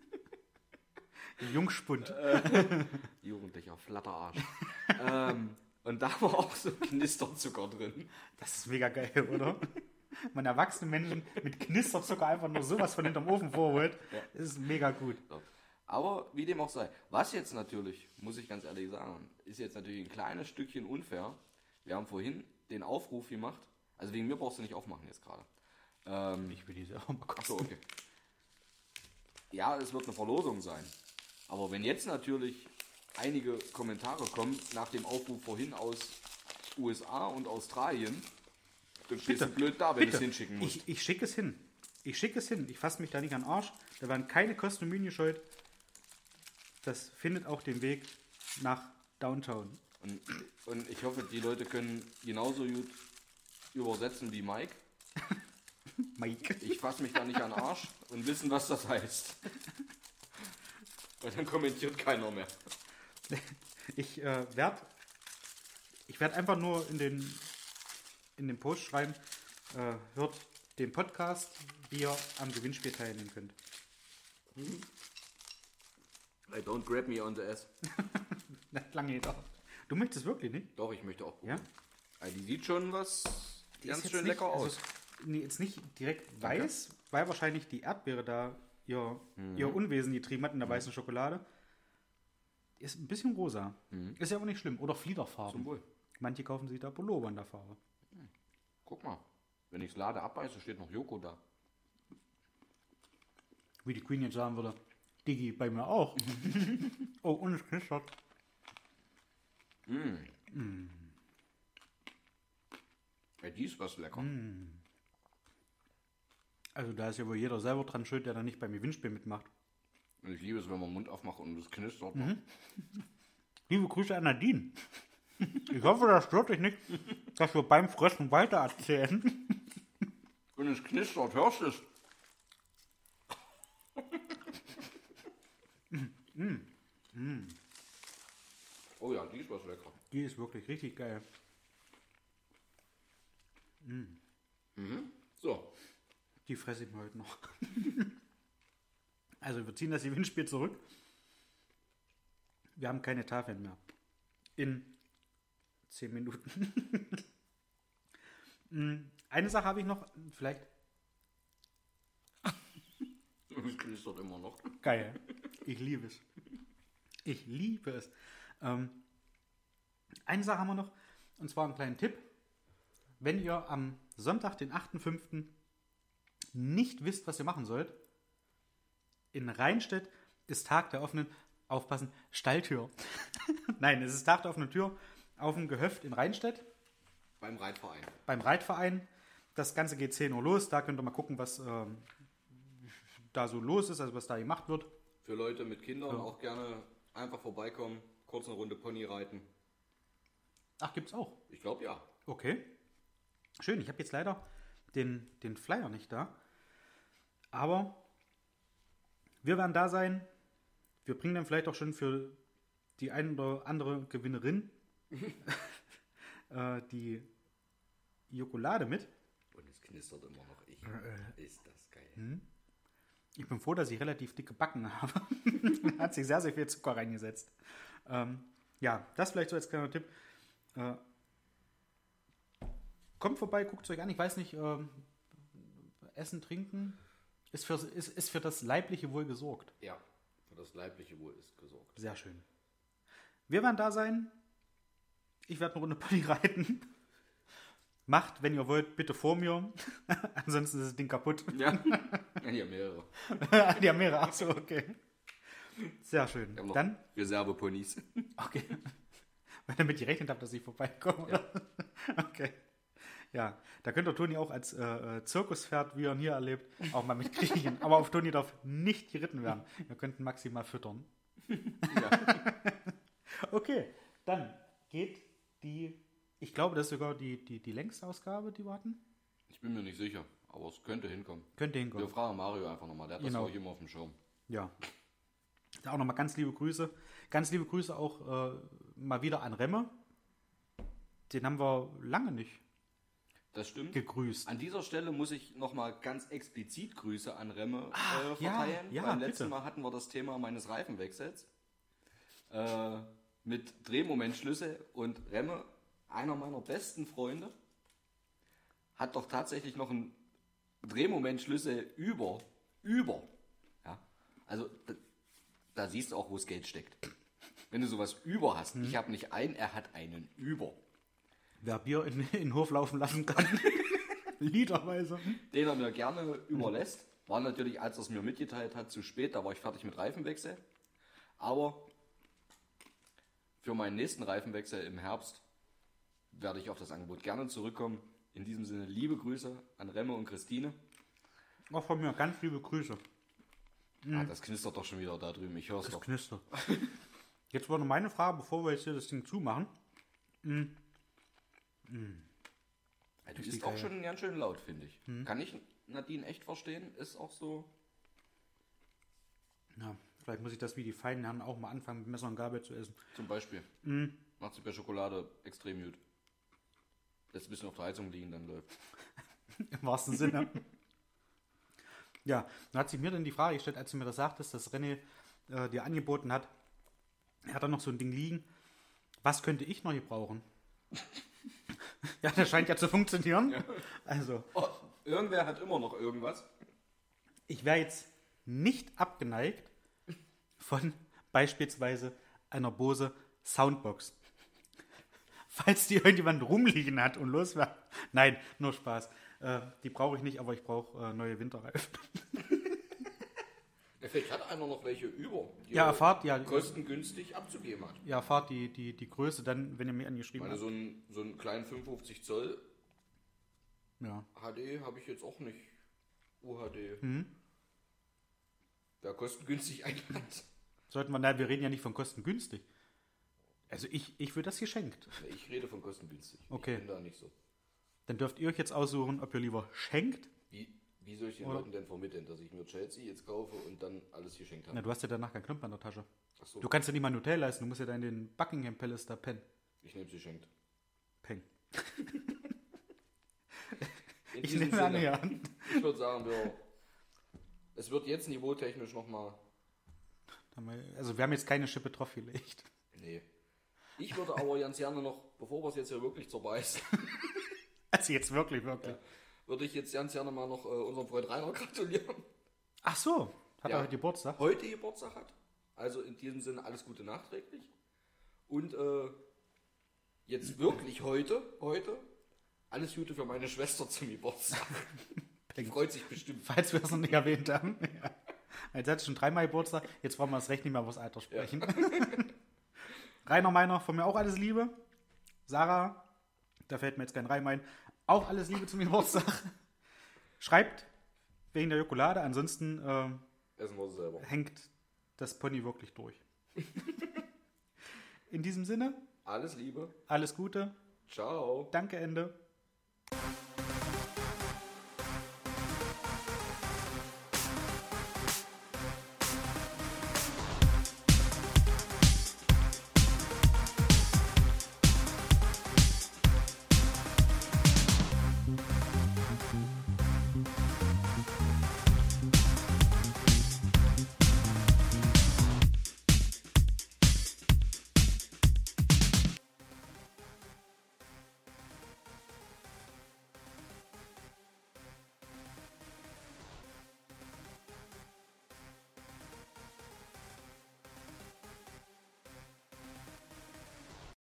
Speaker 1: Jungspund.
Speaker 2: Jugendlicher Flatterarsch. ähm, und da war auch so Knisterzucker drin.
Speaker 1: Das ist mega geil, oder? Man erwachsene Menschen mit Knisterzucker einfach nur sowas von hinterm Ofen vorholt. Das ist mega gut.
Speaker 2: So. Aber wie dem auch sei. Was jetzt natürlich, muss ich ganz ehrlich sagen, ist jetzt natürlich ein kleines Stückchen unfair. Wir haben vorhin den Aufruf gemacht. Also wegen mir brauchst du nicht aufmachen jetzt gerade. Ähm,
Speaker 1: Ich will die selber mal kosten.
Speaker 2: okay. Ja, es wird eine Verlosung sein. Aber wenn jetzt natürlich einige Kommentare kommen nach dem Aufruf vorhin aus USA und Australien, dann stehst du blöd da, wenn du es hinschicken musst.
Speaker 1: ich, ich schicke es hin. Ich schicke es hin. Ich fasse mich da nicht an den Arsch. Da werden keine Kosten und Mühen gescheut. Das findet auch den Weg nach Downtown.
Speaker 2: Und, und ich hoffe, die Leute können genauso gut übersetzen wie Mike.
Speaker 1: Mike.
Speaker 2: Ich fasse mich da nicht an den Arsch und wissen, was das heißt. Weil dann kommentiert keiner mehr.
Speaker 1: Ich äh, werde ich werd einfach nur in den, in den Post schreiben, äh, hört den Podcast, wie ihr am Gewinnspiel teilnehmen könnt.
Speaker 2: I don't grab me on the ass.
Speaker 1: Das lange gedauert. Du möchtest wirklich nicht?
Speaker 2: Doch, ich möchte auch
Speaker 1: Ja?
Speaker 2: probieren. Also die sieht schon was
Speaker 1: Die
Speaker 2: ganz schön
Speaker 1: nicht-
Speaker 2: lecker
Speaker 1: also
Speaker 2: aus.
Speaker 1: es- nee, jetzt nicht direkt weiß, weil wahrscheinlich die Erdbeere da ihr, ihr Unwesen getrieben hat in der weißen Schokolade. Ist ein bisschen rosa. Ist ja aber nicht schlimm. Oder Fliederfarben.
Speaker 2: Zum Wohl.
Speaker 1: Manche kaufen sich da Pullover in der Farbe.
Speaker 2: Guck mal. Wenn ich es lade abbeiße, steht noch Joko da.
Speaker 1: Wie die Queen jetzt sagen würde, Digi, bei mir auch. oh, und es knistert.
Speaker 2: Ja, die ist was lecker.
Speaker 1: Also da ist ja wohl jeder selber dran schuld, der da nicht beim Gewinnspiel mitmacht.
Speaker 2: Und ich liebe es, wenn man den Mund aufmacht und es knistert.
Speaker 1: Liebe Grüße an Nadine. Ich hoffe, das stört dich nicht, dass wir beim Fressen weiter erzählen.
Speaker 2: Und es knistert, hörst du es? Oh ja, die ist was lecker.
Speaker 1: Die ist wirklich richtig geil.
Speaker 2: So,
Speaker 1: Die fresse ich mir heute noch. Also wir ziehen das Gewinnspiel zurück. Wir haben keine Tafeln mehr. In 10 Minuten. Mm, Eine Sache habe ich noch, vielleicht
Speaker 2: es knistert immer noch.
Speaker 1: Geil. Ich liebe es. Ich liebe es. Ähm, eine Sache haben wir noch, und zwar einen kleinen Tipp. Wenn ihr am Sonntag, den 8.5. nicht wisst, was ihr machen sollt, in Rheinstedt ist Tag der offenen, aufpassen, Stalltür. Nein, es ist Tag der offenen Tür auf dem Gehöft in Rheinstedt
Speaker 2: Beim Reitverein.
Speaker 1: beim Reitverein. Das Ganze geht 10 Uhr los. Da könnt ihr mal gucken, was ähm, da so los ist, also was da gemacht wird.
Speaker 2: Für Leute mit Kindern auch gerne einfach vorbeikommen, kurz eine Runde Pony reiten.
Speaker 1: Ach, gibt's auch.
Speaker 2: Ich glaube ja.
Speaker 1: Okay. Schön, ich habe jetzt leider den, den Flyer nicht da. Aber wir werden da sein. Wir bringen dann vielleicht auch schon für die ein oder andere Gewinnerin äh, die Jokolade mit.
Speaker 2: Und es knistert immer noch. Ich, ist das geil.
Speaker 1: Ich bin froh, dass ich relativ dicke Backen habe. Hat sich sehr, sehr viel Zucker reingesetzt. Ähm, ja, das vielleicht so als kleiner Tipp. Äh, kommt vorbei, guckt es euch an. Ich weiß nicht, ähm, Essen, Trinken ist für, ist, ist für das leibliche Wohl gesorgt.
Speaker 2: Ja, für das leibliche Wohl ist gesorgt.
Speaker 1: Sehr schön. Wir werden da sein. Ich werde eine Runde Pony reiten. Macht, wenn ihr wollt, bitte vor mir. Ansonsten ist das Ding kaputt.
Speaker 2: Ja, ja mehrere.
Speaker 1: Die haben mehrere. Achso, okay. Sehr schön.
Speaker 2: Haben
Speaker 1: Dann,
Speaker 2: Reserveponys.
Speaker 1: okay. Weil ihr damit gerechnet habt, dass ich vorbeikomme. oder? Okay. Ja, da könnt ihr Toni auch als äh, äh, Zirkuspferd, wie er ihn hier erlebt, auch mal mitkriegen. Aber auf Toni darf nicht geritten werden. Wir könnten maximal füttern. okay, dann geht die, ich glaube, das ist sogar die, die, die längste Ausgabe, die wir hatten.
Speaker 2: Ich bin mir nicht sicher, aber es könnte hinkommen.
Speaker 1: Könnte
Speaker 2: Wir
Speaker 1: hinkommen.
Speaker 2: fragen Mario einfach nochmal, der hat
Speaker 1: Genau.
Speaker 2: das auch immer auf dem Schirm.
Speaker 1: Ja. Da auch nochmal ganz liebe Grüße. Ganz liebe Grüße auch äh, mal wieder an Remme. Den haben wir lange nicht
Speaker 2: Das stimmt.
Speaker 1: gegrüßt.
Speaker 2: An dieser Stelle muss ich nochmal ganz explizit Grüße an Remme äh,
Speaker 1: ja,
Speaker 2: verteilen.
Speaker 1: ja,
Speaker 2: Beim
Speaker 1: bitte.
Speaker 2: letzten Mal hatten wir das Thema meines Reifenwechsels äh, mit Drehmomentschlüsse und Remme, einer meiner besten Freunde, hat doch tatsächlich noch einen Drehmomentschlüssel über, über. Ja, also da, da siehst du auch, wo das Geld steckt. Wenn du sowas über hast,
Speaker 1: Mhm.
Speaker 2: ich habe nicht einen, er hat einen über.
Speaker 1: Wer Bier in, in den Hof laufen lassen kann. Liederweise.
Speaker 2: den er mir gerne überlässt. War natürlich, als er es mir mitgeteilt hat, zu spät. Da war ich fertig mit Reifenwechsel. Aber für meinen nächsten Reifenwechsel im Herbst werde ich auf das Angebot gerne zurückkommen. In diesem Sinne liebe Grüße an Remme und Christine.
Speaker 1: Auch von mir ganz liebe Grüße.
Speaker 2: Ah, das knistert doch schon wieder da drüben. Ich höre es
Speaker 1: Das
Speaker 2: doch.
Speaker 1: knistert. Jetzt war noch meine Frage, bevor wir jetzt hier das Ding zumachen.
Speaker 2: Ja, du ist auch schon ganz schön laut, finde ich.
Speaker 1: Hm.
Speaker 2: Kann ich Nadine echt verstehen? Ist auch so.
Speaker 1: Ja, vielleicht muss ich das wie die feinen Herren auch mal anfangen, mit Messer und Gabel zu essen.
Speaker 2: Zum Beispiel.
Speaker 1: Hm.
Speaker 2: Macht sie bei Schokolade extrem gut. Lässt ein bisschen auf der Heizung liegen, dann läuft.
Speaker 1: Im wahrsten Sinne. ja, dann hat sich mir dann die Frage gestellt, als du mir das sagtest, dass René äh, dir angeboten hat, er hat da noch so ein Ding liegen, Was könnte ich noch gebrauchen? ja, das scheint ja zu funktionieren. Also,
Speaker 2: Oh, irgendwer hat immer noch irgendwas.
Speaker 1: ich wäre jetzt nicht abgeneigt von beispielsweise einer Bose Soundbox. Falls die irgendjemand rumliegen hat und loswerden. Nein, nur Spaß. Äh, die brauche ich nicht, aber ich brauche äh, neue Winterreifen.
Speaker 2: Ja, Vielleicht hat einer noch welche über, die
Speaker 1: Ja,
Speaker 2: er
Speaker 1: erfahrt, ja,
Speaker 2: kostengünstig abzugeben hat.
Speaker 1: ja, erfahrt die, die, die Größe dann, wenn ihr mir angeschrieben habt.
Speaker 2: so einen, so einen kleinen 55 Zoll
Speaker 1: Ja.
Speaker 2: HD habe ich jetzt auch nicht. UHD.
Speaker 1: Mhm.
Speaker 2: Wer kostengünstig einhat.
Speaker 1: Sollten wir, na, wir reden ja nicht von kostengünstig. Also ich, ich würde das geschenkt.
Speaker 2: Ich rede von kostengünstig.
Speaker 1: Okay.
Speaker 2: Ich bin da nicht so.
Speaker 1: Dann dürft ihr euch jetzt aussuchen, ob ihr lieber schenkt.
Speaker 2: Wie, wie soll ich den
Speaker 1: Oder-
Speaker 2: Leuten denn vermitteln, dass ich mir Chelsea jetzt kaufe und dann alles geschenkt habe?
Speaker 1: Na, du hast ja danach keinen Knopf an der Tasche.
Speaker 2: Achso,
Speaker 1: Du kannst ja nicht mal ein Hotel leisten, du musst ja da in den Buckingham Palace da pennen.
Speaker 2: ich nehme sie geschenkt.
Speaker 1: Peng.
Speaker 2: In
Speaker 1: Ich nehme an, ja.
Speaker 2: ich würde sagen, wir, es wird jetzt niveautechnisch nochmal.
Speaker 1: Also wir haben jetzt keine Schippe drauf gelegt.
Speaker 2: Nee. Ich würde aber ganz gerne noch, bevor wir es jetzt hier wirklich zerbeißen,
Speaker 1: Also jetzt wirklich, wirklich.
Speaker 2: Würde ich jetzt ganz gerne mal noch äh, unserem Freund Rainer gratulieren.
Speaker 1: Ach so, hat
Speaker 2: Ja.
Speaker 1: er heute Geburtstag?
Speaker 2: Heute Geburtstag hat. Also in diesem Sinne alles Gute nachträglich. Und äh, jetzt wirklich heute, heute, alles Gute für meine Schwester zum Geburtstag. Die freut sich bestimmt.
Speaker 1: Falls wir es noch nicht erwähnt haben. Ja. Jetzt hat schon dreimal Geburtstag, jetzt wollen wir das Recht nicht mehr über das Alter sprechen. Rainer Meiner, von mir auch alles Liebe. Sarah, da fällt mir jetzt kein Reim ein, auch alles Liebe zum Geburtstag. Schreibt wegen der Jokolade, ansonsten ähm,
Speaker 2: Essen wir selber.
Speaker 1: hängt das Pony wirklich durch. In diesem Sinne,
Speaker 2: Alles Liebe.
Speaker 1: alles Gute,
Speaker 2: Ciao.
Speaker 1: danke, Ende.